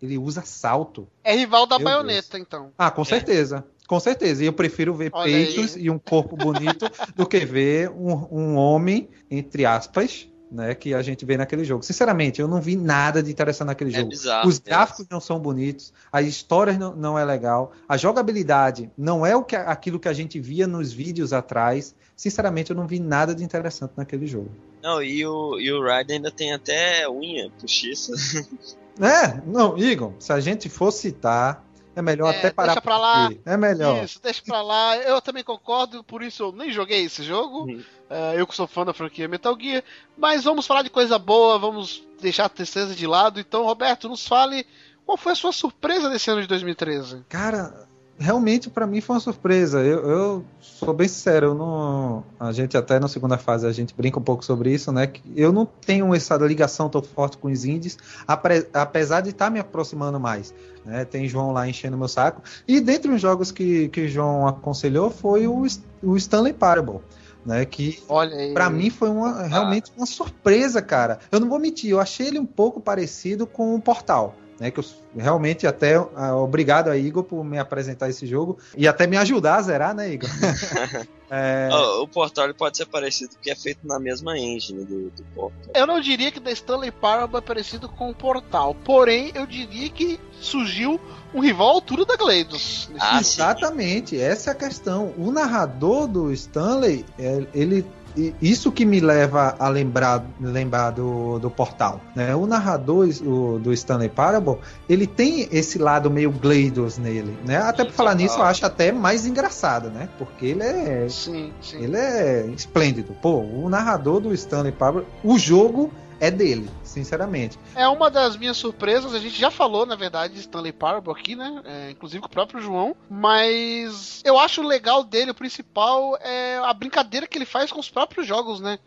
ele usa salto. É rival da Meu baioneta, então. Ah, com certeza. Com certeza. E eu prefiro ver Olha peitos aí. e um corpo bonito <laughs> do que ver um, um homem, entre aspas, né, que a gente vê naquele jogo. Sinceramente, eu não vi nada de interessante naquele É jogo. bizarro Os mesmo. gráficos não são bonitos, as histórias não, não é legal, a jogabilidade não é o que, aquilo que a gente via nos vídeos atrás. Sinceramente, eu não vi nada de interessante naquele jogo. Não, e o, e o Raiden ainda tem até unha postiça. É, não, Igor, se a gente for citar, é melhor É, até parar deixa pra lá. É melhor. Isso, deixa pra lá. Eu também concordo, por isso eu nem joguei esse jogo. É, eu que sou fã da franquia Metal Gear. Mas vamos falar de coisa boa, vamos deixar a tristeza de lado. Então, Roberto, nos fale qual foi a sua surpresa desse ano de 2013. Cara, realmente pra mim foi uma surpresa. Eu, eu sou bem sincero, eu não. A gente até na segunda fase a gente brinca um pouco sobre isso, né? que Eu não tenho essa ligação tão forte com os indies, apre- apesar de estar me aproximando mais. Né? Tem João lá enchendo meu saco. E dentre os jogos que, que o João aconselhou foi o, o Stanley Parable. Né, que. Pra mim foi uma, realmente uma surpresa, cara. Eu não vou mentir, eu achei ele um pouco parecido com o Portal. Né, que eu realmente até ah, obrigado a Igor por me apresentar esse jogo e até me ajudar a zerar, né, Igor? <laughs> É, o Portal pode ser parecido porque é feito na mesma engine do, do Portal. Eu não diria que da Stanley Parable é parecido com o Portal, porém eu diria que surgiu um rival à altura da Gleidos. Ah. Exatamente, essa é a questão. O narrador do Stanley, é, ele isso que me leva a lembrar, lembrar do, do portal. Né? O narrador o- do Stanley Parable, ele tem esse lado meio GLaDOS nele. Né? Até por falar nisso, eu acho até mais engraçado, né? Porque ele é. Sim, sim. Ele é esplêndido. Pô, o narrador do Stanley Parable, o jogo é dele, sinceramente. É uma das minhas surpresas. A gente já falou, na verdade, de Stanley Parable aqui, né? É, inclusive com o próprio João. Mas eu acho legal dele, o principal é a brincadeira que ele faz com os próprios jogos, né?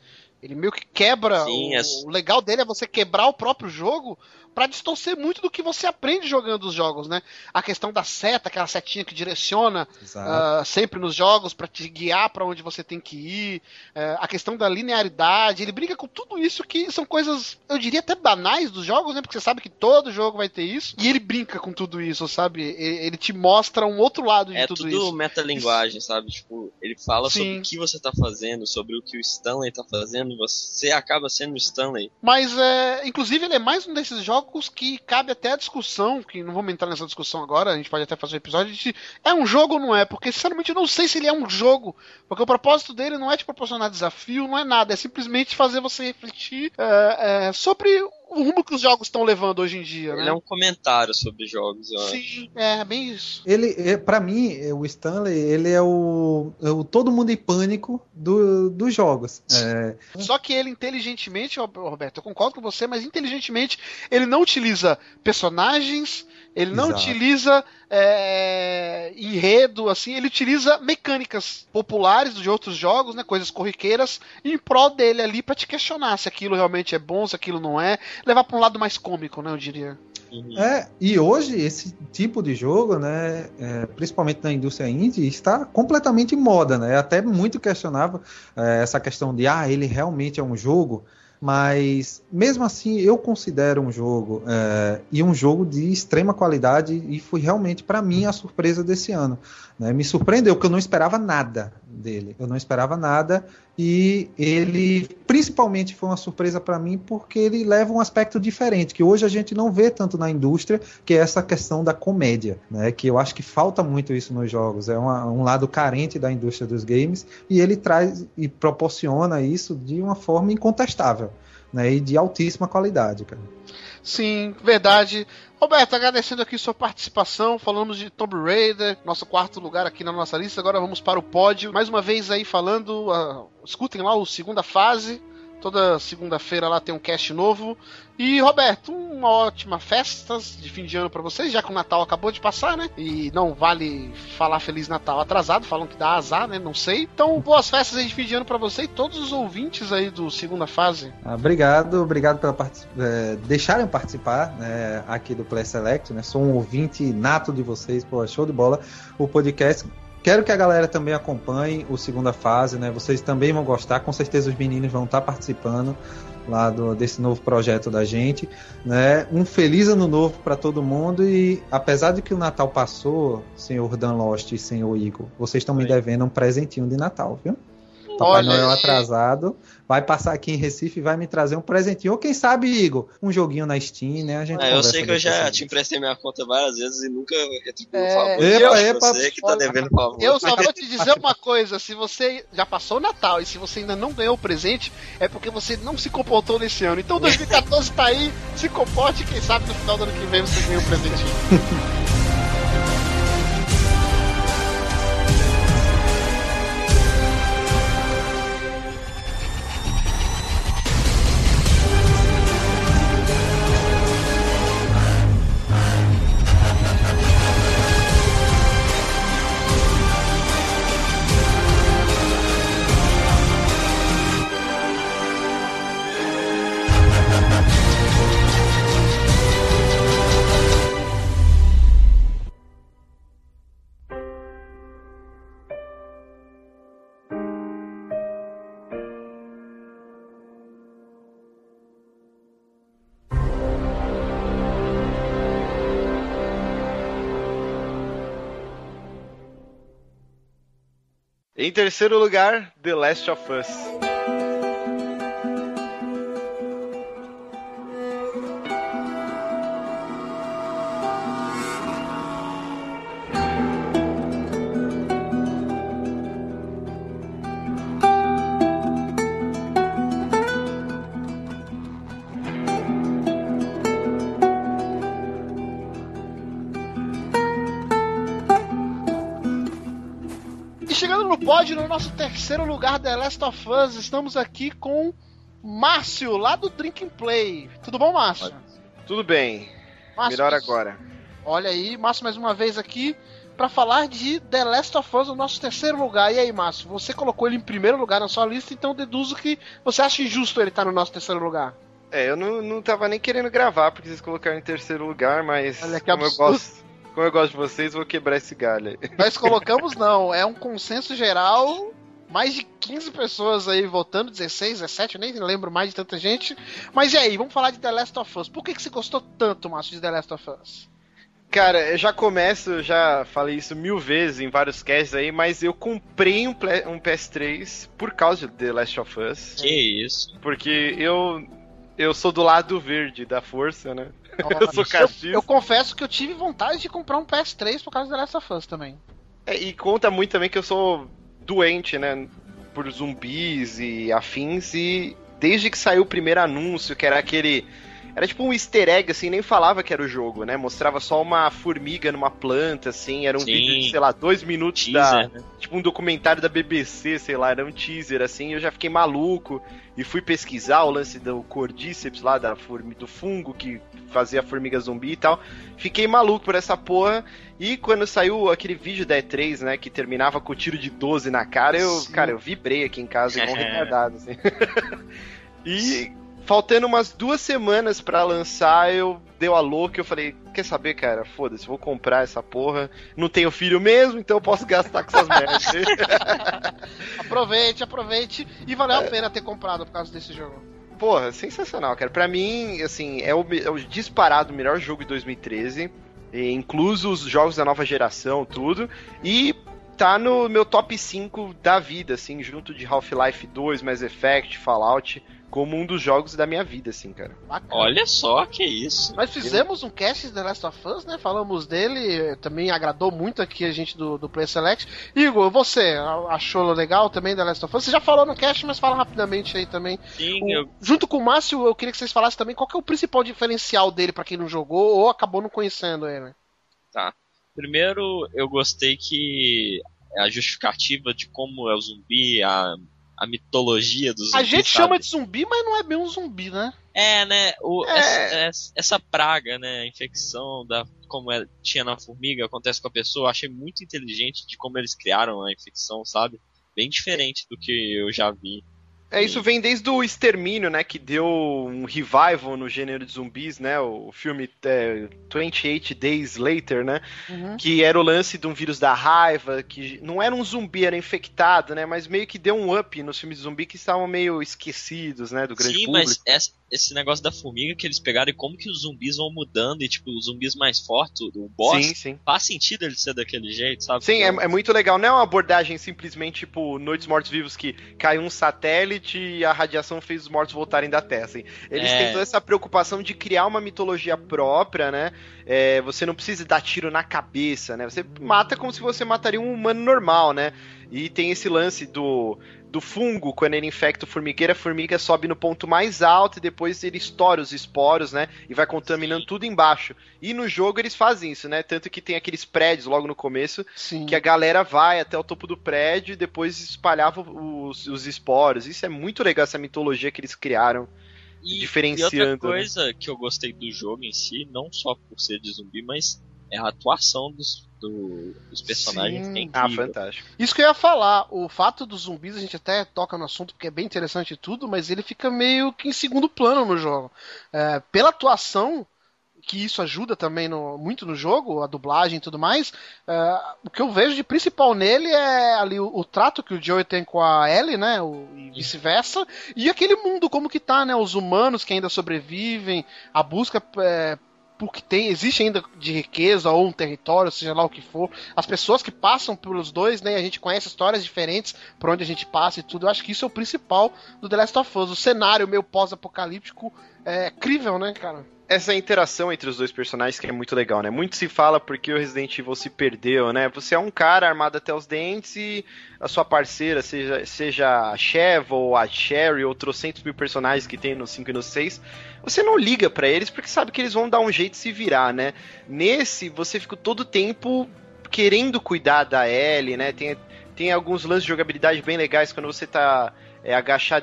Ele meio que quebra. Sim, o, é- o legal dele é você quebrar o próprio jogo pra distorcer muito do que você aprende jogando os jogos, né? A questão da seta, aquela setinha que direciona ah, sempre nos jogos pra te guiar pra onde você tem que ir, eh, a questão da linearidade, ele briga com tudo isso que são coisas, eu diria até banais dos jogos, né? Porque você sabe que todo jogo vai ter isso, e ele brinca com tudo isso, sabe? Ele te mostra um outro lado de É tudo, tudo isso. metalinguagem, sabe? Tipo, ele fala Sim. sobre o que você tá fazendo, sobre o que o Stanley tá fazendo, você acaba sendo o Stanley. Mas, é, inclusive, ele é mais um desses jogos que cabe até a discussão, que não vamos entrar nessa discussão agora, a gente pode até fazer um episódio de é um jogo ou não é, porque sinceramente eu não sei se ele é um jogo, porque o propósito dele não é te proporcionar desafio, não é nada, é simplesmente fazer você refletir é, é, sobre o rumo que os jogos estão levando hoje em dia, Ele né? é um comentário sobre jogos, eu acho. Sim, é bem isso. Ele, é, para mim, é, o Stanley, ele é o, é o todo mundo em pânico do, dos jogos. É, Só que ele inteligentemente, ó, Roberto, eu concordo com você, mas inteligentemente ele não utiliza personagens, ele não Exato. utiliza é, enredo, assim, ele utiliza mecânicas populares de outros jogos, né, coisas corriqueiras, em prol dele ali pra te questionar se aquilo realmente é bom, se aquilo não é, levar pra um lado mais cômico, né, eu diria. É, e hoje esse tipo de jogo, né, é, principalmente na indústria indie, está completamente em moda, né? É até muito questionável é, essa questão de, ah, ele realmente é um jogo, mas mesmo assim eu considero um jogo é, e um jogo de extrema qualidade e foi realmente para mim a surpresa desse ano. né? Me surpreendeu porque eu não esperava nada dele, eu não esperava nada e ele principalmente foi uma surpresa para mim porque ele leva um aspecto diferente que hoje a gente não vê tanto na indústria, que é essa questão da comédia, né? Que eu acho que falta muito isso nos jogos, é uma- um lado carente da indústria dos games e ele traz e proporciona isso de uma forma incontestável, né? E de altíssima qualidade, cara. Sim, verdade. Roberto, agradecendo aqui sua participação, falamos de Tomb Raider, nosso quarto lugar aqui na nossa lista. Agora vamos para o pódio. Mais uma vez aí falando, ah, escutem lá o segunda fase. Toda segunda-feira lá tem um cast novo. E Roberto, uma ótima festas de fim de ano para vocês, já que o Natal acabou de passar, né? E não vale falar Feliz Natal atrasado, falam que dá azar, né? Não sei. Então, boas festas aí de fim de ano para você e todos os ouvintes aí do segunda fase. Ah, Obrigado, obrigado pela eh, deixarem participar né, aqui do Play Select, né? Sou um ouvinte nato de vocês, pô, show de bola. O podcast Quero que a galera também acompanhe o segunda fase, né? Vocês também vão gostar, com certeza os meninos vão estar participando lá do, desse novo projeto da gente, né? Um feliz ano novo para todo mundo e apesar de que o Natal passou, senhor Dan Lost e senhor Igor, vocês estão me devendo um presentinho de Natal, viu? Papai Olha Noel aí. Vai passar aqui em Recife e vai me trazer um presentinho. Ou quem sabe, Igor, um joguinho na Steam, né? A gente Ah, eu sei que eu já te emprestei minha conta várias vezes e nunca retribuí o É, favor. Epa, Eu, epa, você que tá devendo favor. Eu só vou te dizer uma coisa: se você já passou o Natal e se você ainda não ganhou o presente, é porque você não se comportou nesse ano. Então <laughs> 2014 tá aí, se comporte, quem sabe no final do ano que vem você ganha um presentinho. <laughs> Em terceiro lugar, The Last of Us. Chegando no nosso terceiro lugar, The Last of Us, estamos aqui com Márcio, lá do Drink and Play. Tudo bom, Márcio? Tudo bem. Márcio, Melhor agora. Olha aí, Márcio mais uma vez aqui para falar de The Last of Us, o nosso terceiro lugar. E aí, Márcio, você colocou ele em primeiro lugar na sua lista, então deduzo que você acha injusto ele estar no nosso terceiro lugar. É, eu não, não tava nem querendo gravar porque vocês colocaram em terceiro lugar, mas Olha que como eu, gosto, como eu gosto de vocês, vou quebrar esse galho aí. <laughs> Nós colocamos não, é um consenso geral. Mais de 15 pessoas aí votando, 16, 17, eu nem lembro mais de tanta gente. Mas e aí, vamos falar de The Last of Us. Por que, que você gostou tanto, Márcio, de The Last of Us? Cara, eu já começo, eu já falei isso mil vezes em vários casts aí, mas eu comprei um, um PS3 por causa de The Last of Us. Que isso? Porque eu eu sou do lado verde da força, né? <laughs> eu sou eu, cachista. eu confesso que eu tive vontade de comprar um PS3 por causa The Last of Us também. É, e conta muito também que eu sou doente, né? Por zumbis e afins. E desde que saiu o primeiro anúncio, que era aquele. Era tipo um easter egg, assim, nem falava que era o jogo, né? Mostrava só uma formiga numa planta, assim. Era um Sim. vídeo de, sei lá, dois minutos Teaser, da. né? Tipo um documentário da BBC, sei lá, era um teaser, assim. Eu já fiquei maluco e fui pesquisar o lance do cordíceps lá, da formi do fungo que fazia a formiga zumbi e tal. Fiquei maluco por essa porra. E quando saiu aquele vídeo da E3, né, que terminava com o tiro de 12 na cara, eu, Sim. cara, eu vibrei aqui em casa igual um <laughs> retardado, assim. <laughs> e faltando umas duas semanas pra lançar, eu deu a louca e eu falei, quer saber, cara, foda-se, vou comprar essa porra. Não tenho filho mesmo, então eu posso gastar com essas merdas. <laughs> Aproveite, aproveite. E valeu a pena ter comprado por causa desse jogo. Porra, sensacional, cara. Pra mim, assim, é o, é o disparado melhor jogo de 2013, e incluso os jogos da nova geração, tudo. E tá no meu top 5 da vida, assim, junto de Half-Life 2, Mass Effect, Fallout, como um dos jogos da minha vida, assim, cara. Bacana. Olha só, que isso. Nós fizemos um cast de The Last of Us, né? Falamos dele, também agradou muito aqui a gente do, do Play Select. Igor, você achou legal também The Last of Us? Você já falou no cast, mas fala rapidamente aí também. Sim, O- eu, Junto com o Márcio, eu queria que vocês falassem também qual que é o principal diferencial dele pra quem não jogou ou acabou não conhecendo ele. tá. Primeiro, eu gostei que a justificativa de como é o zumbi, a, a mitologia do zumbi. A gente sabe? chama de zumbi, mas não é bem um zumbi, né? É, né? O, É. Essa, essa- essa praga, né? A infecção da como é, tinha na formiga acontece com a pessoa. eu Achei muito inteligente de como eles criaram a infecção, sabe? Bem diferente do que eu já vi. É, isso vem desde o Extermínio, né? Que deu um revival no gênero de zumbis, né? O filme é, 28 Days Later, né? Uhum. Que era o lance de um vírus da raiva, que não era um zumbi, era infectado, né? Mas meio que deu um up nos filmes de zumbi que estavam meio esquecidos, né? Do grande Sim, público. mas essa- esse negócio da formiga que eles pegaram e como que os zumbis vão mudando e, tipo, os zumbis mais fortes, o boss, Sim, sim. faz sentido ele ser daquele jeito, sabe? Sim, é, é muito legal. Não é uma abordagem simplesmente tipo Noites Mortos Vivos que caiu um satélite e a radiação fez os mortos voltarem da Terra. assim. Eles É. têm toda essa preocupação de criar uma mitologia própria, né? É, você não precisa dar tiro na cabeça, né? Você mata como se você mataria um humano normal, né? E tem esse lance do, do fungo, quando ele infecta o formigueiro, a formiga sobe no ponto mais alto e depois ele estoura os esporos, né? E vai contaminando tudo embaixo. E no jogo eles fazem isso, né? Tanto que tem aqueles prédios logo no começo Sim. que a galera vai até o topo do prédio e depois espalhava os, os esporos. Isso é muito legal, essa mitologia que eles criaram, E, diferenciando. e outra né? coisa que eu gostei do jogo em si, não só por ser de zumbi, mas é a atuação dos, do- dos personagens Sim. que é Ah, fantástico. Isso que eu ia falar, o fato dos zumbis, a gente até toca no assunto porque é bem interessante e tudo, mas ele fica meio que em segundo plano no jogo. É, pela atuação, que isso ajuda também no- muito no jogo, a dublagem e tudo mais, é, o que eu vejo de principal nele é ali o, o trato que o Joey tem com a Ellie, né, o- e vice-versa, e aquele mundo como que tá, né, os humanos que ainda sobrevivem, a busca é, por que tem, existe ainda de riqueza ou um território, seja lá o que for, as pessoas que passam pelos dois, né? A gente conhece histórias diferentes por onde a gente passa e tudo. Eu acho que isso é o principal do The Last of Us. O cenário meio pós-apocalíptico é crível, né, cara? Essa interação entre os dois personagens que é muito legal, né? Muito se fala porque o Resident Evil se perdeu, né? Você é um cara armado até os dentes e a sua parceira, seja, seja a Chev ou a Sherry ou trocentos mil personagens que tem no 5 e no 6, você não liga pra eles porque sabe que eles vão dar um jeito de se virar, né? Nesse, você fica todo tempo querendo cuidar da Ellie, né? Tem, tem alguns lances de jogabilidade bem legais quando você tá é,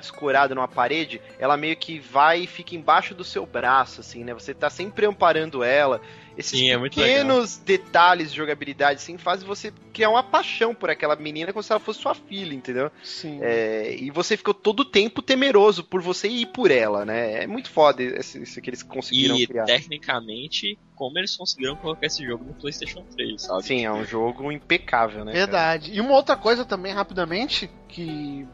escorado numa parede, ela meio que vai e fica embaixo do seu braço, assim, né? Você tá sempre amparando ela. Esses Sim, é muito pequenos detalhes de jogabilidade, assim, fazem você criar uma paixão por aquela menina como se ela fosse sua filha, entendeu? Sim. É, e você ficou todo o tempo temeroso por você ir por ela, né? É muito foda esse- isso que eles conseguiram E criar. tecnicamente, como eles conseguiram colocar esse jogo no PlayStation 3, sabe? Sim, é um jogo impecável, né? cara? Verdade. E uma outra coisa também, rapidamente, que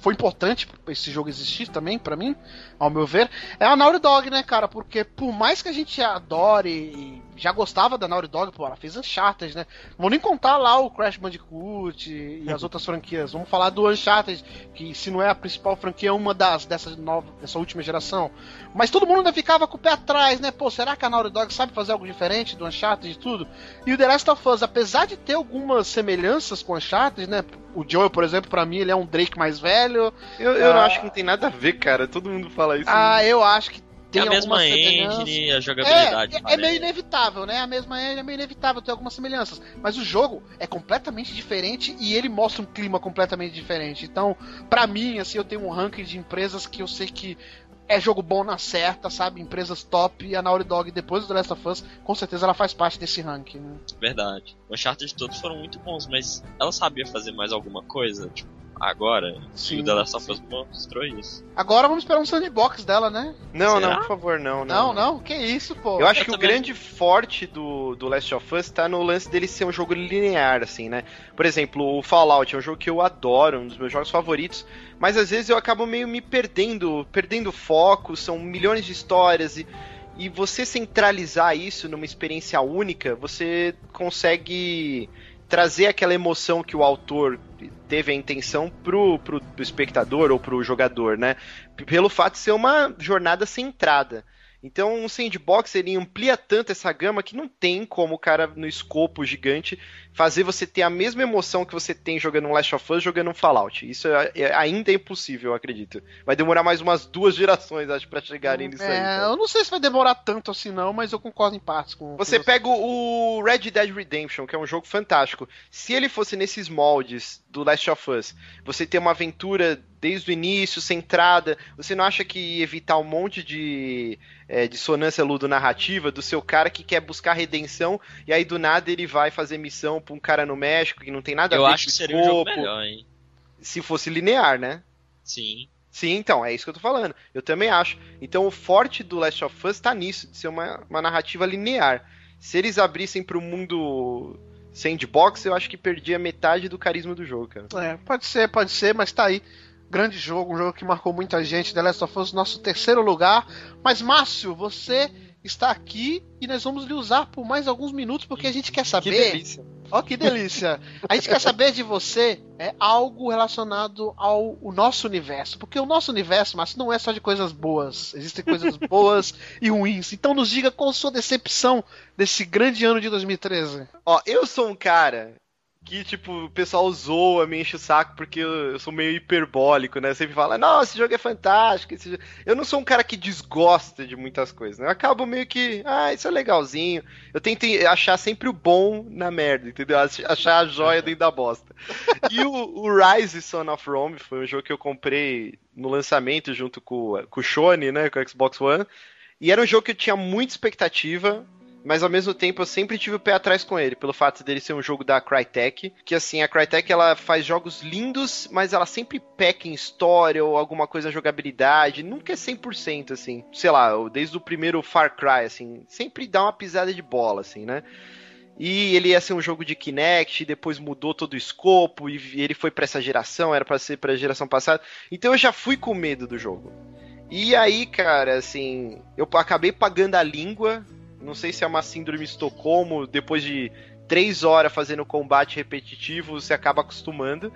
foi importante esse jogo existir também, pra mim, ao meu ver, é a Naughty Dog, né, cara? Porque por mais que a gente adore e já gostava da Naughty Dog, pô, ela fez Uncharted, né? Não vou nem contar lá o Crash Bandicoot e, as outras franquias. Vamos falar do Uncharted, que se não é a principal franquia, é uma das dessa nova, dessa última geração. Mas todo mundo ainda ficava com o pé atrás, né? Pô, será que a Naughty Dog sabe fazer algo diferente do Uncharted e tudo? E o The Last of Us, apesar de ter algumas semelhanças com o Uncharted, né? O Joel, por exemplo, pra mim, ele é um Drake mais velho. Eu, eu não Ah. acho que não tem nada a ver, cara. Todo mundo fala isso. Ah, eu acho que tem é a mesma engine, a jogabilidade. É, é, é meio inevitável, né? A mesma engine é meio inevitável ter algumas semelhanças. Mas o jogo é completamente diferente e ele mostra um clima completamente diferente. Então, pra mim, assim, eu tenho um ranking de empresas que eu sei que é jogo bom na certa, sabe? Empresas top e a Naughty Dog, depois do The Last of Us, com certeza ela faz parte desse ranking, né? Verdade. O Uncharted todos foram muito bons, mas ela sabia fazer mais alguma coisa? Tipo, agora? Sim, e o The Last of Us mostrou isso. Agora vamos esperar um sandbox dela, né? Não, Será? não, por favor, não. Não, não, que isso, pô. Eu acho Eu que o também- grande forte do, do Last of Us tá no lance dele ser um jogo linear, assim, né? Por exemplo, o Fallout é um jogo que eu adoro, um dos meus jogos favoritos, mas às vezes eu acabo meio me perdendo, perdendo foco, são milhões de histórias e. E você centralizar isso numa experiência única, você consegue trazer aquela emoção que o autor teve a intenção pro, pro, pro espectador ou pro jogador, né? Pelo fato de ser uma jornada centrada. Então, um sandbox ele amplia tanto essa gama que não tem como o cara no escopo gigante fazer você ter a mesma emoção que você tem jogando um Last of Us jogando um Fallout. Isso é, é- ainda é impossível, eu acredito. Vai demorar mais umas duas gerações, acho, pra chegarem nisso aí. É, sabe? eu não sei se vai demorar tanto assim não, mas eu concordo em partes com Você com pega o Red Dead Redemption, que é um jogo fantástico. Se ele fosse nesses moldes do Last of Us, você ter uma aventura desde o início, centrada, você não acha que ia evitar um monte de é, dissonância ludo-narrativa do seu cara que quer buscar redenção e aí do nada ele vai fazer missão pra um cara no México que não tem nada Eu a ver acho com que o seria um jogo melhor, hein? se fosse linear, né? Sim. Sim, então, é isso que eu tô falando. Eu também acho. Então o forte do Last of Us tá nisso, de ser uma, uma narrativa linear. Se eles abrissem pro mundo sandbox, eu acho que perdia metade do carisma do jogo, cara. É, pode ser, pode ser, mas tá aí. Grande jogo, um jogo que marcou muita gente. The Last of Us, nosso terceiro lugar. Mas, Márcio, você está aqui e nós vamos lhe usar por mais alguns minutos porque a gente quer saber. delícia. Ó, que delícia! A gente quer saber de você é algo relacionado ao o nosso universo. Porque o nosso universo, Márcio, não é só de coisas boas. Existem coisas <laughs> boas e ruins. Então nos diga qual a sua decepção desse grande ano de 2013. Ó, eu sou um cara que, tipo, o pessoal zoa, me enche o saco porque eu, sou meio hiperbólico, né? Sempre fala, não, esse jogo é fantástico. esse jogo-" Eu não sou um cara que desgosta de muitas coisas, né? Eu acabo meio que, ah, isso é legalzinho. Eu tento achar sempre o bom na merda, entendeu? Ach- Achar a joia dentro da bosta. E o, o Rise Son of Rome foi um jogo que eu comprei no lançamento junto com, com o Shone, né? Com o Xbox One. E era um jogo que eu tinha muita expectativa, mas ao mesmo tempo eu sempre tive o pé atrás com ele, pelo fato dele ser um jogo da Crytek, que assim, a Crytek ela faz jogos lindos, mas ela sempre peca em história ou alguma coisa jogabilidade, nunca é 100% assim. Sei lá, desde o primeiro Far Cry assim, sempre dá uma pisada de bola assim, né? E ele ia ser um jogo de Kinect, depois mudou todo o escopo e ele foi pra essa geração, era pra ser pra geração passada. Então eu já fui com medo do jogo. E aí, cara, assim, eu acabei pagando a língua. Não sei se é uma síndrome de Estocolmo, depois de três horas fazendo combate repetitivo, você acaba acostumando.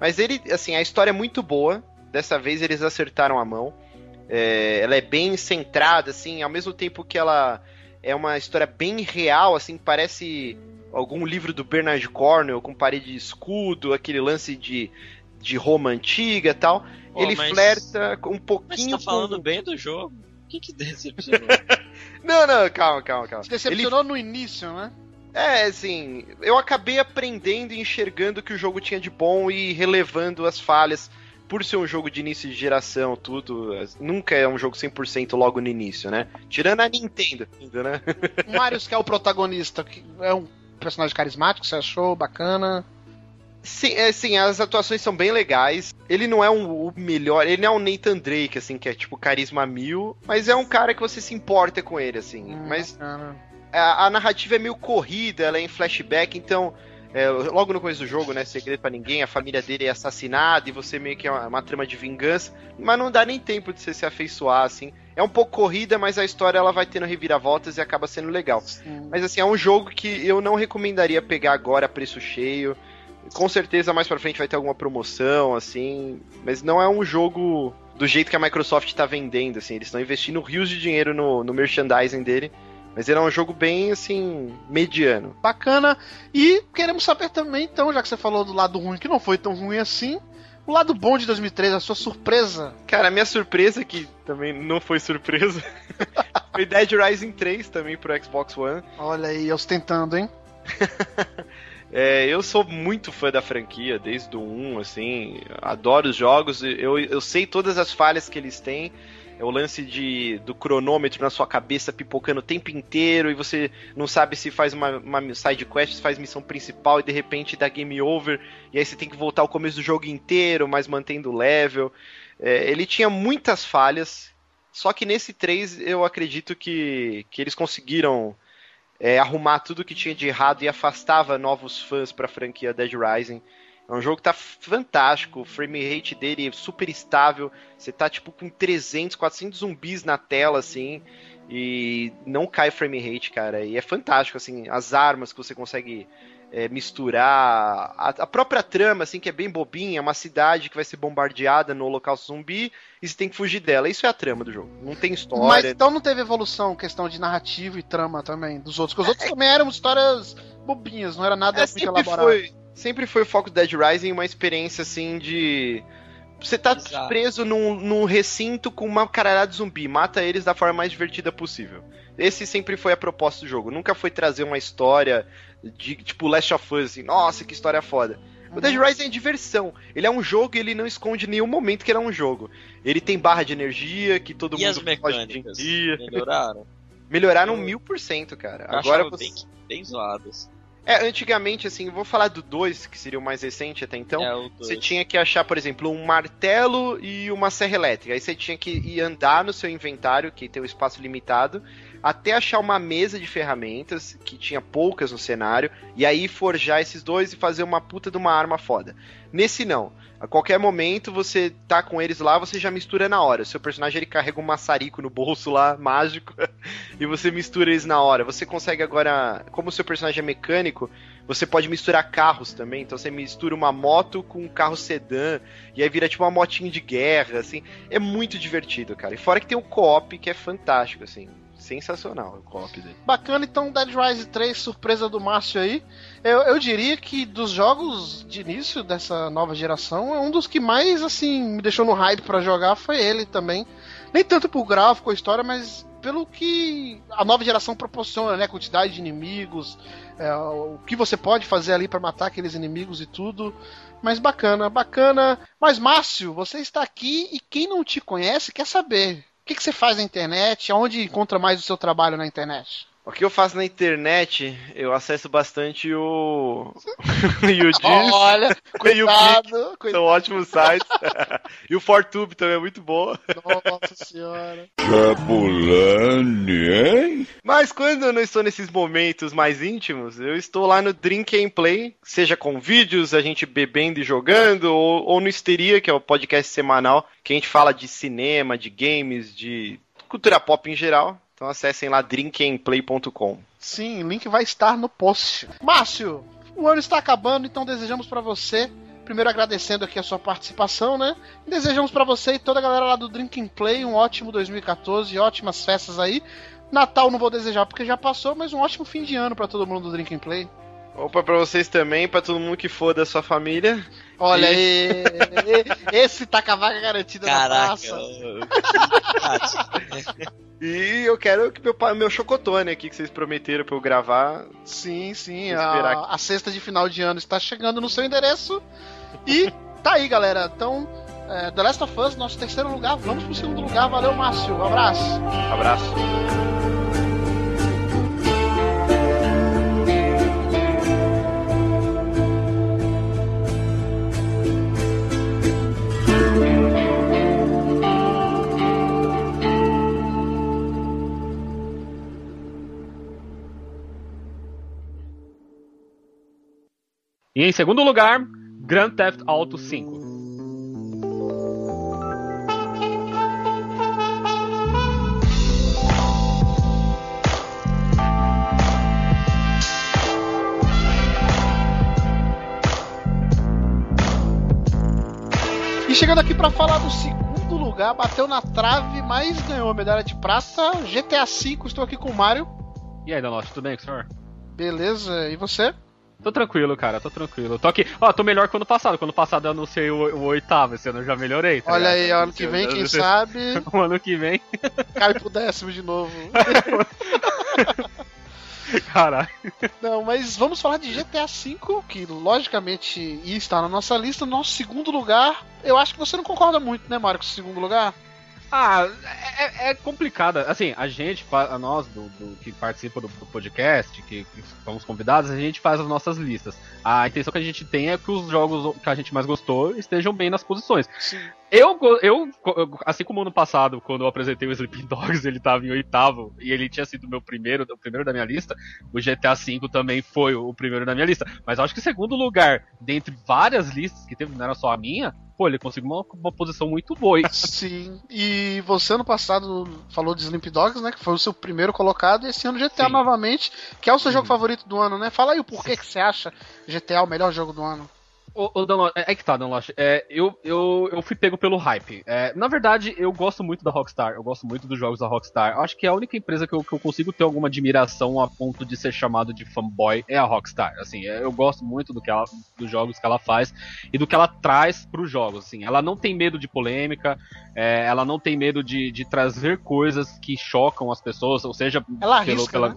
Mas ele, assim, a história é muito boa. Dessa vez eles acertaram a mão. É, ela é bem centrada, assim, ao mesmo tempo que ela é uma história bem real, assim, parece algum livro do Bernard Cornwell com parede de escudo, aquele lance de, de Roma antiga e tal. Ele mas- flerta com um Mas pouquinho tá falando com... bem do jogo. O que que decepcionou? <laughs> Não, não, calma, calma, calma. Se decepcionou no início, né? É, assim, eu acabei aprendendo e enxergando o que o jogo tinha de bom e relevando as falhas. Por ser um jogo de início de geração, tudo, nunca é um jogo 100% logo no início, né? Tirando a Nintendo, ainda, né? O Marius, que é o protagonista, que é um personagem carismático, você achou bacana? Sim, é, sim, as atuações são bem legais. Ele não é um, o melhor, ele não é um Nathan Drake, assim, que é tipo carisma mil, mas é um cara que você se importa com ele, assim. mas Bacana. a, a narrativa é meio corrida, ela é em flashback, então. é, logo no começo do jogo, né? Segredo pra ninguém, a família dele é assassinada e você meio que é uma, uma trama de vingança, mas não dá nem tempo de você se afeiçoar, assim. É um pouco corrida, mas a história ela vai tendo reviravoltas e acaba sendo legal. Mas assim, é um jogo que eu não recomendaria pegar agora a preço cheio. Com certeza mais pra frente vai ter alguma promoção, assim. Mas não é um jogo do jeito que a Microsoft tá vendendo, assim. Eles estão investindo rios de dinheiro no, no merchandising dele. Mas ele é um jogo bem, assim, mediano. Bacana. E queremos saber também, então, já que você falou do lado ruim, que não foi tão ruim assim, o lado bom de 2013, a sua surpresa. Cara, a minha surpresa, que também não foi surpresa, <laughs> foi Dead Rising 3 também pro Xbox One. Olha aí, ostentando, hein? <laughs> É, eu sou muito fã da franquia, desde o 1, assim, adoro os jogos, eu, eu sei todas as falhas que eles têm. É o lance de, do cronômetro na sua cabeça pipocando o tempo inteiro e você não sabe se faz uma, uma side quest, se faz missão principal e de repente dá game over e aí você tem que voltar ao começo do jogo inteiro, mas mantendo o level. É, ele tinha muitas falhas, só que nesse 3 eu acredito que, que eles conseguiram é, arrumar tudo que tinha de errado e afastava novos fãs pra franquia Dead Rising. É um jogo que tá fantástico, o frame rate dele é super estável, você tá tipo com 300, 400 zumbis na tela, assim, e não cai frame rate, cara, e é fantástico, assim, as armas que você consegue é, misturar, a, a própria trama, assim, que é bem bobinha, uma cidade que vai ser bombardeada no holocausto zumbi, e você tem que fugir dela, isso é a trama do jogo, não tem história. Mas então não teve evolução, questão de narrativa e trama também, dos outros. Porque os outros também eram histórias bobinhas, não era nada É, muito sempre elaborado. foi, sempre foi o foco do Dead Rising uma experiência assim de. Você tá Exato. preso num, num recinto com uma caralhada de zumbi, mata eles da forma mais divertida possível. Esse sempre foi a proposta do jogo. Nunca foi trazer uma história de tipo Last of Us, assim, nossa, que história foda. O Dead Rising é diversão. Ele é um jogo e ele não esconde em nenhum momento que ele é um jogo. Ele tem barra de energia, que todo E as mundo pode hoje em mecânicas? dia. Melhoraram? Melhoraram mil por cento, cara. Eu Agora você... bem, bem zoadas. É, antigamente, assim, vou falar do 2, que seria o mais recente até então. É. Você tinha que achar, por exemplo, um martelo e uma serra elétrica. Aí você tinha que ir andar no seu inventário, que tem um espaço limitado, até achar uma mesa de ferramentas, que tinha poucas no cenário, e aí forjar esses dois e fazer uma puta de uma arma foda. Nesse não. A qualquer momento você tá com eles lá, você já mistura na hora. Seu personagem ele carrega um maçarico no bolso lá, <laughs> mágico, e você mistura eles na hora. Você consegue agora, como seu personagem é mecânico, você pode misturar carros também. Então você mistura uma moto com um carro sedã, e aí vira tipo uma motinha de guerra, assim. É muito divertido, cara. E fora que tem o co-op, que é fantástico, assim. Sensacional o co-op dele. Bacana, então Dead Rise 3, surpresa do Márcio aí. Eu, eu diria que dos jogos de início dessa nova geração, é um dos que mais, assim, me deixou no hype pra jogar foi ele também. Nem tanto por gráfico ou história, mas pelo que a nova geração proporciona, né? Quantidade de inimigos, é, o que você pode fazer ali pra matar aqueles inimigos e tudo. Mas bacana, bacana. Mas Márcio, você está aqui e quem não te conhece quer saber. Que, que você faz na internet? Aonde encontra mais o seu trabalho na internet? O que eu faço na internet, eu acesso bastante o. <laughs> o Yudis. Olha, <laughs> o cuidado, São ótimos sites. <laughs> e o Fortube também é muito bom. Nossa senhora. Chapulane, hein? Mas quando eu não estou nesses momentos mais íntimos, eu estou lá no Drink and Play, seja com vídeos, a gente bebendo e jogando, ou, ou no Histeria, que é o podcast semanal, que a gente fala de cinema, de games, de cultura pop em geral. Então acessem lá drinkandplay.com. Sim, o link vai estar no post. Márcio, o ano está acabando, então desejamos para você, primeiro agradecendo aqui a sua participação, né? E desejamos para você e toda a galera lá do Drink and Play um ótimo 2014, ótimas festas aí. Natal não vou desejar porque já passou, mas um ótimo fim de ano para todo mundo do Drink and Play. Opa, pra vocês também, pra todo mundo que for da sua família. Olha E- aí, esse tá com a vaga garantida na Caraca, praça. <laughs> E eu quero que meu, meu chocotone aqui que vocês prometeram pra eu gravar. Sim, sim, a, a cesta de final de ano está chegando no seu endereço. E tá aí, galera. Então, é, The Last of Us, nosso terceiro lugar. Vamos pro segundo lugar. Valeu, Márcio. Um abraço. Abraço. E em segundo lugar, Grand Theft Auto 5. E chegando aqui pra falar do segundo lugar, bateu na trave, mas ganhou a medalha de prata. GTA V, estou aqui com o Mário. E aí, Donotti, tudo bem com o senhor? Beleza, e você? Tô tranquilo, cara, tô tranquilo. Tô aqui. Ó, tô melhor que ano passado. Quando passado eu anunciei o, o oitavo, esse ano eu já melhorei. tá Olha ligado? aí, ano que vem, quem sabe, <laughs> O ano que vem. cai pro décimo de novo. <laughs> Caralho. Não, mas vamos falar de GTA V, que logicamente estar na nossa lista. Nosso segundo lugar, eu acho que você não concorda muito, né, Mário, com o segundo lugar? Ah, é, é complicado. Assim, a gente, a nós do, do- que participa do, do podcast, que, que somos convidados, a gente faz as nossas listas. A intenção que a gente tem é que os jogos que a gente mais gostou estejam bem nas posições. Go- eu, eu- assim como ano passado, quando eu apresentei o Sleeping Dogs, ele tava em oitavo e ele tinha sido o meu primeiro, o primeiro da minha lista, o GTA V também foi o primeiro da minha lista. Mas acho que segundo lugar, dentre várias listas que teve, não era só a minha, pô, ele conseguiu uma, uma posição muito boa. <laughs> <laughs> Sim. E você ano passado falou de Sleep Dogs, né? Que foi o seu primeiro colocado, e esse ano GTA novamente, que é o seu jogo favorito do ano, né? Fala aí o porquê que você acha GTA o melhor jogo do ano. Ô, ô Danlo- é é que tá, Danloche. É, eu, eu, eu fui pego pelo hype. É, na verdade, eu gosto muito da Rockstar. Eu gosto muito dos jogos da Rockstar. Eu acho que é a única empresa que eu, que eu consigo ter alguma admiração a ponto de ser chamado de fanboy é a Rockstar. Assim, é, eu gosto muito do que ela, dos jogos que ela faz e do que ela traz pros jogos. Assim, ela não tem medo de polêmica, é, ela não tem medo de, de trazer coisas que chocam as pessoas, ou seja, Ela pelo- arrisca, pela, né?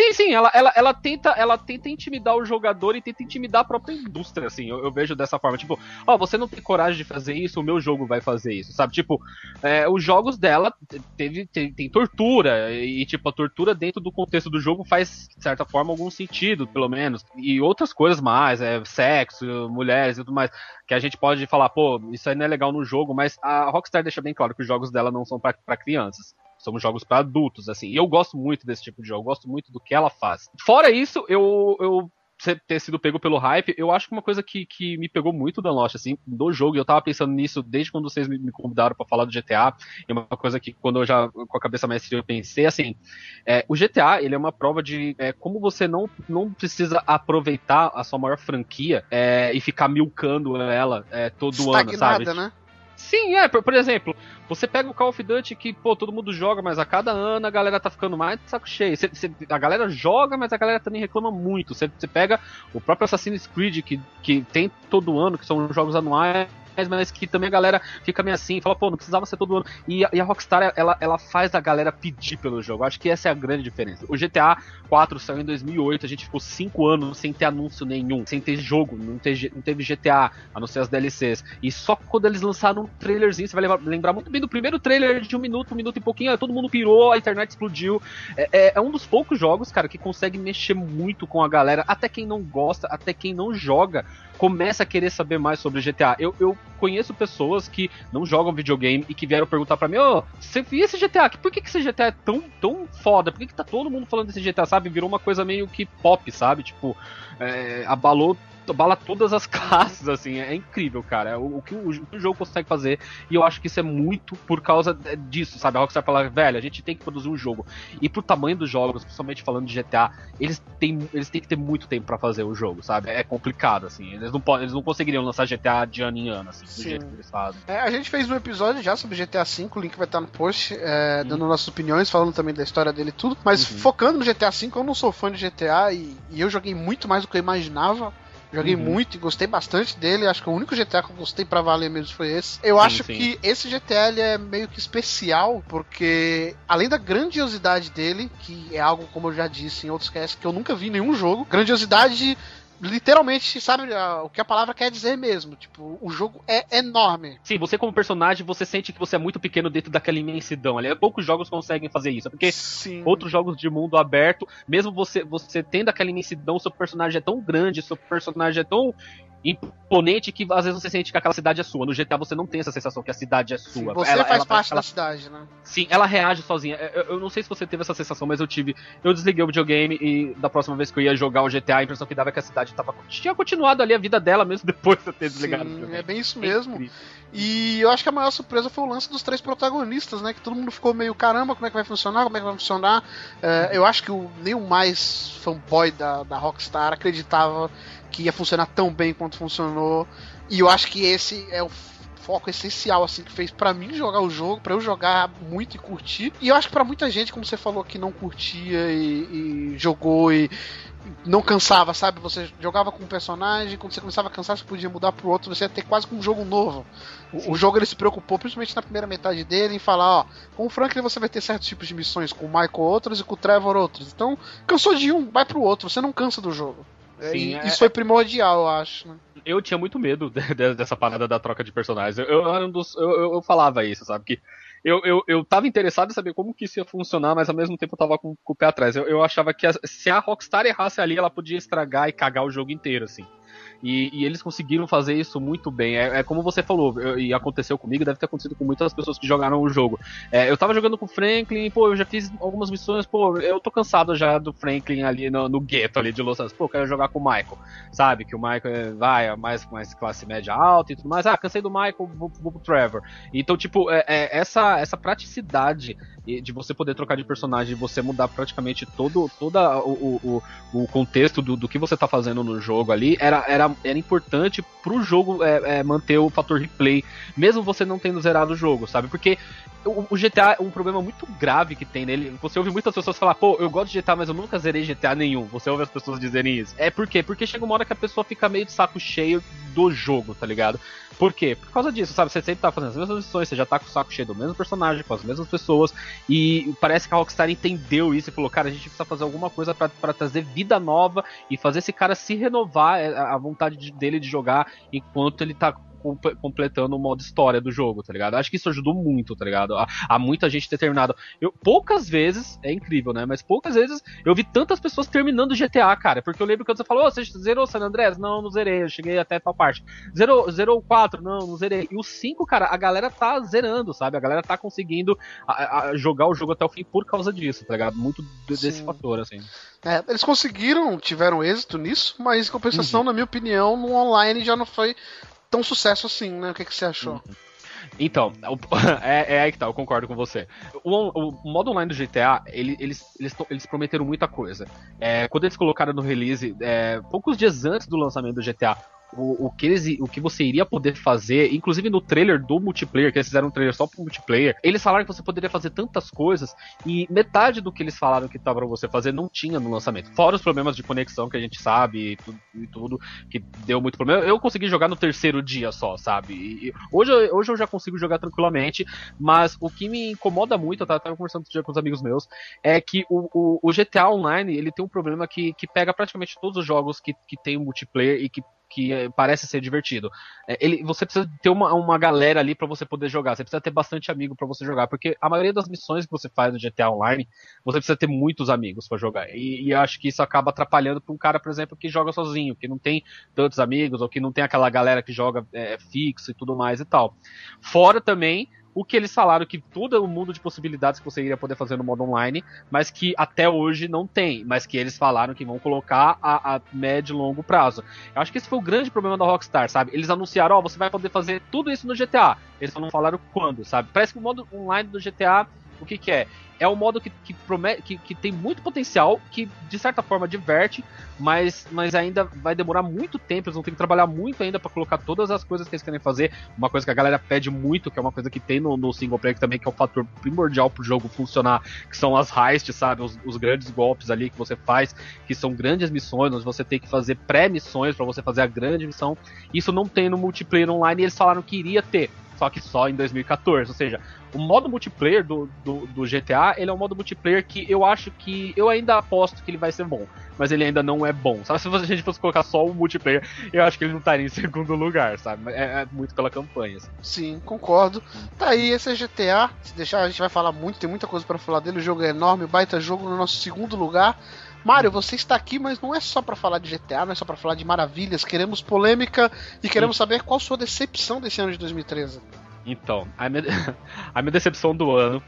Sim, sim, ela, ela, ela, tenta, ela tenta intimidar o jogador e tenta intimidar a própria indústria, assim. Eu, eu vejo dessa forma. Tipo, ó, você não tem coragem de fazer isso, o meu jogo vai fazer isso, sabe? Tipo, é, os jogos dela teve, tem, tem tortura, e, tipo, a tortura dentro do contexto do jogo faz, de certa forma, algum sentido, pelo menos. E outras coisas mais, é, sexo, mulheres e tudo mais, que a gente pode falar, pô, isso aí não é legal no jogo, mas a Rockstar deixa bem claro que os jogos dela não são para crianças. São jogos para adultos, assim. E eu gosto muito desse tipo de jogo, gosto muito do que ela faz. Fora isso, eu, eu ter sido pego pelo hype, eu acho que uma coisa que, que me pegou muito da Lost, assim, do jogo, eu tava pensando nisso desde quando vocês me convidaram para falar do GTA, e uma coisa que quando eu já, com a cabeça mais eu pensei, assim, é, o GTA, ele é uma prova de é, como você não, não precisa aproveitar a sua maior franquia é, e ficar milcando ela é, todo ano, sabe? né? Sim, é, por, por, exemplo, você pega o Call of Duty que, pô, todo mundo joga, mas a cada ano a galera tá ficando mais de saco cheio. Cê, cê, a galera joga, mas a galera também reclama muito. Você pega o próprio Assassin's Creed, que, que tem todo ano, que são jogos anuais, mas que também a galera fica meio assim, fala, pô, não precisava ser todo ano. E, e a Rockstar, ela, ela faz a galera pedir pelo jogo. Acho que essa é a grande diferença. O GTA 4 saiu em 2008, a gente ficou 5 anos sem ter anúncio nenhum, sem ter jogo, não, ter, não teve GTA, a não ser as DLCs. E só quando eles lançaram um trailerzinho, você vai lembrar, lembrar muito bem do primeiro trailer de um minuto, um minuto e pouquinho, todo mundo pirou, a internet explodiu. É, é, é um dos poucos jogos, cara, que consegue mexer muito com a galera, até quem não gosta, até quem não joga começa a querer saber mais sobre GTA. Eu, eu conheço pessoas que não jogam videogame e que vieram perguntar para mim: Ô, oh, você viu esse GTA? Por que, que esse GTA é tão, tão foda? Por que, que tá todo mundo falando desse GTA, sabe? Virou uma coisa meio que pop, sabe? Tipo, é, abalou bala todas as <laughs> classes, assim, é incrível, cara. O, o, que o, o, jogo consegue fazer, e eu acho que isso é muito por causa disso, sabe? A Rockstar fala, velho, a gente tem que produzir um jogo. E pro tamanho dos jogos, principalmente falando de GTA, eles têm, eles têm que ter muito tempo para fazer o jogo, sabe? É complicado, assim. Eles não, eles não conseguiriam lançar GTA de ano em ano, assim, Sim. do jeito que eles fazem. É, a gente fez um episódio já sobre GTA V, o link vai estar no post, é, dando nossas opiniões, falando também da história dele e tudo. Mas uhum. focando no GTA V, eu não sou fã de GTA e, e eu joguei muito mais do que eu imaginava. Joguei uhum. muito e gostei bastante dele. Acho que o único GTA que eu gostei para valer mesmo foi esse. Eu sim, acho sim. que esse GTA é meio que especial, porque além da grandiosidade dele, que é algo, como eu já disse em outros casts, que eu nunca vi em nenhum jogo, grandiosidade literalmente sabe o que a palavra quer dizer mesmo. Tipo, o jogo é enorme. Sim, você como personagem, você sente que você é muito pequeno dentro daquela imensidão. Ali, poucos jogos conseguem fazer isso. Porque Sim. outros jogos de mundo aberto, mesmo você, você tendo aquela imensidão, seu personagem é tão grande, seu personagem é tão imponente que às vezes você sente que aquela cidade é sua. No GTA você não tem essa sensação que a cidade é sua. Sim, você ela, faz ela, parte ela, da cidade, né? Sim, ela reage sozinha. Eu, eu, não sei se você teve essa sensação, mas eu tive. Eu desliguei o videogame e da próxima vez que eu ia jogar o GTA, a impressão que dava é que a cidade tava, tinha continuado ali a vida dela mesmo <laughs> depois de eu ter desligado Sim, o videogame. É bem isso mesmo. É e eu acho que a maior surpresa foi o lance dos três protagonistas, né? Que todo mundo ficou meio, caramba, como é que vai funcionar? Como é que vai funcionar? É, eu acho que o, nem o mais fanboy da, da Rockstar acreditava que ia funcionar tão bem quanto funcionou. E eu acho que esse é o foco essencial assim que fez para mim jogar o jogo, para eu jogar muito e curtir. E eu acho que para muita gente, como você falou, que não curtia e, e jogou e não cansava, sabe? Você jogava com um personagem, quando você começava a cansar, você podia mudar pro outro, você ia ter quase um jogo novo. O, o, jogo ele se preocupou, principalmente na primeira metade dele, em falar, ó, com o Franklin você vai ter certos tipos de missões, com o Michael outros e com o Trevor outros. Então, cansou de um, vai pro outro, você não cansa do jogo. Sim, é, isso foi primordial, eu acho. Né? Eu tinha muito medo dessa parada da troca de personagens. Eu, eu, eu, eu, eu falava isso, sabe? Que eu, eu, eu tava interessado em saber como que isso ia funcionar, mas ao mesmo tempo eu tava com, com o pé atrás. Eu, eu achava que a, se a Rockstar errasse ali, ela podia estragar e cagar o jogo inteiro, assim. E, e, eles conseguiram fazer isso muito bem. É, é, como você falou, e aconteceu comigo, deve ter acontecido com muitas pessoas que jogaram o jogo. É, eu tava jogando com o Franklin, pô, eu já fiz algumas missões, pô, eu tô cansado já do Franklin ali no, no gueto ali de Los Angeles. Pô, quero jogar com o Michael, sabe? Que o Michael é, vai, é mais, mais classe média alta e tudo mais. Ah, cansei do Michael, vou, vou pro Trevor. Então, tipo, é, é, essa, essa praticidade de você poder trocar de personagem, você mudar praticamente todo, todo o, o, o contexto do, do que você tá fazendo no jogo ali, era, era era, importante pro jogo é, é, manter o fator replay, mesmo você não tendo zerado o jogo, sabe? Porque o, o, GTA é um problema muito grave que tem nele. Você ouve muitas pessoas falar, pô, eu gosto de GTA, mas eu nunca zerei GTA nenhum. Você ouve as pessoas dizerem isso. É por quê? Porque chega uma hora que a pessoa fica meio de saco cheio do jogo, tá ligado? Por quê? Por causa disso, sabe? Você sempre tá fazendo as mesmas missões, você já tá com o saco cheio do mesmo personagem, com as mesmas pessoas, e parece que a Rockstar entendeu isso e falou, cara, a gente precisa fazer alguma coisa pra trazer vida nova e fazer esse cara se renovar, é, a a vontade de- dele de jogar enquanto ele tá completando o modo história do jogo, tá ligado? Acho que isso ajudou muito, tá ligado? A muita gente ter terminado. Eu, poucas vezes, é incrível, né? Mas poucas vezes eu vi tantas pessoas terminando GTA, cara. Porque eu lembro quando você falou, "Ô, você zerou San Andreas? Não, não zerei, eu cheguei até tal parte. Zerou, zerou o 4? Não, não zerei. E o 5, cara, a galera tá zerando, sabe? A galera tá conseguindo a- a- jogar o jogo até o fim por causa disso, tá ligado? Muito de- desse Sim. fator, assim. É, eles conseguiram, tiveram êxito nisso, mas em compensação, na minha opinião, no online já não foi tão sucesso assim, né? O que, que você achou? Então, o- <laughs> é, é aí que tá, eu concordo com você. O, o modo online do GTA, ele- eles, eles, eles prometeram muita coisa. É, quando eles colocaram no release, é, poucos dias antes do lançamento do GTA, o, o, que eles, o que você iria poder fazer, inclusive no trailer do multiplayer, que eles fizeram um trailer só pro multiplayer, eles falaram que você poderia fazer tantas coisas e metade do que eles falaram que tava pra você fazer não tinha no lançamento. Fora os problemas de conexão que a gente sabe e tudo, e tudo que deu muito problema. Eu consegui jogar no terceiro dia só, sabe? E, hoje, hoje eu já consigo jogar tranquilamente, mas o que me incomoda muito, eu tava, tava conversando outro dia com os amigos meus, é que o, o, o GTA Online ele tem um problema que, que pega praticamente todos os jogos que, que tem multiplayer e que que eh, parece ser divertido. É, ele, você precisa ter uma, uma galera ali pra você poder jogar. Você precisa ter bastante amigo pra você jogar, porque a maioria das missões que você faz no GTA Online, você precisa ter muitos amigos pra jogar. E, e acho que isso acaba atrapalhando pra um cara, por exemplo, que joga sozinho, que não tem tantos amigos ou que não tem aquela galera que joga é, fixo e tudo mais e tal. Fora também o que eles falaram que todo o mundo de possibilidades que você iria poder fazer no modo online, mas que até hoje não tem, mas que eles falaram que vão colocar a, a médio e longo prazo. Eu acho que esse foi o grande problema da Rockstar, sabe? Eles anunciaram, ó, você vai poder fazer tudo isso no GTA. Eles só não falaram quando, sabe? Parece que o modo online do GTA, o que que é? É um modo que, que, promete, que, que tem muito potencial, que de certa forma diverte, mas, mas ainda vai demorar muito tempo, eles vão ter que trabalhar muito ainda pra colocar todas as coisas que eles querem fazer. Uma coisa que a galera pede muito, que é uma coisa que tem no, no single player também, que é um fator primordial pro jogo funcionar, que são as heists, sabe? Os, os grandes golpes ali que você faz, que são grandes missões, onde você tem que fazer pré-missões pra você fazer a grande missão. Isso não tem no multiplayer online e eles falaram que iria ter. Só que só em 2014, ou seja, o modo multiplayer do, do, do GTA, ele é um modo multiplayer que eu acho que. Eu ainda aposto que ele vai ser bom, mas ele ainda não é bom. Sabe, se a gente fosse colocar só o multiplayer, eu acho que ele não estaria em <laughs> segundo lugar, sabe? É, é muito pela campanha. Assim. Sim, concordo. Tá aí, esse é GTA. Se deixar, a gente vai falar muito, tem muita coisa pra falar dele. O jogo é enorme, baita jogo no nosso segundo lugar. Mário, você está aqui, mas não é só pra falar de GTA, não é só pra falar de maravilhas. Queremos polêmica e queremos saber qual sua decepção desse ano de 2013. Então, a minha, <laughs> a minha decepção do ano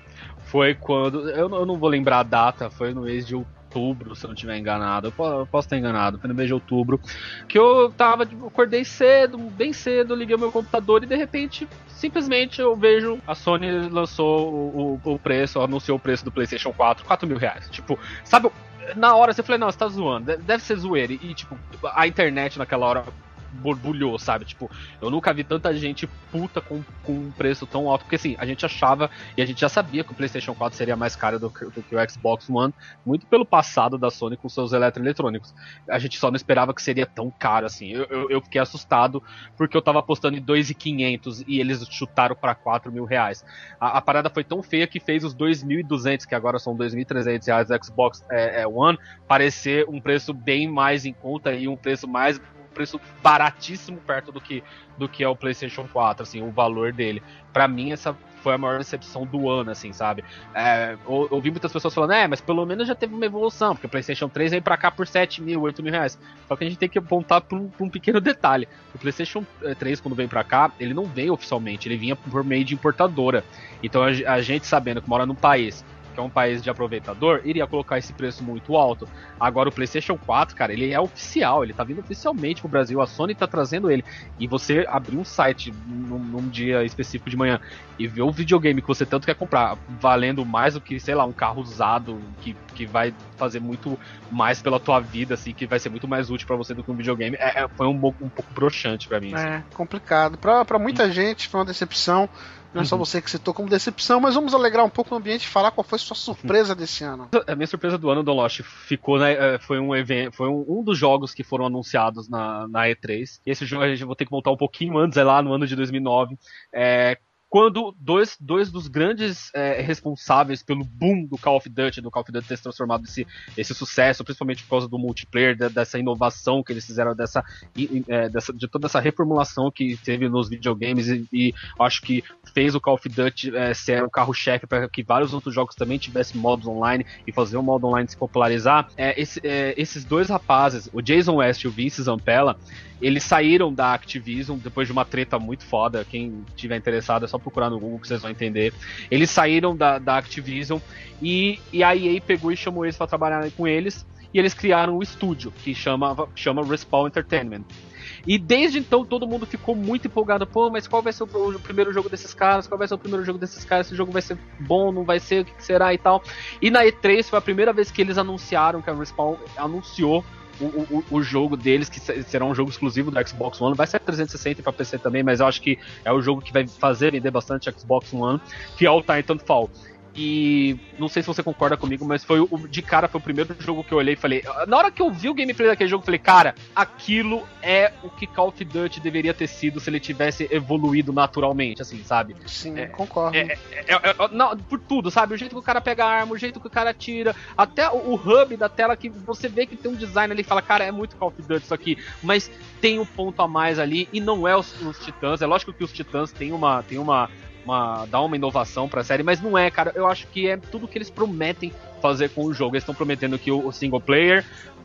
foi quando. Eu, não- eu não vou lembrar a data, foi no mês de outubro, se eu não estiver enganado. Eu po- eu posso enganado, foi no mês de outubro. Que eu tava, tipo, acordei cedo, bem cedo, liguei o meu computador e de repente, simplesmente eu vejo a Sony lançou o, o, o preço, anunciou o preço do PlayStation 4, 4 mil reais. Tipo, sabe, na hora você falei, não, você tá zoando, deve ser zoeira. E, tipo, a internet naquela hora borbulhou, sabe? Tipo, eu nunca vi tanta gente puta com, com um preço tão alto, porque assim, a gente achava e a gente já sabia que o PlayStation 4 seria mais caro do, que- do que o Xbox One, muito pelo passado da Sony com seus eletroeletrônicos. A gente só não esperava que seria tão caro assim. Eu, eu, eu fiquei assustado porque eu tava apostando em 2.500 e eles chutaram pra 4 mil reais. A, a parada foi tão feia que fez os 2.200, que agora são 2.300 reais Xbox é, é, One, parecer um preço bem mais em conta e um preço mais preço baratíssimo perto do que do que é o PlayStation 4, assim, o valor dele. Pra mim essa foi a maior decepção do ano, assim, sabe? É, ouvi muitas pessoas falando, é, mas pelo menos já teve uma evolução, porque o PlayStation 3 veio pra cá por 7 mil, 8 mil reais. Só que a gente tem que apontar pra um, pra um pequeno detalhe. O PlayStation eh, 3, quando veio pra cá, ele não veio oficialmente, ele vinha por meio de importadora. Então a, a gente sabendo que mora num país que é um país de aproveitador, iria colocar esse preço muito alto. Agora o PlayStation 4, cara, ele é oficial, ele tá vindo oficialmente pro Brasil, a Sony tá trazendo ele. E você abrir um site num, num dia específico de manhã e ver o videogame que você tanto quer comprar, valendo mais do que, sei lá, um carro usado, que, que vai fazer muito mais pela tua vida, assim, que vai ser muito mais útil para você do que um videogame, é, é- foi um, um pouco broxante para mim. assim. É, complicado. Pra, pra muita gente foi uma decepção. Não é só Uhum. você que citou como decepção, mas vamos alegrar um pouco o ambiente e falar qual foi sua surpresa desse ano. A minha surpresa do ano do Lost ficou, né, eh, foi um evento, foi um, um dos jogos que foram anunciados na, na E3. E esse jogo a gente vai ter que voltar um pouquinho antes, é lá no ano de 2009, é, quando dois, dois dos grandes eh, responsáveis pelo boom do Call of Duty, do Call of Duty ter se transformado esse, esse sucesso, principalmente por causa do multiplayer, dessa inovação que eles fizeram, dessa, eh, dessa- de toda essa reformulação que teve nos videogames e, e acho que fez o Call of Duty eh, ser o carro-chefe para que vários outros jogos também tivessem modos online e fazer o modo online se popularizar. É, esse- é, esses dois rapazes, o Jason West e o Vince Zampella, eles saíram da Activision depois de uma treta muito foda. Quem tiver interessado é só procurar no Google que vocês vão entender. Eles saíram da, da Activision e, e a EA pegou e chamou eles para trabalhar com eles. E eles criaram um estúdio que chama, chama Respawn Entertainment. E desde então todo mundo ficou muito empolgado. Pô, mas qual vai ser o, o primeiro jogo desses caras? Qual vai ser o primeiro jogo desses caras? Esse jogo vai ser bom? Não vai ser? O que que será e tal? E na E3 foi a primeira vez que eles anunciaram, que a Respawn anunciou o, o, jogo deles, que se- será um jogo exclusivo do Xbox One. Vai ser 360 e pra PC também, mas eu acho que é o jogo que vai fazer vender bastante Xbox One, que é o Titanfall. E não sei se você concorda comigo, mas foi o, de cara foi o primeiro jogo que eu olhei e falei. Na hora que eu vi o gameplay daquele jogo, eu falei, cara, aquilo é o que Call of Duty deveria ter sido se ele tivesse evoluído naturalmente, assim, sabe? Sim, concordo. É, é, é, não, por tudo, sabe? O jeito que o cara pega a arma, o jeito que o cara tira, até o, o hub da tela que você vê que tem um design ali e fala, cara, é muito Call of Duty isso aqui, mas tem um ponto a mais ali e não é os, os Titãs. É lógico que os Titãs têm uma. Tem uma uma, dá uma inovação pra série, mas não é, cara. Eu acho que é tudo que eles prometem fazer com o jogo. Eles estão prometendo que o, o single player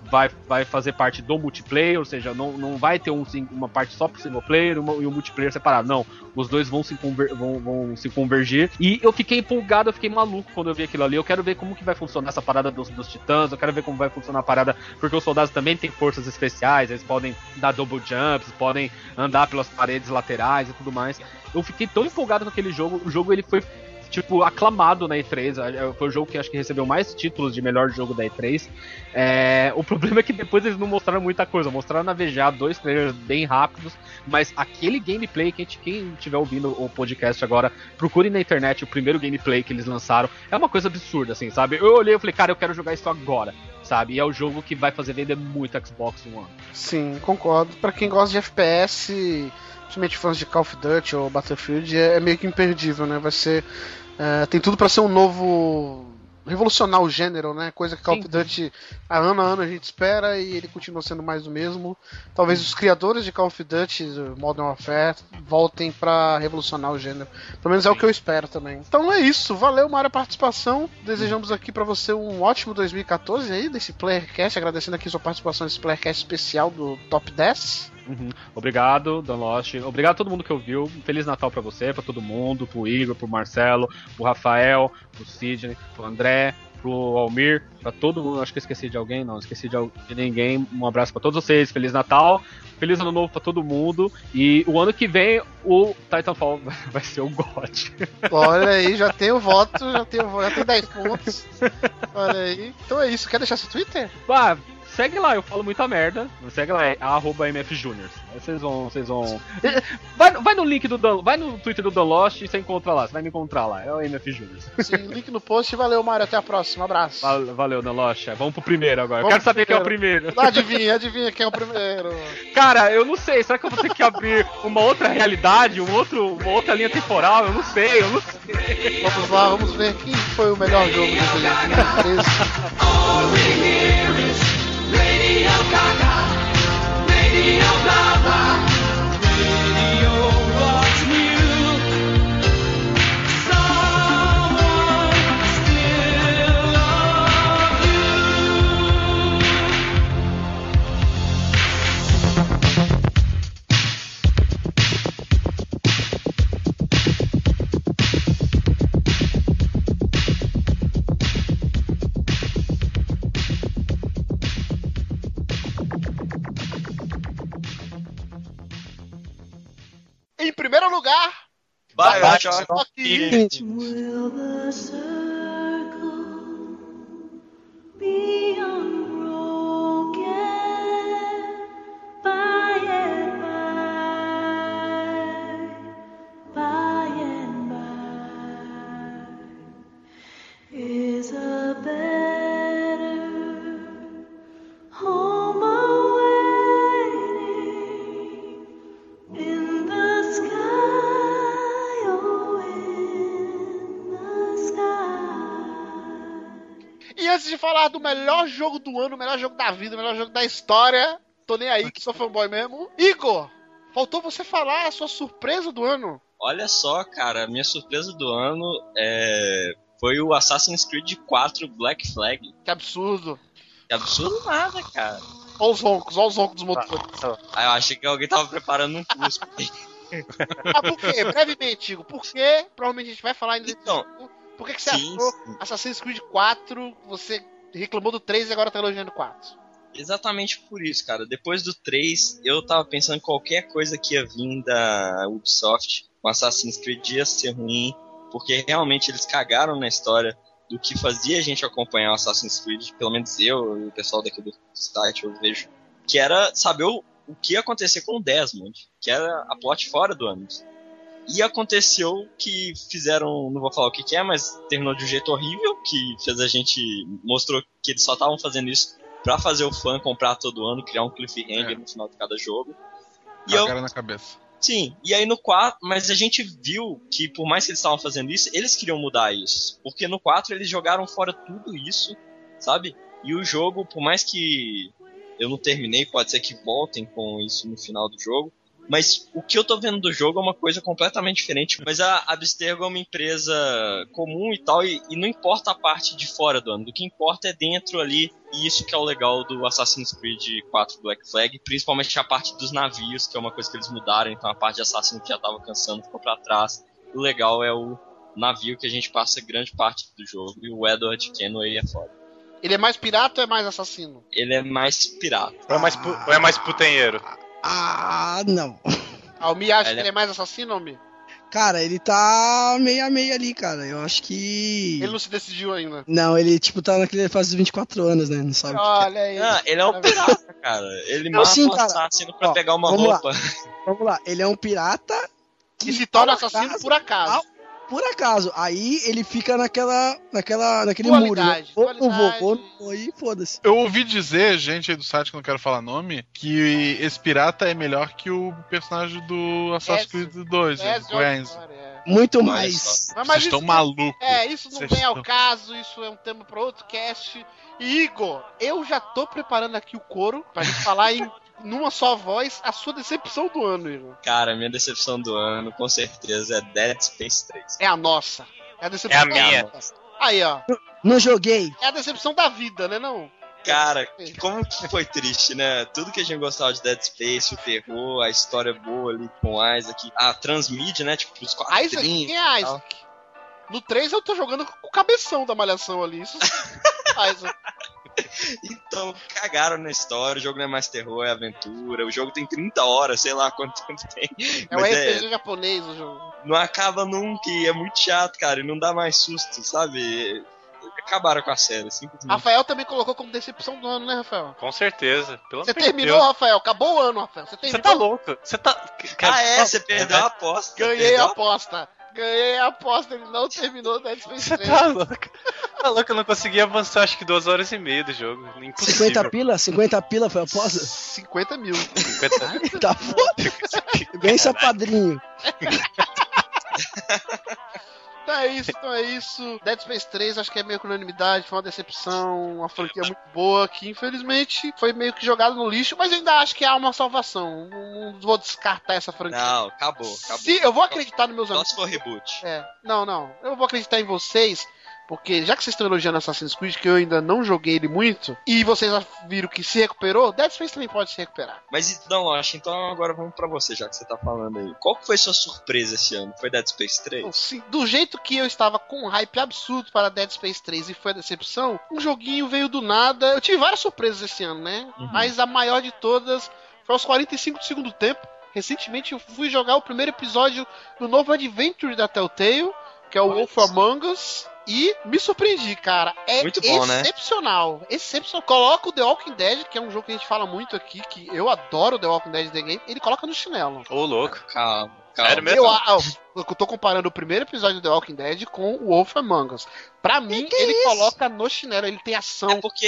vai, vai fazer parte do multiplayer, ou seja, não, não vai ter um, uma parte só pro single player uma- e um multiplayer separado. Não, os dois vão se, conver- vão, vão se convergir. E eu fiquei empolgado, eu fiquei maluco quando eu vi aquilo ali. Eu quero ver como que vai funcionar essa parada dos, dos titãs, eu quero ver como vai funcionar a parada, porque os soldados também têm forças especiais, eles podem dar double jumps, podem andar pelas paredes laterais e tudo mais. Eu fiquei tão empolgado com aquele jogo, o jogo ele foi tipo, aclamado na E3. É, Foi o jogo que acho que recebeu mais títulos de melhor jogo da E3. É, o <laughs> problema é que depois eles não mostraram muita coisa. Mostraram na VGA dois trailers bem rápidos, mas aquele gameplay, quem, quem estiver ouvindo o podcast agora, procure na internet o primeiro gameplay que eles lançaram. É uma coisa absurda, assim, sabe? Eu olhei e falei, cara, eu quero jogar isso agora, sabe? E é o jogo que vai fazer vender muito Xbox One. Sim, concordo. Pra quem gosta de FPS, principalmente fãs de Call of Duty ou Battlefield, é, é meio que imperdível, né? Vai ser. é, tem tudo pra ser um novo. revolucionar o gênero, né? Coisa que Call of Duty a ano a ano a gente espera e ele continua sendo mais do mesmo. Talvez os criadores de Call of Duty, Modern Warfare, voltem pra revolucionar o gênero. Pelo menos é o que eu espero também. Então é isso, valeu Mário a participação. Desejamos aqui pra você um ótimo 2014 aí desse Playercast, agradecendo aqui sua participação nesse Playercast especial do Top 10. Uhum. Obrigado, Dan Lost. Obrigado a todo mundo que ouviu. Feliz Natal pra você, pra todo mundo, pro Igor, pro Marcelo, pro Rafael, pro Sidney, pro André, pro Almir, pra todo mundo. Acho que eu esqueci de alguém, não, esqueci de, de ninguém. Um abraço pra todos vocês. Feliz Natal. Feliz ano novo pra todo mundo. E o ano que vem o Titanfall <laughs> vai ser o GOT. Olha aí, já tem o voto, já tem, o voto, já tem 10 pontos. Olha aí. Então é isso, quer deixar seu Twitter? Ah, segue lá, eu falo muita merda. Segue lá, é arroba MFJuniors. Aí vocês vão. Vocês vão. <laughs> Vai, vai no link do Dan, Vai no Twitter do Dan Lost e você encontra lá. Você vai me encontrar lá. É o MF Juniors. Sim, link no post. Valeu, Mário. Até a próxima. Abraço. Val- Valeu, Dan Lost. Vamos pro primeiro agora. Vamos Quero saber pro quem é o primeiro. Adivinha, adivinha quem é o primeiro. <laughs> Cara, eu não sei. Será que eu vou ter que abrir uma outra realidade, um outro, uma outra linha temporal? Eu não sei, eu não sei. Vamos lá, vamos ver quem foi o melhor jogo de 2013. Radio Gaga, Radio Gaga, Radio primeiro lugar, Bioshock Infinite. Isabel. De falar do melhor jogo do ano, o melhor jogo da vida, o melhor jogo da história, tô nem aí que sou fanboy mesmo. Igor, faltou você falar a sua surpresa do ano. Olha só, cara, a minha surpresa do ano é... foi o Assassin's Creed 4 Black Flag. Que absurdo. Que absurdo nada, cara. Olha os roncos, olha os roncos dos motores. Ah, eu achei que alguém tava preparando um curso. Ah, por quê? Brevemente, Igor, por quê? Provavelmente a gente vai falar ainda Então. Por que, que você sim, achou sim. Assassin's Creed 4, você reclamou do 3 e agora tá elogiando o 4? Exatamente por isso, cara. Depois do 3, eu tava pensando em qualquer coisa que ia vir da Ubisoft com Assassin's Creed ia ser ruim, porque realmente eles cagaram na história do que fazia a gente acompanhar o Assassin's Creed, pelo menos eu e o pessoal daqui do site eu vejo, que era saber o, o que ia acontecer com o Desmond, que era a plot fora do ânus. E aconteceu que fizeram, não vou falar o que, que é, mas terminou de um jeito horrível, que fez a gente. mostrou que eles só estavam fazendo isso pra fazer o fã comprar todo ano, criar um cliffhanger no final de cada jogo. E eu, Cagaram na cabeça. Sim, e aí no 4, mas a gente viu que por mais que eles estavam fazendo isso, eles queriam mudar isso. Porque no 4 eles jogaram fora tudo isso, sabe? E o jogo, por mais que eu não terminei, pode ser que voltem com isso no final do jogo. Mas o que eu tô vendo do jogo é uma coisa completamente diferente. Mas a Abstergo é uma empresa comum e tal, e, e não importa a parte de fora do ano. O que importa é dentro ali, e isso que é o legal do Assassin's Creed 4 Black Flag, principalmente a parte dos navios, que é uma coisa que eles mudaram, então a parte de assassino que já tava cansando ficou pra trás. O legal é o navio que a gente passa grande parte do jogo, e o Edward Kenway é foda. Ele é mais pirata ou é mais assassino? Ele é mais pirata. Ou é mais, pu- ou é mais putanheiro? Ah, não. <laughs> Ah, o Mi acha Ele que é- ele é mais assassino ou Mi? Cara, ele tá meio a meio ali, cara. Eu acho que. Ele não se decidiu ainda. Não, ele, tipo, tá naquele fase dos 24 anos, né? Não sabe o que que é. Olha aí. Ah, ele é um pirata, cara. Ele Não, mata sim, um assassino pra Ó, pegar uma vamos lá. roupa. Vamos lá, ele é um pirata que se torna por assassino acaso- por acaso. Por acaso. Aí ele fica naquela. naquela naquele muro. Né? Ou não vou, dualidade. ou não vou, e foda-se. Eu ouvi dizer, gente aí do site que eu não quero falar nome, que esse pirata é melhor que o personagem do Assassin's Creed 2, né, Ezio do Enzo. Muito Olha mais. Mas- mas Vocês isso estão não- malucos. É, isso não Vocês vem ao estão- caso, isso é um tema para outro cast. E Igor, eu já tô preparando aqui o coro pra gente falar em <laughs> numa só voz a sua decepção do ano, Igor. Cara, minha decepção do ano, com certeza, é Dead Space 3. É a nossa. É a decepção É a da minha. vida. Aí, ó. Não joguei. É a decepção da vida, né não? Cara, como que foi triste, né? Tudo que a gente gostava de Dead Space, o terror, a história boa ali com o Isaac, a transmídia, né? Tipo, os Isaac, quadrinhos. quem é Isaac? No 3 eu tô jogando com o cabeção da malhação ali. Isso <laughs> Isaac. <laughs> Então, cagaram na história, o jogo não é mais terror, é aventura. O jogo tem 30 horas, sei lá quanto tempo tem. É um RPG japonês o jogo. não acaba nunca e é muito chato, cara, e não dá mais susto, sabe? Acabaram com a série, simplesmente. Rafael também colocou como decepção do ano, né, Rafael? Com certeza. Pelo Você terminou, Deus. Rafael? Acabou o ano, Rafael. Você Você terminou? tá louco? Você tá. Ah, é, você perdeu a aposta. Ganhei a aposta. Ganhei a aposta, ele não terminou Dead Space Você 3. tá louco? Tá louco, eu não consegui avançar acho que duas horas e meia do jogo. Impossível. 50 pila? 50 pila foi a aposta? 50 mil. 50... <laughs> Tá foda. Bem seu padrinho. <laughs> Então é isso, então é isso. Dead Space 3 acho que é meio que unanimidade, foi uma decepção, uma franquia muito boa que infelizmente foi meio que jogada no lixo, mas ainda acho que há uma salvação. Não, vou descartar essa franquia. Não, acabou, acabou. Se eu vou acreditar nos meus Só amigos. se for reboot. É, não, não. Eu vou acreditar em vocês, porque já que vocês estão elogiando Assassin's Creed, que eu ainda não joguei ele muito, e vocês já viram que se recuperou, Dead Space também pode se recuperar. Mas não, acho então agora vamos pra você, já que você tá falando aí. Qual que foi sua surpresa esse ano? Foi Dead Space 3? Então, sim, do jeito que eu estava com um hype absurdo para Dead Space 3 e foi a decepção, um joguinho veio do nada. Eu tive várias surpresas esse ano, né? Uhum. Mas a maior de todas foi aos 45 do segundo tempo. Recentemente eu fui jogar o primeiro episódio do novo Adventure da Telltale, que é o Wolf Among Us. E me surpreendi, cara. É Muito bom, né? excepcional. Excepcional. Coloca o The Walking Dead, que é um jogo que a gente fala muito aqui, que eu adoro The Walking Dead The Game. Ele coloca no chinelo. Ô, louco. Calma, calma. Sério mesmo? Eu, ah, Eu tô comparando o primeiro episódio do The Walking Dead com o Wolf Among Us. Pra mim, ele coloca no chinelo, ele tem ação. É porque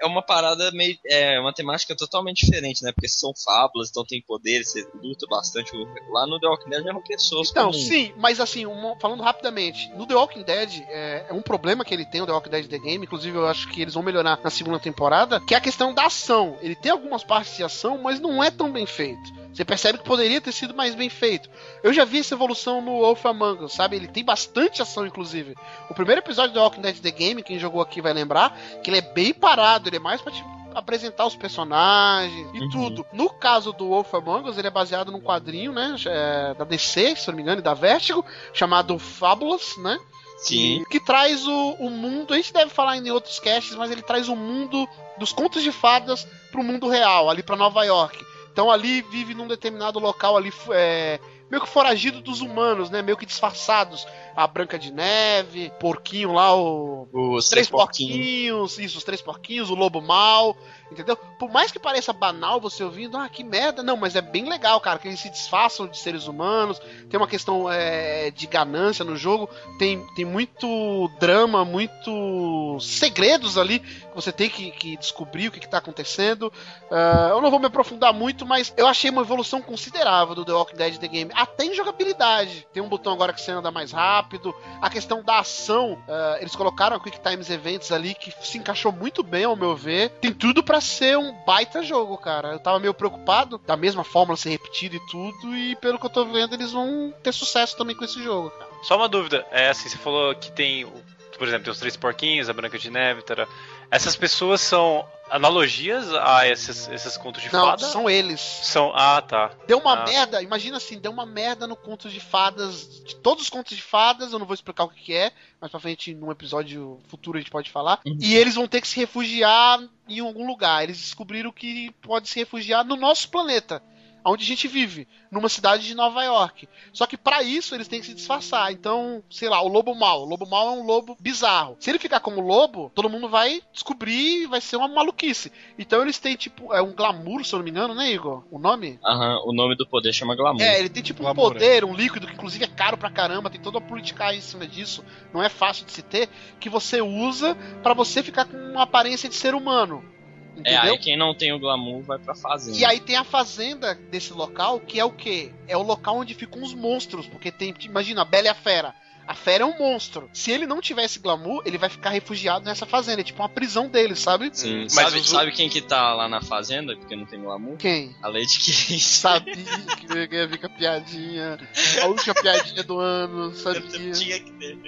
é uma parada meio. É uma temática totalmente diferente, né? Porque são fábulas, então tem poderes, você luta bastante. Lá no The Walking Dead eram pessoas Então, comuns. sim, mas assim, uma- falando rapidamente, no The Walking Dead, é, é um problema que ele tem, o The Walking Dead The Game, inclusive eu acho que eles vão melhorar na segunda temporada, que é a questão da ação. Ele tem algumas partes de ação, mas não é tão bem feito. Você percebe que poderia ter sido mais bem feito. Eu já vi essa evolução no Wolf Among Us, sabe? Ele tem bastante ação, inclusive. O primeiro episódio do Walking Dead The Game, quem jogou aqui vai lembrar, que ele é bem parado, ele é mais pra te apresentar os personagens e tudo. No caso do Wolf Among Us, ele é baseado num quadrinho, né, é, da DC, se não me engano, e da Vertigo, chamado Fabulous, né? Sim. Que traz o, o mundo, a gente deve falar em outros casts, mas ele traz o mundo dos contos de fadas pro mundo real, ali pra Nova York. Então ali vive num determinado local ali, é, meio que foragido dos humanos, né? Meio que disfarçados. A Branca de Neve, porquinho lá, o... Os três três porquinhos. porquinhos, isso, os três porquinhos, o lobo mal, entendeu? Por mais que pareça banal você ouvindo, ah, que merda, não, mas é bem legal, cara, que eles se disfarçam de seres humanos, tem uma questão é, de ganância no jogo, tem, tem muito drama, muito segredos ali que você tem que, que descobrir o que, que tá acontecendo. Ah, eu não vou me aprofundar muito, mas eu achei uma evolução considerável do The Walking Dead The Game, até em jogabilidade. Tem um botão agora que você anda mais rápido, a questão da ação, ah, eles colocaram a Quick Times Events ali que se encaixou muito bem, ao meu ver. Tem tudo pra ser um baita jogo, cara. Eu tava meio preocupado da mesma fórmula ser repetida e tudo, e pelo que eu tô vendo, eles vão ter sucesso também com esse jogo, cara. Só uma dúvida, é assim, você falou que tem, por exemplo, tem os três porquinhos, a Branca de Neve, tará. essas pessoas são analogias a esses, esses contos de Não, fada? são eles. São, ah, tá. Deu uma Ah. merda, imagina assim, deu uma merda no conto de fadas, de todos os contos de fadas, eu não vou explicar o que, que é, mas pra frente, num episódio futuro, a gente pode falar. E eles vão ter que se refugiar em algum lugar. Eles descobriram que pode se refugiar no nosso planeta. Onde a gente vive, numa cidade de Nova York. Só que pra isso eles têm que se disfarçar. Então, sei lá, o lobo mal. O lobo mal é um lobo bizarro. Se ele ficar como lobo, todo mundo vai descobrir e vai ser uma maluquice. Então eles têm, tipo, é um glamour, se eu não me engano, né, Igor? O nome? Aham, o nome do poder chama Glamour. É, ele tem tipo um poder, um líquido que inclusive é caro pra caramba, tem toda a politicagem em cima disso, não é fácil de se ter, que você usa pra você ficar com uma aparência de ser humano. É, Entendeu? aí quem não tem o Glamour vai pra fazenda. E aí tem a fazenda desse local, que é o quê? É o local onde ficam os monstros, porque tem, imagina, a Bela e a Fera. A Fera é um monstro. Se ele não tiver esse glamour, ele vai ficar refugiado nessa fazenda. É tipo uma prisão dele, sabe? Sim, sabe, sabe quem que tá lá na fazenda, porque não tem Glamour? Quem? A Lady Case. Sabia que eu ia vir com a piadinha. A última piadinha do ano, sabia? Tinha que ter.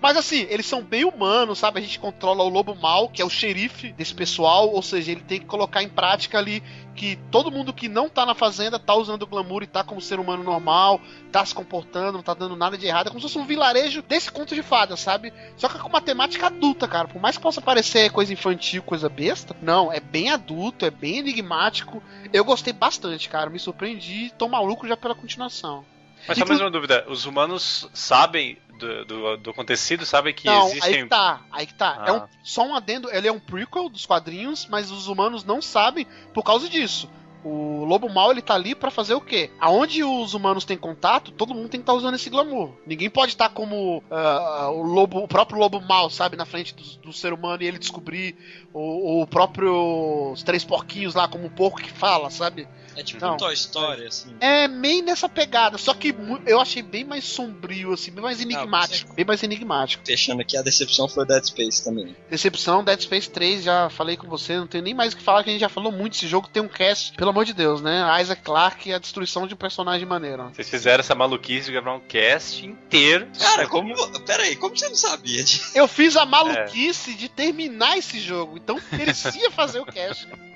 Mas assim, eles são bem humanos, sabe? A gente controla o lobo mal, que é o xerife desse pessoal, ou seja, ele tem que colocar em prática ali que todo mundo que não tá na fazenda tá usando o glamour e tá como ser humano normal, tá se comportando, não tá dando nada de errado. É como se fosse um vilarejo desse conto de fadas, sabe? Só que com uma temática adulta, cara. Por mais que possa parecer coisa infantil, coisa besta, não, é bem adulto, é bem enigmático. Eu gostei bastante, cara. Me surpreendi, tô maluco já pela continuação. Mas só mais uma dúvida, os humanos sabem do, do, do acontecido, sabem que não, existem... aí que tá, aí que tá. É um, Ah. só um adendo, ele é um prequel dos quadrinhos, mas os humanos não sabem por causa disso. O lobo mal ele tá ali pra fazer o quê? Aonde os humanos têm contato, todo mundo tem que estar usando esse glamour. Ninguém pode estar como ah, o lobo, o próprio lobo mal, sabe, na frente do, do ser humano e ele descobrir ou, ou o próprio os três porquinhos lá como um porco que fala, sabe? É tipo Não. um Toy Story, assim. É meio nessa pegada, só que eu achei bem mais sombrio, assim, bem mais enigmático. Bem mais enigmático. Fechando aqui, a decepção foi Dead Space também. Decepção, Dead Space 3, já falei com você, não tenho nem mais o que falar, que a gente já falou muito desse jogo, tem um cast, pelo amor de Deus, né? Isaac Clarke e a destruição de um personagem maneiro. Vocês fizeram essa maluquice de gravar um cast inteiro. Cara, como. Pera aí, como você não sabia? Eu fiz a maluquice de terminar esse jogo, então merecia fazer o cast. <laughs>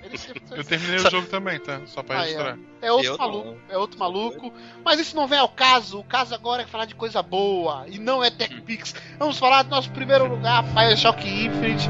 Eu terminei o jogo também, tá? Só pra Ah, registrar. É, é outro Eu maluco, é outro maluco. Mas isso não vem ao caso. O caso agora é falar de coisa boa e não é TechPix. Vamos falar do nosso primeiro lugar, Bioshock Infinite.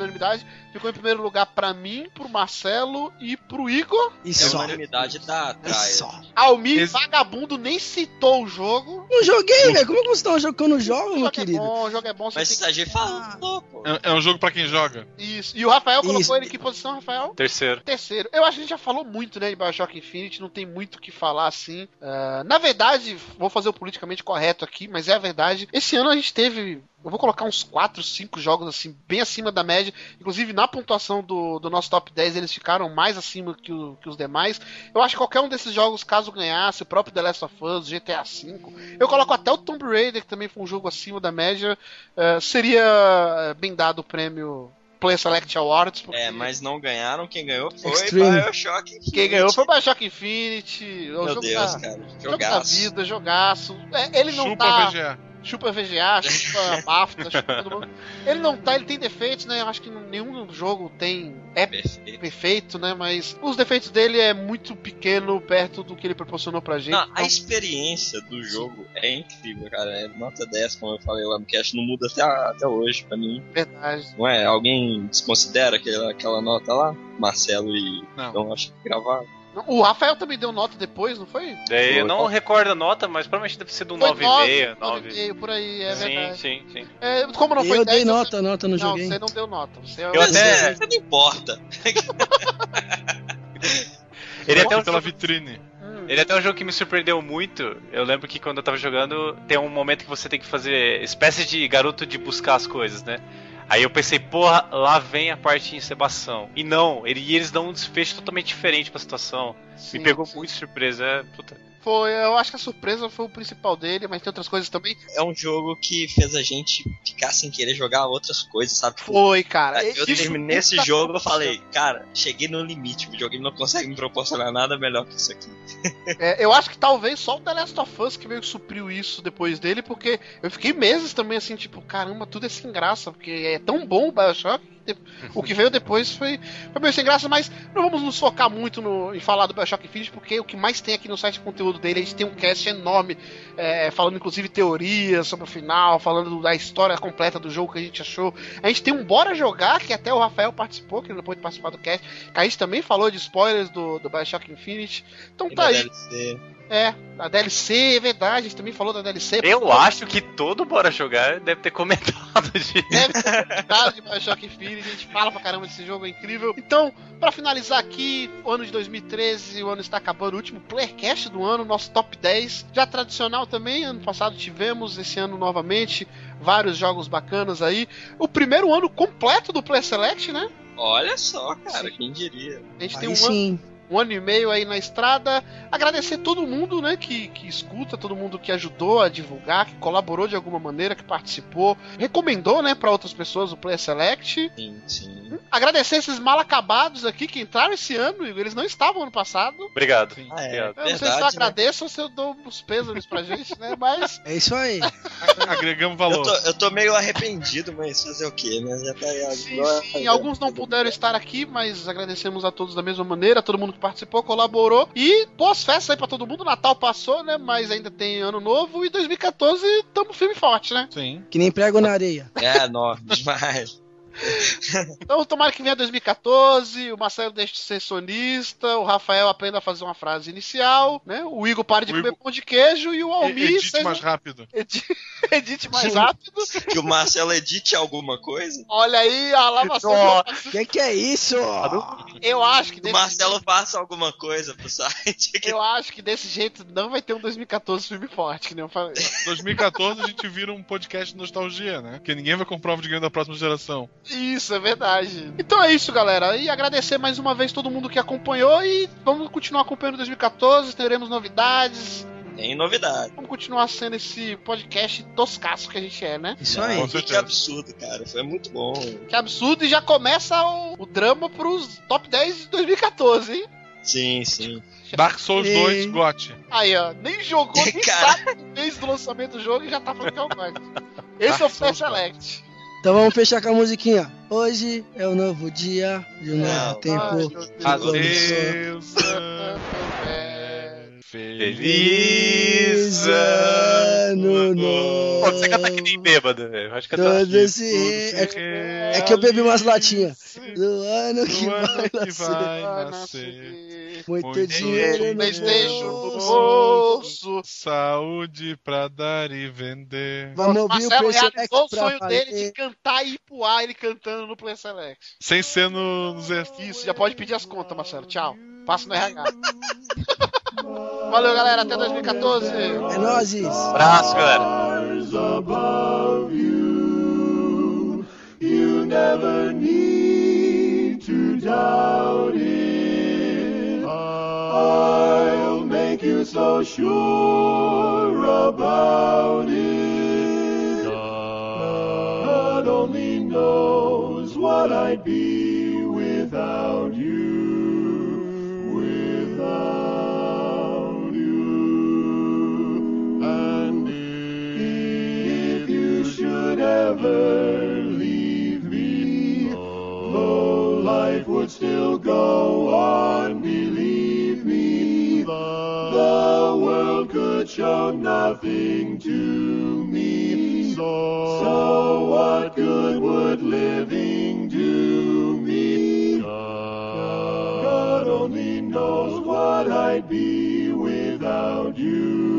Unanimidade. Ficou em primeiro lugar pra mim, pro Marcelo e pro Igor. E É só. unanimidade da E Traia. só. Almir, vagabundo, nem citou o jogo. Não joguei, velho. Como é que você tá jogo que eu não jogo, O meu jogo é querido? bom, o jogo é bom. Você Mas tem se a gente falou, pô. É, é um jogo pra quem joga. que... Isso. E o Rafael colocou Isso. ele em que posição, Rafael? Terceiro. Terceiro. Eu acho que a gente já falou muito, né, de Bioshock Infinite, não tem muito o que falar assim. Ah, na verdade, vou fazer o politicamente correto aqui, mas é a verdade. Esse ano a gente teve. Eu vou colocar uns 4, 5 jogos assim, bem acima da média. Inclusive, na pontuação do, do nosso top 10, eles ficaram mais acima que, o- que os demais. Eu acho que qualquer um desses jogos, caso ganhasse, o próprio The Last of Us, GTA V, eu coloco até o Tomb Raider, que também foi um jogo acima da média, eh, seria eh, bem dado o prêmio Play Select Awards. porque- É, mas não ganharam. Quem ganhou foi Extreme. Bioshock. Infinite. quem ganhou foi o Bioshock Infinity. o Meu jogo Deus, da, cara. jogo da Jogaço. vida, jogaço. É, ele não Chupa tá. VGA. Chupa VGA, chupa <laughs> BAFTA, chupa todo mundo. Ele não tá, ele tem defeitos, né? Eu acho que nenhum jogo tem. É Perfeito. perfeito, né? Mas os defeitos dele é muito pequeno perto do que ele proporcionou pra gente. Não, a Então, experiência do jogo é incrível, cara. É nota 10, como eu falei lá no cast, não muda até, até hoje pra mim. verdade. Não é? Alguém desconsidera aquela, aquela nota lá? Marcelo e Não. então acho que gravaram. O Rafael também deu nota depois, não foi? Daí eu não recordo a nota, mas provavelmente deve ser do Foi 9,5. 9. 9,5 por aí, é sim, verdade. sim, sim. É, como não foi Eu 10, dei você- nota, nota, não Não, você não deu nota. Você é Eu o- até- Isso não importa. <laughs> Ele é até um pela jogo- vitrine. Hum, Ele é até um jogo que me surpreendeu muito. Eu lembro que quando eu tava jogando, tem um momento que você tem que fazer espécie de garoto de buscar as coisas, né? Aí eu pensei, porra, lá vem a parte de encebação. E não, ele, e eles dão um desfecho totalmente diferente pra situação. sim, me pegou sim. muito surpresa. É, puta. Foi, eu acho que a surpresa foi o principal dele, mas tem outras coisas também. É um jogo que fez a gente ficar sem querer jogar outras coisas, sabe? Tipo, Foi, cara. Eu terminei esse jogo, eu falei, cara, cheguei no limite, o videogame não consegue me proporcionar nada melhor que isso aqui. É, eu acho que talvez só o The Last of Us que meio que supriu isso depois dele, porque eu fiquei meses também assim, tipo, caramba, tudo é sem graça, porque é tão bom o Bioshock. De- O que veio depois foi, foi meio sem graça, mas não vamos nos focar muito no, em falar do Bioshock Infinite, porque o que mais tem aqui no site de conteúdo dele, a gente tem um cast enorme, é, falando inclusive teorias sobre o final, falando da história completa do jogo que a gente achou. A gente tem um Bora Jogar, que até o Rafael participou, que ele não pôde participar do cast, que a gente também falou de spoilers do, do Bioshock Infinite. Então E tá aí. DLC. É, a DLC, é verdade, a gente também falou da DLC. Eu acho que todo Bora Jogar deve ter comentado <laughs> de. Deve ter comentado de Bioshock Infinite, a gente fala pra caramba desse jogo, é incrível. Então, pra finalizar aqui, o ano de 2013, o ano está acabando, o último Playercast do ano, nosso top 10. Já tradicional também, ano passado tivemos, esse ano novamente, vários jogos bacanas aí. O primeiro ano completo do Player Select, né? Olha só, cara, quem diria. A gente tem Aí um ano sim. Um ano e meio aí na estrada. Agradecer todo mundo, né, que, que escuta, todo mundo que ajudou a divulgar, que colaborou de alguma maneira, que participou, recomendou, né, para outras pessoas o Play Select. Sim, sim. Agradecer esses mal acabados aqui que entraram esse ano, Igor, eles não estavam ano passado. Obrigado. Ah, é. Obrigado. Eu não sei se eu né? agradeço ou se eu dou os pêsames pra gente, né, mas É isso aí. <laughs> Agregamos Eu valor. tô, eu tô meio arrependido, mas fazer o quê, né? Já tá aí Sim, sim, alguns não puderam estar aqui, mas agradecemos a todos da mesma maneira, todo mundo que participou, colaborou. E boas festas aí pra todo mundo. Natal passou, né? Mas ainda tem ano novo. E 2014 tamo firme e forte, né? Sim. Que nem prego na areia. É, enorme demais. Então tomara que venha 2014, o Marcelo deixe de ser sonista, o Rafael aprenda a fazer uma frase inicial, né? O Igor pare de O comer Igor- pão de queijo e o Almir Edite seja- mais rápido. <laughs> edi- edite mais rápido. Que o Marcelo edite alguma coisa. Olha aí a lavação. Ó, Que que é isso? Eu acho que Que o Marcelo faça alguma coisa pro site. Eu acho que desse jeito não vai ter um 2014 filme forte, que nem eu falei. 2014 a gente vira um podcast de nostalgia, né? Porque ninguém vai comprar o videogame da próxima geração. Isso, é verdade. Então é isso, galera. E agradecer mais uma vez todo mundo que acompanhou e vamos continuar acompanhando 2014, teremos novidades. Tem novidade. Vamos continuar sendo esse podcast toscaço que a gente é, né? Isso aí. Com Que, absurdo, cara. Foi muito bom. Que absurdo e já começa o, o drama pros top 10 de 2014, hein? Sim, sim. Dark Souls Ei. 2, GOT. Aí, ó, nem jogou, <laughs> nem Cara. sabe o mês do lançamento do jogo e já tá falando que é o God. Esse é o Dark Souls Select. Então vamos fechar com a musiquinha. Hoje é um novo dia, de um novo tempo. Adeus, É. Feliz ano Pô, você novo. canta que nem bêbado, velho. Acho que eu tô... Todos se tudo se re- re- É que eu bebi umas latinhas. Do ano que Do ano vai que nascer. vai nascer. Muito dinheiro no Playstation no bolso. bolso. Saúde pra dar e vender. Vamos ouvir o Marcelo Select realizou o sonho dele de cantar e ir pro ar, ele cantando no Play Select. Sem ser no, nos Isso, já pode pedir as contas, Marcelo. Tchau. Passa no RH. <laughs> Valeu, galera. Até 2014. É nóis. Abraço, galera. above you. You never need to doubt it. I'll make you so sure about it. God only knows what I'd be without you. Without you. And if you should ever leave me, though life would still go on, the world could show nothing to me. So, what good would living do me? God only knows what I'd be without you.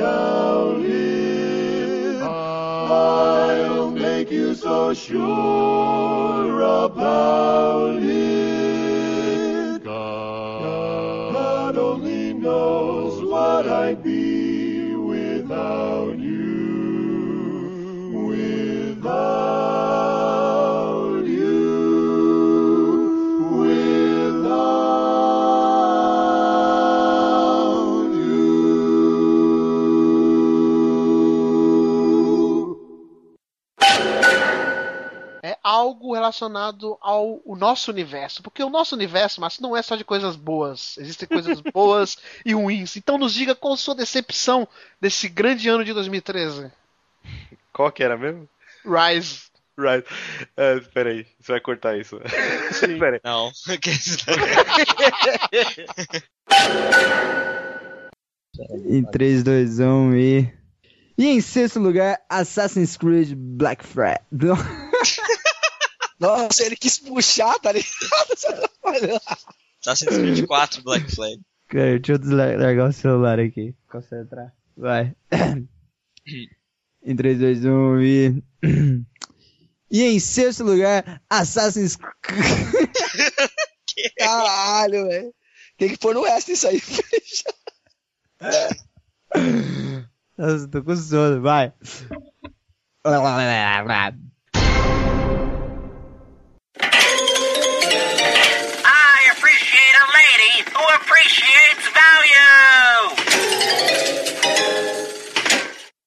To it. I'll make you so sure about it. God only knows what I'd algo relacionado ao o nosso universo. Porque o nosso universo, mas não é só de coisas boas. Existem coisas <laughs> boas e ruins. Então nos diga qual a sua decepção desse grande ano de 2013. Qual que era mesmo? Rise. Right. É, peraí, você vai cortar isso. Sim. <laughs> peraí. Não. <laughs> Em 3, 2, 1 e. E em sexto lugar, Assassin's Creed Black Flag. Nossa, ele quis puxar, tá ligado? <laughs> Você atrapalhou. Assassin's Creed 4 Black Flag. Cara, deixa eu deslargar o celular aqui. Concentrar. Vai. em 3, 2, 1 e. E em sexto lugar, Assassin's <laughs> Creed. Caralho, velho. Tem que pôr no extra isso aí. <laughs> Nossa, tô com sono, vai.